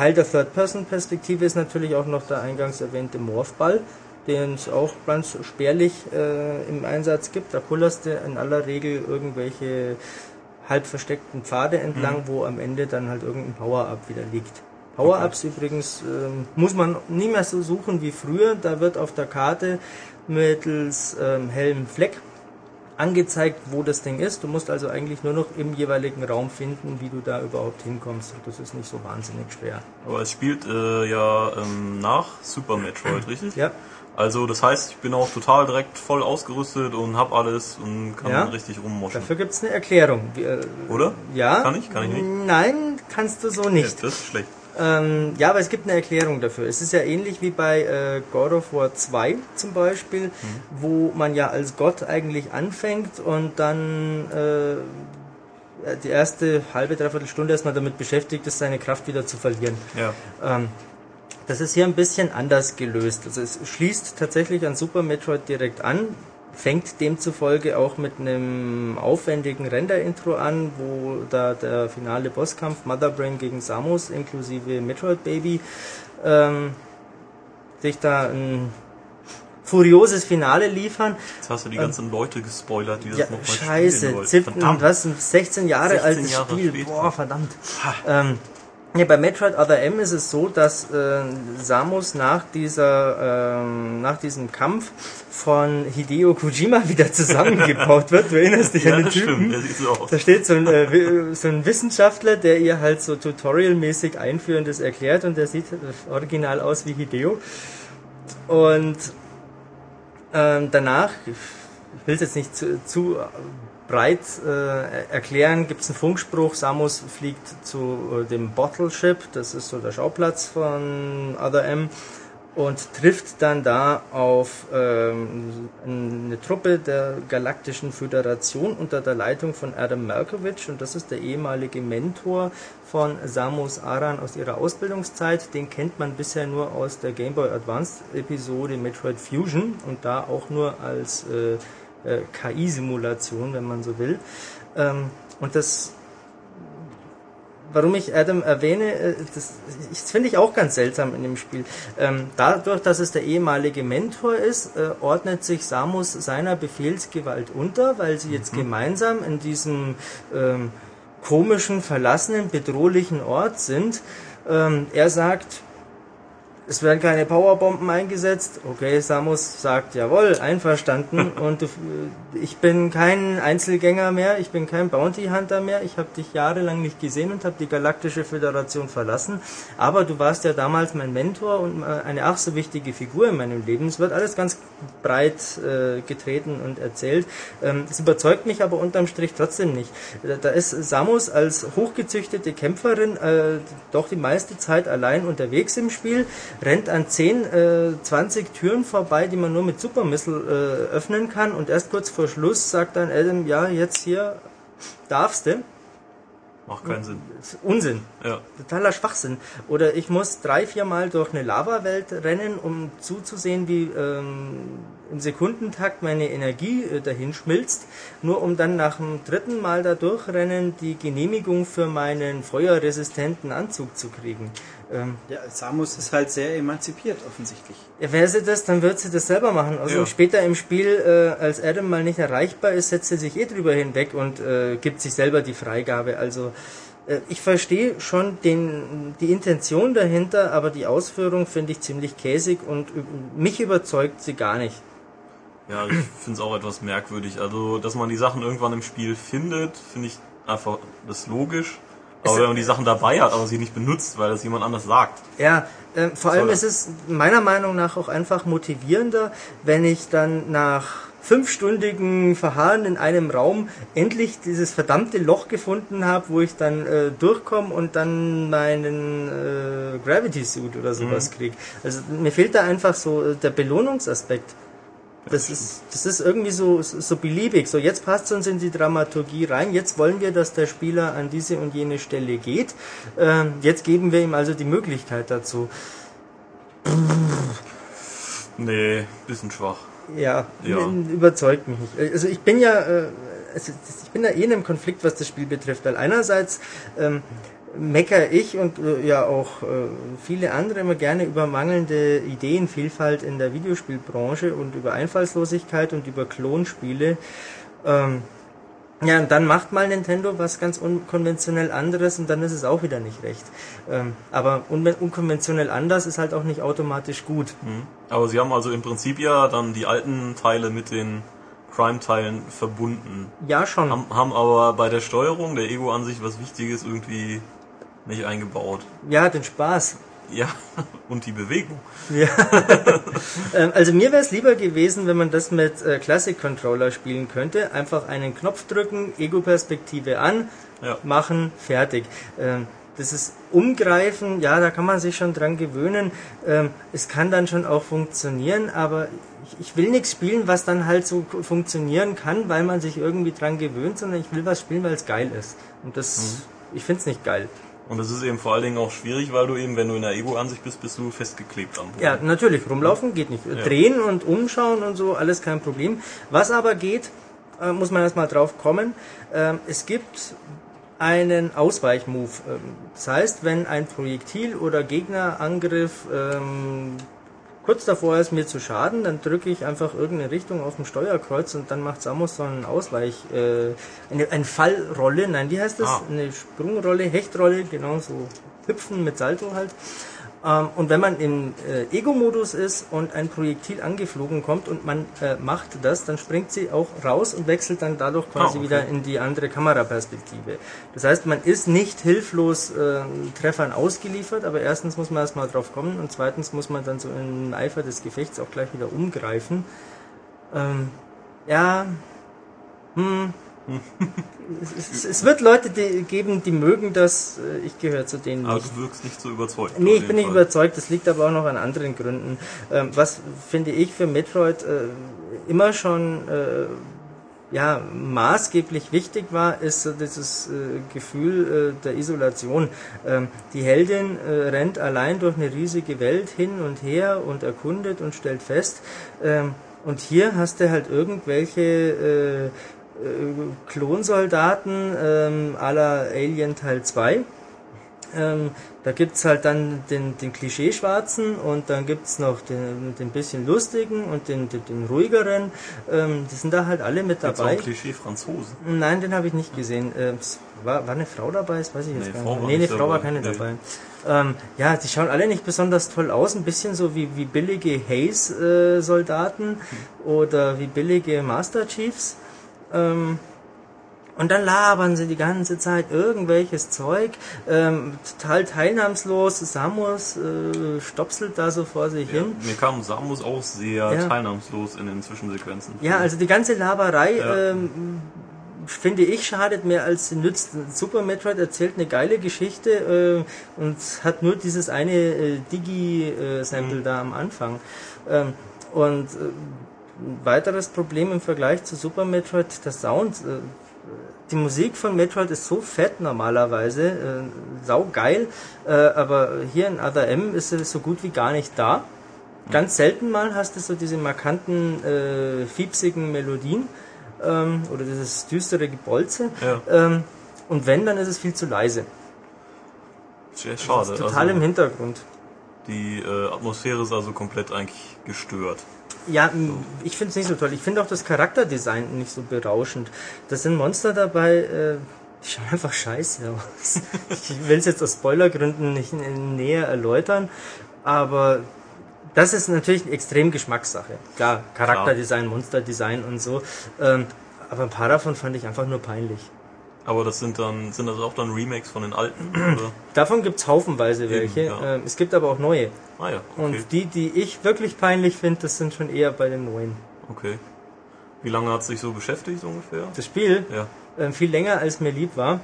F: Teil der Third-Person-Perspektive ist natürlich auch noch der eingangs erwähnte Morphball, den es auch ganz spärlich äh, im Einsatz gibt. Da kullerst du in aller Regel irgendwelche halb versteckten Pfade entlang, wo am Ende dann halt irgendein Power-Up wieder liegt. Power-Ups übrigens ähm, muss man nie mehr so suchen wie früher. Da wird auf der Karte mittels ähm, hellem Fleck angezeigt, wo das Ding ist. Du musst also eigentlich nur noch im jeweiligen Raum finden, wie du da überhaupt hinkommst. Und das ist nicht so wahnsinnig schwer.
B: Aber es spielt äh, ja ähm, nach Super Metroid, richtig?
F: Ja,
B: Also das heißt, ich bin auch total direkt voll ausgerüstet und hab alles und kann
F: Ja.
B: richtig rummoschen.
F: dafür gibt's eine Erklärung. Wie, äh,
B: Oder?
F: Ja.
B: Kann ich? Kann ich nicht?
F: Nein, kannst du so nicht.
B: Ja, das ist schlecht.
F: Ähm, ja, aber es gibt eine Erklärung dafür. Es ist ja ähnlich wie bei äh, God of War 2 zum Beispiel,
B: Mhm.
F: wo man ja als Gott eigentlich anfängt und dann äh, die erste halbe, dreiviertel Stunde erstmal damit beschäftigt ist, seine Kraft wieder zu verlieren.
B: Ja.
F: Ähm, das ist hier ein bisschen anders gelöst. Also es schließt tatsächlich an Super Metroid direkt an, fängt demzufolge auch mit einem aufwendigen Render-Intro an, wo da der finale Bosskampf Mother Brain gegen Samus inklusive Metroid Baby ähm, sich da ein furioses Finale liefern.
B: Jetzt hast du die ganzen Leute gespoilert, die das
F: Ja,
B: nochmal
F: scheiße,
B: Verdammt.
F: was, ein 16 Jahre
B: 16
F: altes
B: Jahre
F: Spiel,
B: später.
F: boah, verdammt. Ähm, ja, bei Metroid Other M ist es so, dass äh, Samus nach dieser, ähm, nach diesem Kampf von Hideo Kojima wieder zusammengebaut wird. Du erinnerst dich
B: Ja,
F: an den Typen?
B: stimmt, der sieht so aus.
F: Da steht so ein, äh, so ein Wissenschaftler, der ihr halt so tutorialmäßig Einführendes erklärt und der sieht äh, original aus wie Hideo. Und ähm, danach ich will es jetzt nicht zu, zu breit äh, erklären, gibt es einen Funkspruch, Samus fliegt zu äh, dem Bottle Ship, das ist so der Schauplatz von Other M und trifft dann da auf ähm, eine Truppe der Galaktischen Föderation unter der Leitung von Adam Malkovich. Und das ist der ehemalige Mentor von Samus Aran aus ihrer Ausbildungszeit. Den kennt man bisher nur aus der Game Boy Advance Episode Metroid Fusion. Und da auch nur als äh, äh, KI-Simulation, wenn man so will. Ähm, und das warum ich Adam erwähne, äh, das, das finde ich auch ganz seltsam in dem Spiel. Ähm, dadurch, dass es der ehemalige Mentor ist, äh, ordnet sich Samus seiner Befehlsgewalt unter, weil sie jetzt mhm. gemeinsam in diesem ähm, komischen, verlassenen, bedrohlichen Ort sind. Ähm, er sagt, es werden keine Powerbomben eingesetzt. Okay, Samus sagt, jawohl, einverstanden. Und du, ich bin kein Einzelgänger mehr, ich bin kein Bounty Hunter mehr. Ich habe dich jahrelang nicht gesehen und habe die Galaktische Föderation verlassen. Aber du warst ja damals mein Mentor und äh, eine ach so wichtige Figur in meinem Leben. Es wird alles ganz breit äh, getreten und erzählt. Ähm, das überzeugt mich aber unterm Strich trotzdem nicht. Da ist Samus als hochgezüchtete Kämpferin äh, doch die meiste Zeit allein unterwegs im Spiel rennt an 10, äh, 20 Türen vorbei, die man nur mit Supermissile äh, öffnen kann und erst kurz vor Schluss sagt dann Adam, ja, jetzt hier darfst du.
B: Macht keinen Sinn.
F: Unsinn.
B: Ja.
F: Totaler Schwachsinn. Oder ich muss drei, vier Mal durch eine Lava-Welt rennen, um zuzusehen, wie ähm, im Sekundentakt meine Energie äh, dahin schmilzt, nur um dann nach dem dritten Mal da durchrennen die Genehmigung für meinen feuerresistenten Anzug zu kriegen.
A: Ähm, ja, Samus ist halt sehr emanzipiert offensichtlich.
F: Ja, wäre sie das, dann wird sie das selber machen. Also ja. später im Spiel, äh, als Adam mal nicht erreichbar ist, setzt sie sich eh drüber hinweg und äh, gibt sich selber die Freigabe. Also äh, ich verstehe schon den, die Intention dahinter, aber die Ausführung finde ich ziemlich käsig und mich überzeugt sie gar nicht.
B: Ja, ich finde es auch etwas merkwürdig. Also, dass man die Sachen irgendwann im Spiel findet, finde ich einfach das logisch. Aber wenn man die Sachen dabei hat, aber sie nicht benutzt, weil das jemand anders sagt.
F: Ja, äh, vor allem ist es meiner Meinung nach auch einfach motivierender, wenn ich dann nach fünfstündigen Verharren in einem Raum endlich dieses verdammte Loch gefunden habe, wo ich dann äh, durchkomme und dann meinen äh, Gravity Suit oder sowas mhm. kriege. Also mir fehlt da einfach so äh, der Belohnungsaspekt. Das ist, das ist irgendwie so, so beliebig. So, jetzt passt es uns in die Dramaturgie rein. Jetzt wollen wir, dass der Spieler an diese und jene Stelle geht. Ähm, jetzt geben wir ihm also die Möglichkeit dazu.
B: Nee, bisschen schwach.
F: Ja, ja. überzeugt mich nicht. Also ich bin ja, äh, also ich bin ja eh in einem Konflikt, was das Spiel betrifft, weil einerseits ähm, meckere ich und äh, ja auch äh, viele andere immer gerne über mangelnde Ideenvielfalt in der Videospielbranche und über Einfallslosigkeit und über Klonspiele. Ähm, ja, und dann macht mal Nintendo was ganz unkonventionell anderes und dann ist es auch wieder nicht recht. Ähm, aber un unkonventionell anders ist halt auch nicht automatisch gut.
B: Mhm. Aber sie haben also im Prinzip ja dann die alten Teile mit den Crime-Teilen verbunden.
F: Ja, schon.
B: Haben, haben aber bei der Steuerung der Ego an sich was Wichtiges irgendwie nicht eingebaut.
F: Ja, den Spaß.
B: Ja, und die Bewegung.
F: Ja. Ähm, also mir wäre es lieber gewesen, wenn man das mit äh, Classic Controller spielen könnte. Einfach einen Knopf drücken, Ego-Perspektive an, ja. machen, fertig. Ähm, das ist Umgreifen, ja, da kann man sich schon dran gewöhnen. Ähm, es kann dann schon auch funktionieren, aber ich, ich will nichts spielen, was dann halt so funktionieren kann, weil man sich irgendwie dran gewöhnt, sondern ich will was spielen, weil es geil ist. Und das, mhm. ich finde es nicht geil.
B: Und das ist eben vor allen Dingen auch schwierig, weil du eben, wenn du in der Ego-Ansicht bist, bist du festgeklebt am Boden.
F: Ja, natürlich. Rumlaufen geht nicht. Ja. Drehen und umschauen und so, alles kein Problem. Was aber geht, äh, muss man erstmal drauf kommen. Äh, es gibt einen Ausweichmove. Ähm, das heißt, wenn ein Projektil oder Gegnerangriff ähm, kurz davor ist, mir zu schaden, dann drücke ich einfach irgendeine Richtung auf dem Steuerkreuz und dann macht Samus so einen Ausweich, äh, eine, eine Fallrolle, nein, wie heißt das? Ah. Eine Sprungrolle, Hechtrolle, genau so hüpfen mit Salto halt. Ähm, und wenn man im äh, Ego-Modus ist und ein Projektil angeflogen kommt und man äh, macht das, dann springt sie auch raus und wechselt dann dadurch quasi oh, okay. wieder in die andere Kameraperspektive. Das heißt, man ist nicht hilflos äh, Treffern ausgeliefert, aber erstens muss man erstmal drauf kommen und zweitens muss man dann so im Eifer des Gefechts auch gleich wieder umgreifen. Ähm, ja, hm, es, es, es wird Leute die, geben, die mögen das. Äh, Ich gehöre zu denen
B: Aber
F: nicht.
B: du wirkst nicht so überzeugt.
F: Nee, ich bin nicht
B: Fall.
F: überzeugt. Das liegt aber auch noch an anderen Gründen. Ähm, was finde ich für Metroid äh, immer schon äh, ja maßgeblich wichtig war, ist so dieses äh, Gefühl äh, der Isolation. Ähm, die Heldin äh, rennt allein durch eine riesige Welt hin und her und erkundet und stellt fest. Ähm, und hier hast du halt irgendwelche äh, äh, Klonsoldaten ähm, la Alien Teil 2. Ähm, da gibt's halt dann den, den Klischee-Schwarzen und dann gibt's noch den, den bisschen lustigen und den, den, den ruhigeren. Ähm, die sind da halt alle mit
B: Gibt's auch
F: dabei.
B: Klischee Franzosen.
F: Nein, den habe ich nicht gesehen. Ähm, war, war eine Frau dabei? Das weiß ich jetzt
B: Nee,
F: gar
B: Frau
F: nicht.
B: war
F: Nee, eine Frau war
B: dabei.
F: keine
B: Nee.
F: dabei. Ähm, ja, die schauen alle nicht besonders toll aus. Ein bisschen so wie, wie billige Haze-Soldaten oder wie billige Master Chiefs. Ähm, und dann labern sie die ganze Zeit irgendwelches Zeug, ähm, total teilnahmslos. Samus äh, stopselt da so vor sich
B: Ja,
F: hin.
B: mir kam Samus auch sehr
F: Ja.
B: teilnahmslos in den Zwischensequenzen.
F: Ja, also die ganze Laberei,
B: Ja.
F: ähm, finde ich, schadet mehr als sie nützt. Super Metroid erzählt eine geile Geschichte äh, und hat nur dieses eine äh, Digi-Sample
B: Mhm.
F: da am Anfang. Ähm, und äh, ein weiteres Problem im Vergleich zu Super Metroid, der Sound. Äh, die Musik von Metroid ist so fett normalerweise, äh, saugeil, äh, aber hier in Other M ist sie so gut wie gar nicht da. Ganz selten mal hast du so diese markanten, äh, fiepsigen Melodien ähm, oder dieses düstere Gebolze.
B: Ja.
F: Ähm, und wenn, dann ist es viel zu leise.
B: Sehr schade.
F: Total
B: also,
F: im Hintergrund.
B: Die äh, Atmosphäre ist also komplett eigentlich gestört.
F: Ja, ich finde es nicht so toll. Ich finde auch das Charakterdesign nicht so berauschend. Da sind Monster dabei, äh, die schauen einfach scheiße aus. ich will es jetzt aus Spoilergründen nicht näher erläutern, aber das ist natürlich extrem Geschmackssache. Klar, Charakterdesign, Monsterdesign und so. Ähm, aber ein paar davon fand ich einfach nur peinlich.
B: Aber das sind dann, sind das auch dann Remakes von den alten? oder?
F: Davon gibt's haufenweise welche.
B: ja.
F: Ähm, es gibt aber auch neue.
B: Ah ja, okay.
F: Und die, die ich wirklich peinlich finde, das sind schon eher bei den neuen.
B: okay. Wie lange hat es sich so beschäftigt ungefähr?
F: Das Spiel
B: Ja.
F: ähm, viel länger als mir lieb war,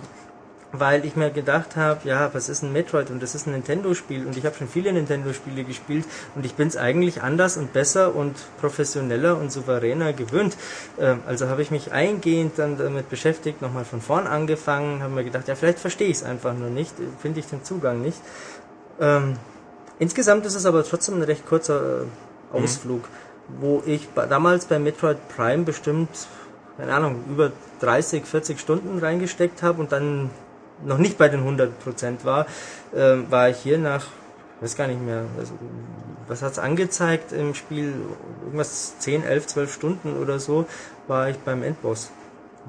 F: weil ich mir gedacht habe, ja, was ist ein Metroid und das ist ein Nintendo-Spiel und ich habe schon viele Nintendo-Spiele gespielt und ich bin es eigentlich anders und besser und professioneller und souveräner gewöhnt. Ähm, also habe ich mich eingehend dann damit beschäftigt, nochmal von vorn angefangen, habe mir gedacht, ja, vielleicht verstehe ich es einfach nur nicht, finde ich den Zugang nicht. Ähm, insgesamt ist es aber trotzdem ein recht kurzer äh, Ausflug, wo ich damals bei Metroid Prime bestimmt, keine Ahnung, über 30, 40 Stunden reingesteckt habe und dann noch nicht bei den 100% war, ähm, war ich hier nach, weiß gar nicht mehr, also, was hat's angezeigt im Spiel, irgendwas 10, 11, 12 Stunden oder so, war ich beim Endboss.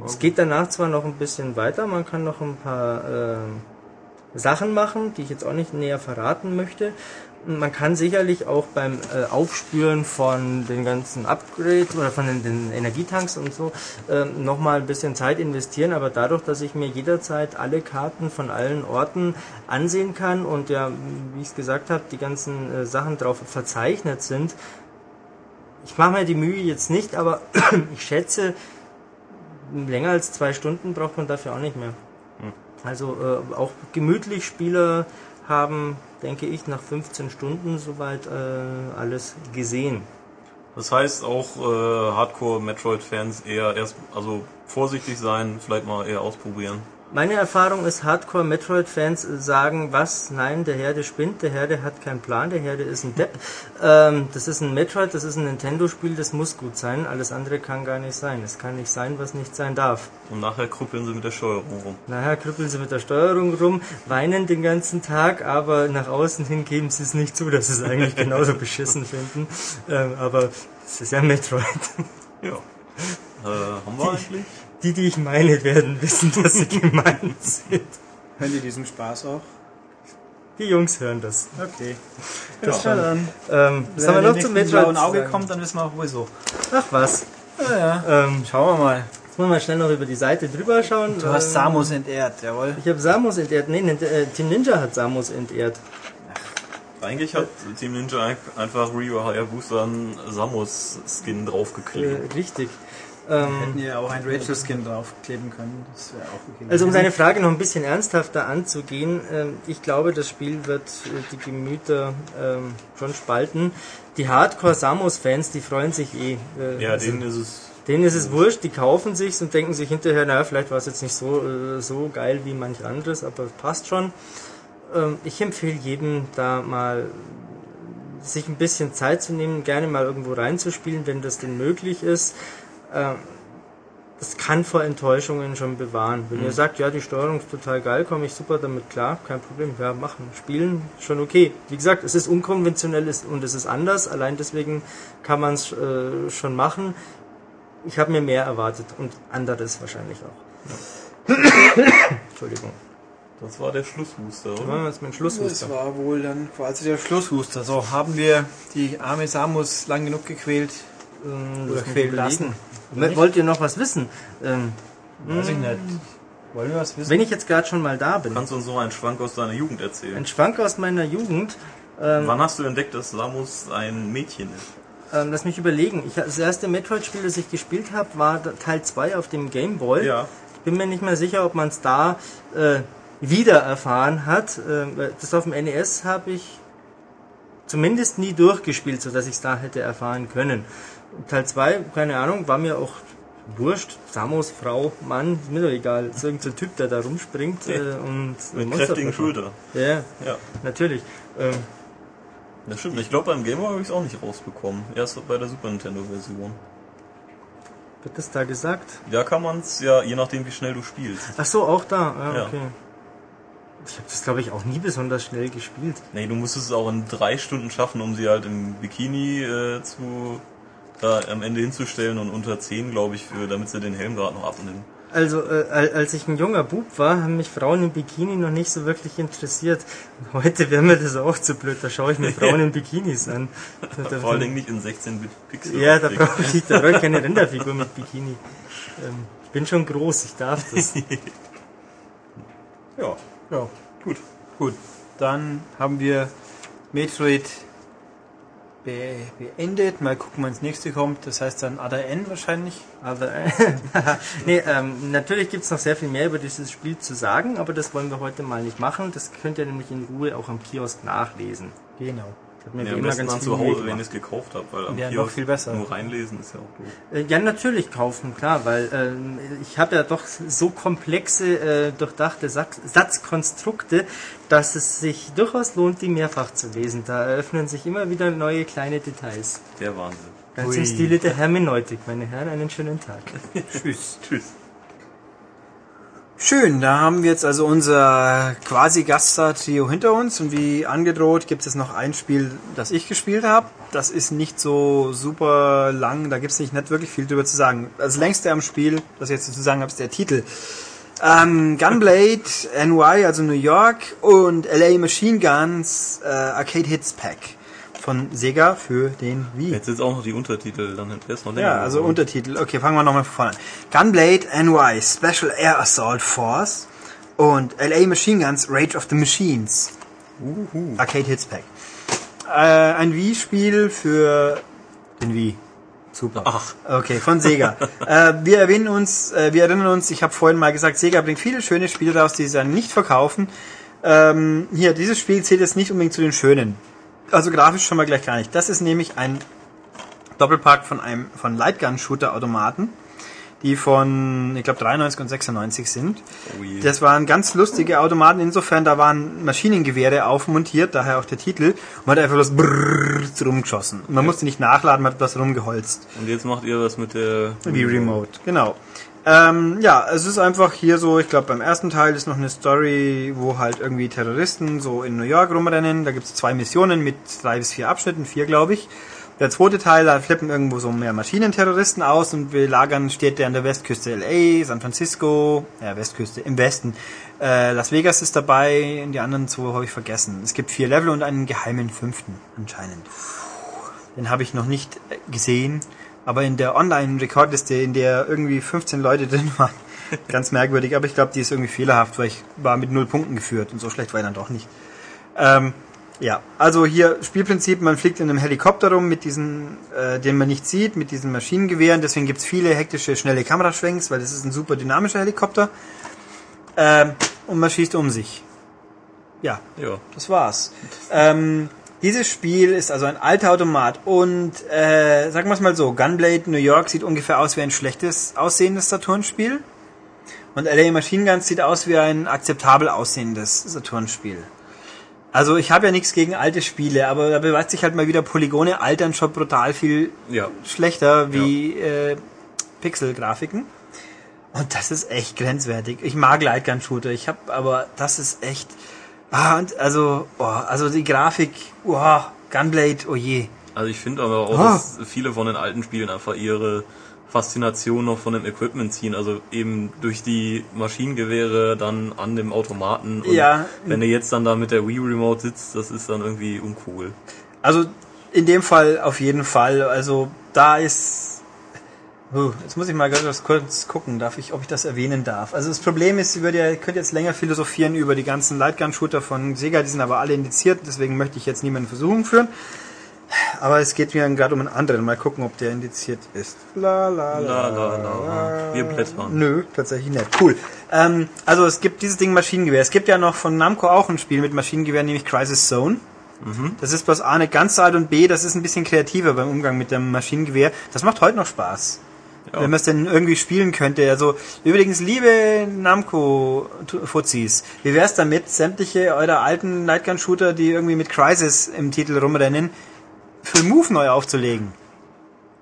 F: Es geht danach zwar noch ein bisschen weiter, man kann noch ein paar ähm, Sachen machen, die ich jetzt auch nicht näher verraten möchte. Man kann sicherlich auch beim äh, Aufspüren von den ganzen Upgrades oder von den, den Energietanks und so ähm, nochmal ein bisschen Zeit investieren, aber dadurch, dass ich mir jederzeit alle Karten von allen Orten ansehen kann und ja, wie ich es gesagt habe, die ganzen äh, Sachen drauf verzeichnet sind, ich mache mir die Mühe jetzt nicht, aber ich schätze, länger als zwei Stunden braucht man dafür auch nicht mehr. Also äh, auch gemütlich Spieler haben, denke ich, nach 15 Stunden soweit äh, alles gesehen.
B: Das heißt auch äh, Hardcore-Metroid-Fans eher erst, also vorsichtig sein, vielleicht mal eher ausprobieren.
F: Meine Erfahrung ist, Hardcore-Metroid-Fans sagen, was? Nein, der Herde spinnt, der Herde hat keinen Plan, der Herde ist ein Depp. Ähm, das ist ein Metroid, das ist ein Nintendo-Spiel, das muss gut sein, alles andere kann gar nicht sein. Es kann nicht sein, was nicht sein darf.
B: Und nachher krüppeln sie mit der Steuerung rum.
F: Nachher krüppeln sie mit der Steuerung rum, weinen den ganzen Tag, aber nach außen hin geben sie es nicht zu, dass sie es eigentlich genauso beschissen finden. Ähm, aber es ist ja Metroid.
B: Ja. Äh, haben wir eigentlich?
F: Die, die ich meine, werden wissen, dass sie gemeint sind.
A: Hören die diesen Spaß auch?
F: Die Jungs hören das.
A: Okay.
F: Das
A: ja, dann.
F: Ähm, was
A: Wenn
F: haben wir noch zum Metroid? zu
A: Auge kommt, dann wissen wir auch wieso.
F: Ach was.
A: Ja, ja.
F: Ähm,
A: Schauen wir mal.
F: jetzt wollen wir schnell noch über die Seite drüber schauen.
A: Du hast
F: Ähm,
A: Samus entehrt, jawohl.
F: Ich habe Samus entehrt. Nee, äh, Team Ninja hat Samus entehrt.
B: Eigentlich hat Team Ninja ein- einfach Ryu Hayabusa einen Samus-Skin
F: Äh,
B: draufgeklebt.
F: richtig. Ähm,
A: Hätten ja auch ein Rachel-Skin draufkleben können. Das wäre auch okay.
F: Also um seine Frage noch ein bisschen ernsthafter anzugehen, ähm, ich glaube, das Spiel wird äh, die Gemüter ähm, schon spalten. Die Hardcore-Samus-Fans, die freuen sich eh. Äh,
B: Ja,
F: also
B: denen ist es.
F: denen ist es wurscht, die kaufen sich's und denken sich hinterher, naja, vielleicht war es jetzt nicht so, äh, so geil wie manch anderes, aber passt schon. Ähm, ich empfehle jedem da mal sich ein bisschen Zeit zu nehmen, gerne mal irgendwo reinzuspielen, wenn das denn möglich ist. Ähm, das kann vor Enttäuschungen schon bewahren. Wenn ihr sagt, ja, die Steuerung ist total geil, komme ich super damit klar, kein Problem, ja, machen, spielen, schon okay. Wie gesagt, es ist unkonventionell ist- und es ist anders, allein deswegen kann man es äh, schon machen. Ich habe mir mehr erwartet und anderes wahrscheinlich auch. Entschuldigung.
B: Das war der Schlusshuster,
F: Das
B: oder?
F: war jetzt mein
A: Das
F: Schlusshuster.
A: war wohl dann quasi der Schlusshuster. So, haben wir die arme Samus lang genug gequält?
F: Ähm,
A: Oder
F: überlegen.
A: lassen?
F: Wollt ihr noch was wissen? Ähm,
A: Weiß ich nicht. Wollen wir was wissen?
F: wenn ich jetzt gerade schon mal da bin,
B: Kannst du uns noch einen Schwank aus deiner Jugend erzählen?
F: ein Schwank aus meiner Jugend, ähm,
B: Wann hast du entdeckt, dass Samus ein Mädchen ist?
F: ähm, lass mich überlegen. Ich, das erste Metroid-Spiel, das ich gespielt habe, war Teil 2 auf dem Game Boy.
B: Ja.
F: Bin mir nicht mehr sicher, ob man es da äh, wieder erfahren hat. Ähm, das auf dem NES habe ich zumindest nie durchgespielt, sodass ich es da hätte erfahren können. Teil 2, keine Ahnung, war mir auch wurscht. Samus, Frau, Mann, ist mir doch egal. Ist irgendein Typ, der da rumspringt äh, und
B: Mit kräftigen. Schultern.
F: Ja,
B: Ja.
F: natürlich. Ähm,
B: Das stimmt. Ich glaube, beim Game Boy habe ich es auch nicht rausbekommen. Erst bei der Super Nintendo-Version.
F: wird das da gesagt?
B: Ja, kann man es ja, je nachdem, wie schnell du spielst.
F: Ach so, auch da. Ja,
B: Ja.
F: okay. Ich habe das, glaube ich, auch nie besonders schnell gespielt.
B: Nee, du musstest es auch in drei Stunden schaffen, um sie halt im Bikini äh, zu da am Ende hinzustellen und unter 10, glaube ich, für, damit sie den Helm gerade noch abnimmt.
F: Also, äh, al- als ich ein junger Bub war, haben mich Frauen im Bikini noch nicht so wirklich interessiert. Heute wäre mir das auch zu blöd, da schaue ich mir Frauen in Bikinis an. Da-
B: Vor allen Dingen nicht in 16 Bit Pixel.
F: Ja, da brauche ich, da brauche ich keine Rinderfigur mit Bikini. Ähm, ich bin schon groß, ich darf das.
B: Ja,
A: Ja,
B: gut.
A: gut. Dann haben wir Metroid beendet. Mal gucken, wann das nächste kommt. Das heißt dann ADN wahrscheinlich.
F: Aber nee, ähm, natürlich gibt's noch sehr viel mehr über dieses Spiel zu sagen, aber das wollen wir heute mal nicht machen. Das könnt ihr nämlich in Ruhe auch am Kiosk nachlesen.
A: Genau.
F: Hat mir
B: Ja,
F: wie immer ganz viel
B: zu Hause, wenn
F: gemacht.
B: ich es gekauft habe, weil am
A: Ja, noch
B: Kiosk
A: viel besser.
B: nur reinlesen ist ja auch doof.
F: Äh, Ja, natürlich kaufen, klar, weil ähm, ich habe ja doch so komplexe, äh, durchdachte Satzkonstrukte, dass es sich durchaus lohnt, die mehrfach zu lesen. Da eröffnen sich immer wieder neue kleine Details.
B: Der Wahnsinn.
F: Ganz
A: Ui.
F: im Stile der Hermeneutik. Meine Herren, einen schönen Tag.
A: Tschüss.
B: Tschüss.
A: Schön, da haben wir jetzt also unser quasi Gaststar-Trio hinter uns und wie angedroht gibt es noch ein Spiel, das ich gespielt habe. Das ist nicht so super lang, da gibt es nicht, nicht wirklich viel drüber zu sagen. Das längste am Spiel, das ich jetzt zu sagen habe, ist der Titel. Ähm, Gunblade NY, also New York und LA Machine Guns äh, Arcade Hits Pack von Sega für den Wii.
B: Jetzt jetzt auch noch die Untertitel, dann es noch länger.
A: Ja, also
B: geworden.
A: Untertitel. Okay, fangen wir nochmal von vorne an. Gunblade NY Special Air Assault Force und LA Machine Guns Rage of the Machines. Arcade Hits Pack. Äh, ein Wii-Spiel für den Wii. Super.
B: Ach.
A: Okay, von Sega. äh, wir erwähnen uns, äh, wir erinnern uns, ich habe vorhin mal gesagt, Sega bringt viele schöne Spiele raus, die sie dann nicht verkaufen. Ähm, hier, dieses Spiel zählt jetzt nicht unbedingt zu den schönen. Also grafisch schon mal gleich gar nicht. Das ist nämlich ein Doppelpack von einem von Lightgun Shooter Automaten, die von ich glaube 93 und 96 sind.
B: Oh.
A: Das waren ganz lustige Automaten insofern, da waren Maschinengewehre aufmontiert, daher auch der Titel, und man hat einfach bloß brrrr rumgeschossen. Und man musste nicht nachladen, man hat bloß rumgeholzt.
B: Und jetzt macht ihr was mit der
A: Wie Remote, genau. Ähm, ja, es ist einfach hier so, ich glaube beim ersten Teil ist noch eine Story, wo halt irgendwie Terroristen so in New York rumrennen. Da gibt's zwei Missionen mit drei bis vier Abschnitten, vier glaube ich. Der zweite Teil, da flippen irgendwo so mehr Maschinenterroristen aus und belagern Städte an der Westküste LA, San Francisco, ja Westküste, im Westen. Äh, Las Vegas ist dabei, und die anderen zwei habe ich vergessen. Es gibt vier Level und einen geheimen fünften anscheinend. Den habe ich noch nicht äh, gesehen, aber in der Online-Rekordliste, in der irgendwie 15 Leute drin waren, ganz merkwürdig, aber ich glaube, die ist irgendwie fehlerhaft, weil ich war mit null Punkten geführt und so schlecht war ich dann doch nicht. Ähm, Ja, also hier Spielprinzip, man fliegt in einem Helikopter rum mit diesen, äh, den man nicht sieht, mit diesen Maschinengewehren. Deswegen gibt's viele hektische, schnelle Kameraschwenks, weil das ist ein super dynamischer Helikopter. Ähm, und man schießt um sich. Ja,
B: Ja.
A: das war's. Ähm, dieses Spiel ist also ein alter Automat und äh, sagen wir es mal so, Gunblade New York sieht ungefähr aus wie ein schlechtes aussehendes Saturn-Spiel und LA Machine Guns sieht aus wie ein akzeptabel aussehendes Saturn-Spiel. Also ich habe ja nichts gegen alte Spiele, aber da beweist sich halt mal wieder Polygone altern schon brutal viel
B: Ja.
A: schlechter wie äh, Pixel-Grafiken. Und das ist echt grenzwertig. Ich mag Lightgun-Shooter, ich habe, aber das ist echt. Ah, und also, oh, also die Grafik, oh, Gunblade, oh je.
B: Also ich finde aber auch,
A: Ah.
B: dass viele von den alten Spielen einfach ihre Faszination noch von dem Equipment ziehen. Also eben durch die Maschinengewehre dann an dem Automaten. Und
A: Ja.
B: wenn du jetzt dann da mit der Wii Remote sitzt, das ist dann irgendwie uncool.
A: Also in dem Fall auf jeden Fall. Also da ist. Jetzt muss ich mal kurz gucken, darf ich, ob ich das erwähnen darf. Also das Problem ist, ihr könnt jetzt länger philosophieren über die ganzen Lightgun-Shooter von Sega, die sind aber alle indiziert, deswegen möchte ich jetzt niemanden in Versuchung führen. Aber es geht mir gerade um einen anderen. Mal gucken, ob der indiziert ist. La la
B: La, la, la. Wir blättern.
A: Nö, tatsächlich nicht. Cool. Ähm, also es gibt dieses Ding Maschinengewehr. Es gibt ja noch von Namco auch ein Spiel mit Maschinengewehr, nämlich Crisis Zone. Das ist bloß A nicht ganz alt und B, das ist ein bisschen kreativer beim Umgang mit dem Maschinengewehr. Das macht heute noch Spaß.
B: Ja.
A: Wenn man es denn irgendwie spielen könnte. Also übrigens, liebe Namco-Fuzis, wie wär's damit, sämtliche eurer alten Nightgun-Shooter, die irgendwie mit Crisis im Titel rumrennen, für Move neu aufzulegen?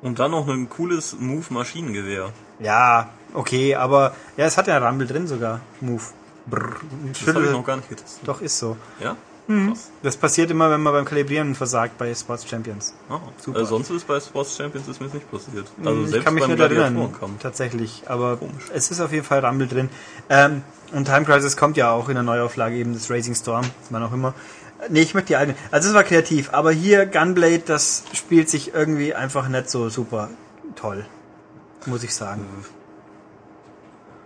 B: Und dann noch ein cooles Move-Maschinengewehr.
A: Ja, okay, aber ja, es hat ja Rumble drin sogar. Move. Brrr,
B: Das habe ich noch gar nicht getestet.
A: Doch, ist so.
B: Ja?
A: Mhm. Das passiert immer, wenn man beim Kalibrieren versagt bei Sports Champions.
B: Ah,
A: Super.
B: Äh, sonst ist bei Sports Champions ist mir nicht passiert. Also
A: ich
B: selbst
A: kann mich
B: beim
A: nicht erinnern,
B: Gladiatorenkampf.
A: tatsächlich. Aber
B: Komisch.
A: es ist auf jeden Fall Rumble drin. Ähm, und Time Crisis kommt ja auch in der Neuauflage eben des Racing Storm, wann auch immer. Nee, ich möchte die alten. Also es war kreativ, aber hier Gunblade, das spielt sich irgendwie einfach nicht so super toll. Muss ich sagen.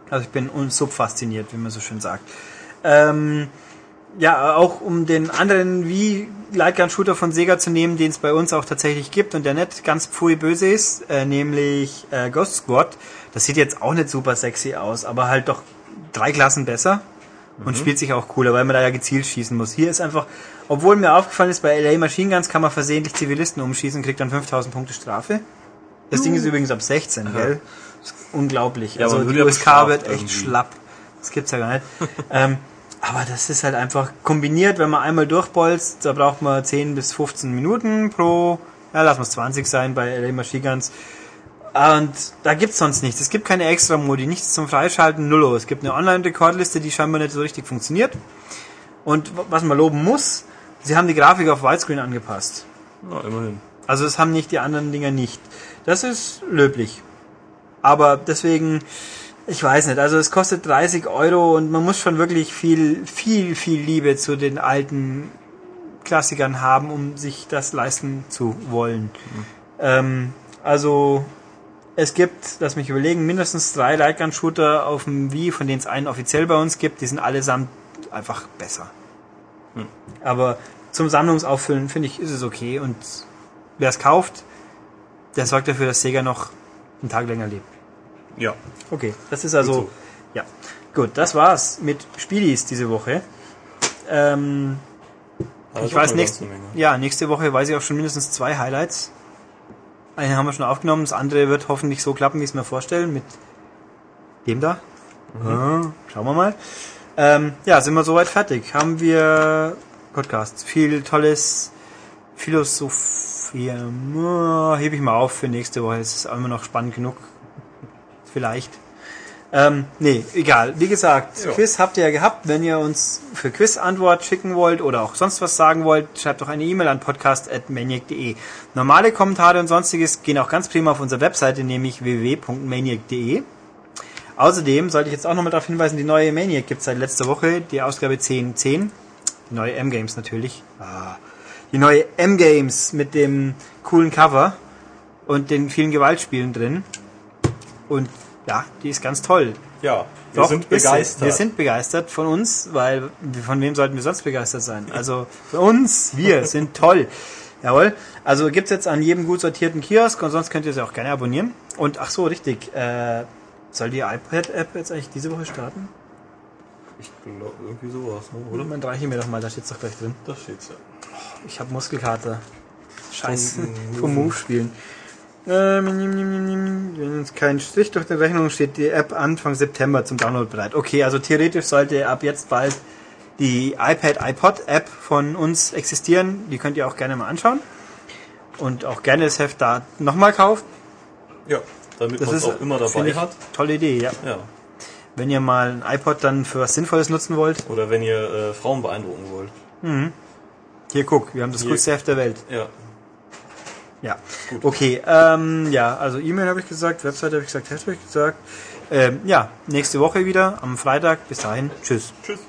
A: Also ich bin unsubfasziniert, wie man so schön sagt. Ähm, ja, auch um den anderen wie Lightgun Shooter von Sega zu nehmen, den es bei uns auch tatsächlich gibt und der nicht ganz pfui böse ist, äh, nämlich äh, Ghost Squad. Das sieht jetzt auch nicht super sexy aus, aber halt doch drei Klassen besser und spielt sich auch cooler, weil man da ja gezielt schießen muss. Hier ist einfach, obwohl mir aufgefallen ist, bei LA Machine Guns kann man versehentlich Zivilisten umschießen, kriegt dann 5000 Punkte Strafe. Das Ding ist übrigens ab 16, gell? Das ist unglaublich.
B: Ja,
A: also die USK wird echt
B: irgendwie.
A: schlapp. Das gibt's ja gar nicht. ähm, aber das ist halt einfach kombiniert, wenn man einmal durchbolzt, da braucht man 10 bis 15 Minuten pro, ja, lass uns 20 sein bei LA Machine Guns. Und da gibt's sonst nichts. Es gibt keine Extra-Modi, nichts zum Freischalten, nullo. Es gibt eine Online-Rekordliste, die scheinbar nicht so richtig funktioniert. Und was man loben muss, sie haben die Grafik auf Widescreen angepasst.
B: Na, immerhin.
A: Also das haben nicht die anderen Dinger nicht. Das ist löblich. Aber deswegen, ich weiß nicht, also es kostet 30 Euro und man muss schon wirklich viel, viel, viel Liebe zu den alten Klassikern haben, um sich das leisten zu wollen. Ähm, also es gibt, lass mich überlegen, mindestens drei Lightgun-Shooter auf dem Wii, von denen es einen offiziell bei uns gibt. Die sind allesamt einfach besser. Aber zum Sammlungsauffüllen finde ich, ist es okay. Und wer es kauft, der sorgt dafür, dass Sega noch einen Tag länger lebt.
B: Ja.
A: Okay, das ist also.
B: So.
A: Ja. Gut, das war's mit Spielis diese Woche. Ähm,
B: Aber
A: ich weiß nächste, ja, nächste Woche weiß ich auch schon mindestens zwei Highlights. Einen haben wir schon aufgenommen, das andere wird hoffentlich so klappen, wie ich es mir vorstellen, mit dem da. Ja, schauen wir mal. Ähm, ja, sind wir soweit fertig. Haben wir Podcast. Viel tolles Philosophie. Oh, hebe ich mal auf für nächste Woche. Es ist immer noch spannend genug. Vielleicht. Ähm, nee, egal. Wie gesagt,
B: Ja.
A: Quiz habt ihr ja gehabt. Wenn ihr uns für Quiz-Antwort schicken wollt oder auch sonst was sagen wollt, schreibt doch eine E-Mail an podcast.maniac.de. Normale Kommentare und sonstiges gehen auch ganz prima auf unsere Webseite, nämlich www.maniac.de. Außerdem sollte ich jetzt auch nochmal darauf hinweisen, die neue Maniac gibt es seit letzter Woche, die Ausgabe 10.10. Die neue M-Games natürlich. Ah, die neue M-Games mit dem coolen Cover und den vielen Gewaltspielen drin. Und ja, die ist ganz toll.
B: Ja, wir
A: Doch,
B: sind
A: ist-
B: begeistert.
A: Wir sind begeistert von uns, weil von wem sollten wir sonst begeistert sein? Also für uns, wir sind toll. Jawohl. Also gibt's jetzt an jedem gut sortierten Kiosk und sonst könnt ihr sie auch gerne abonnieren. Und ach so, richtig. Äh, soll die iPad-App jetzt eigentlich diese Woche starten?
B: Ich glaube, irgendwie sowas, ne? oder?
A: Moment, reiche mir doch mal, da steht's doch gleich drin.
B: Da steht's ja.
A: Ich habe Muskelkater. Scheiße.
B: Vom
A: Vom Move spielen. Wenn jetzt kein Strich durch die Rechnung steht, die App Anfang September zum Download bereit. Okay, also theoretisch sollte ab jetzt bald die iPad, iPod App von uns existieren. Die könnt ihr auch gerne mal anschauen. Und auch gerne das Heft da nochmal kaufen.
B: Ja, damit man es auch immer dabei hat.
A: Tolle Idee, ja.
B: Ja.
A: Wenn ihr mal ein iPod dann für was Sinnvolles nutzen wollt.
B: Oder wenn ihr äh, Frauen beeindrucken wollt.
A: Hier, guck, wir haben das
B: Hier.
A: coolste Heft der Welt.
B: Ja.
A: Ja, okay. Ähm, ja, also E-Mail habe ich gesagt, Webseite habe ich gesagt, Heft habe ich gesagt. Ähm, ja, nächste Woche wieder am Freitag. Bis dahin, tschüss.
B: Tschüss.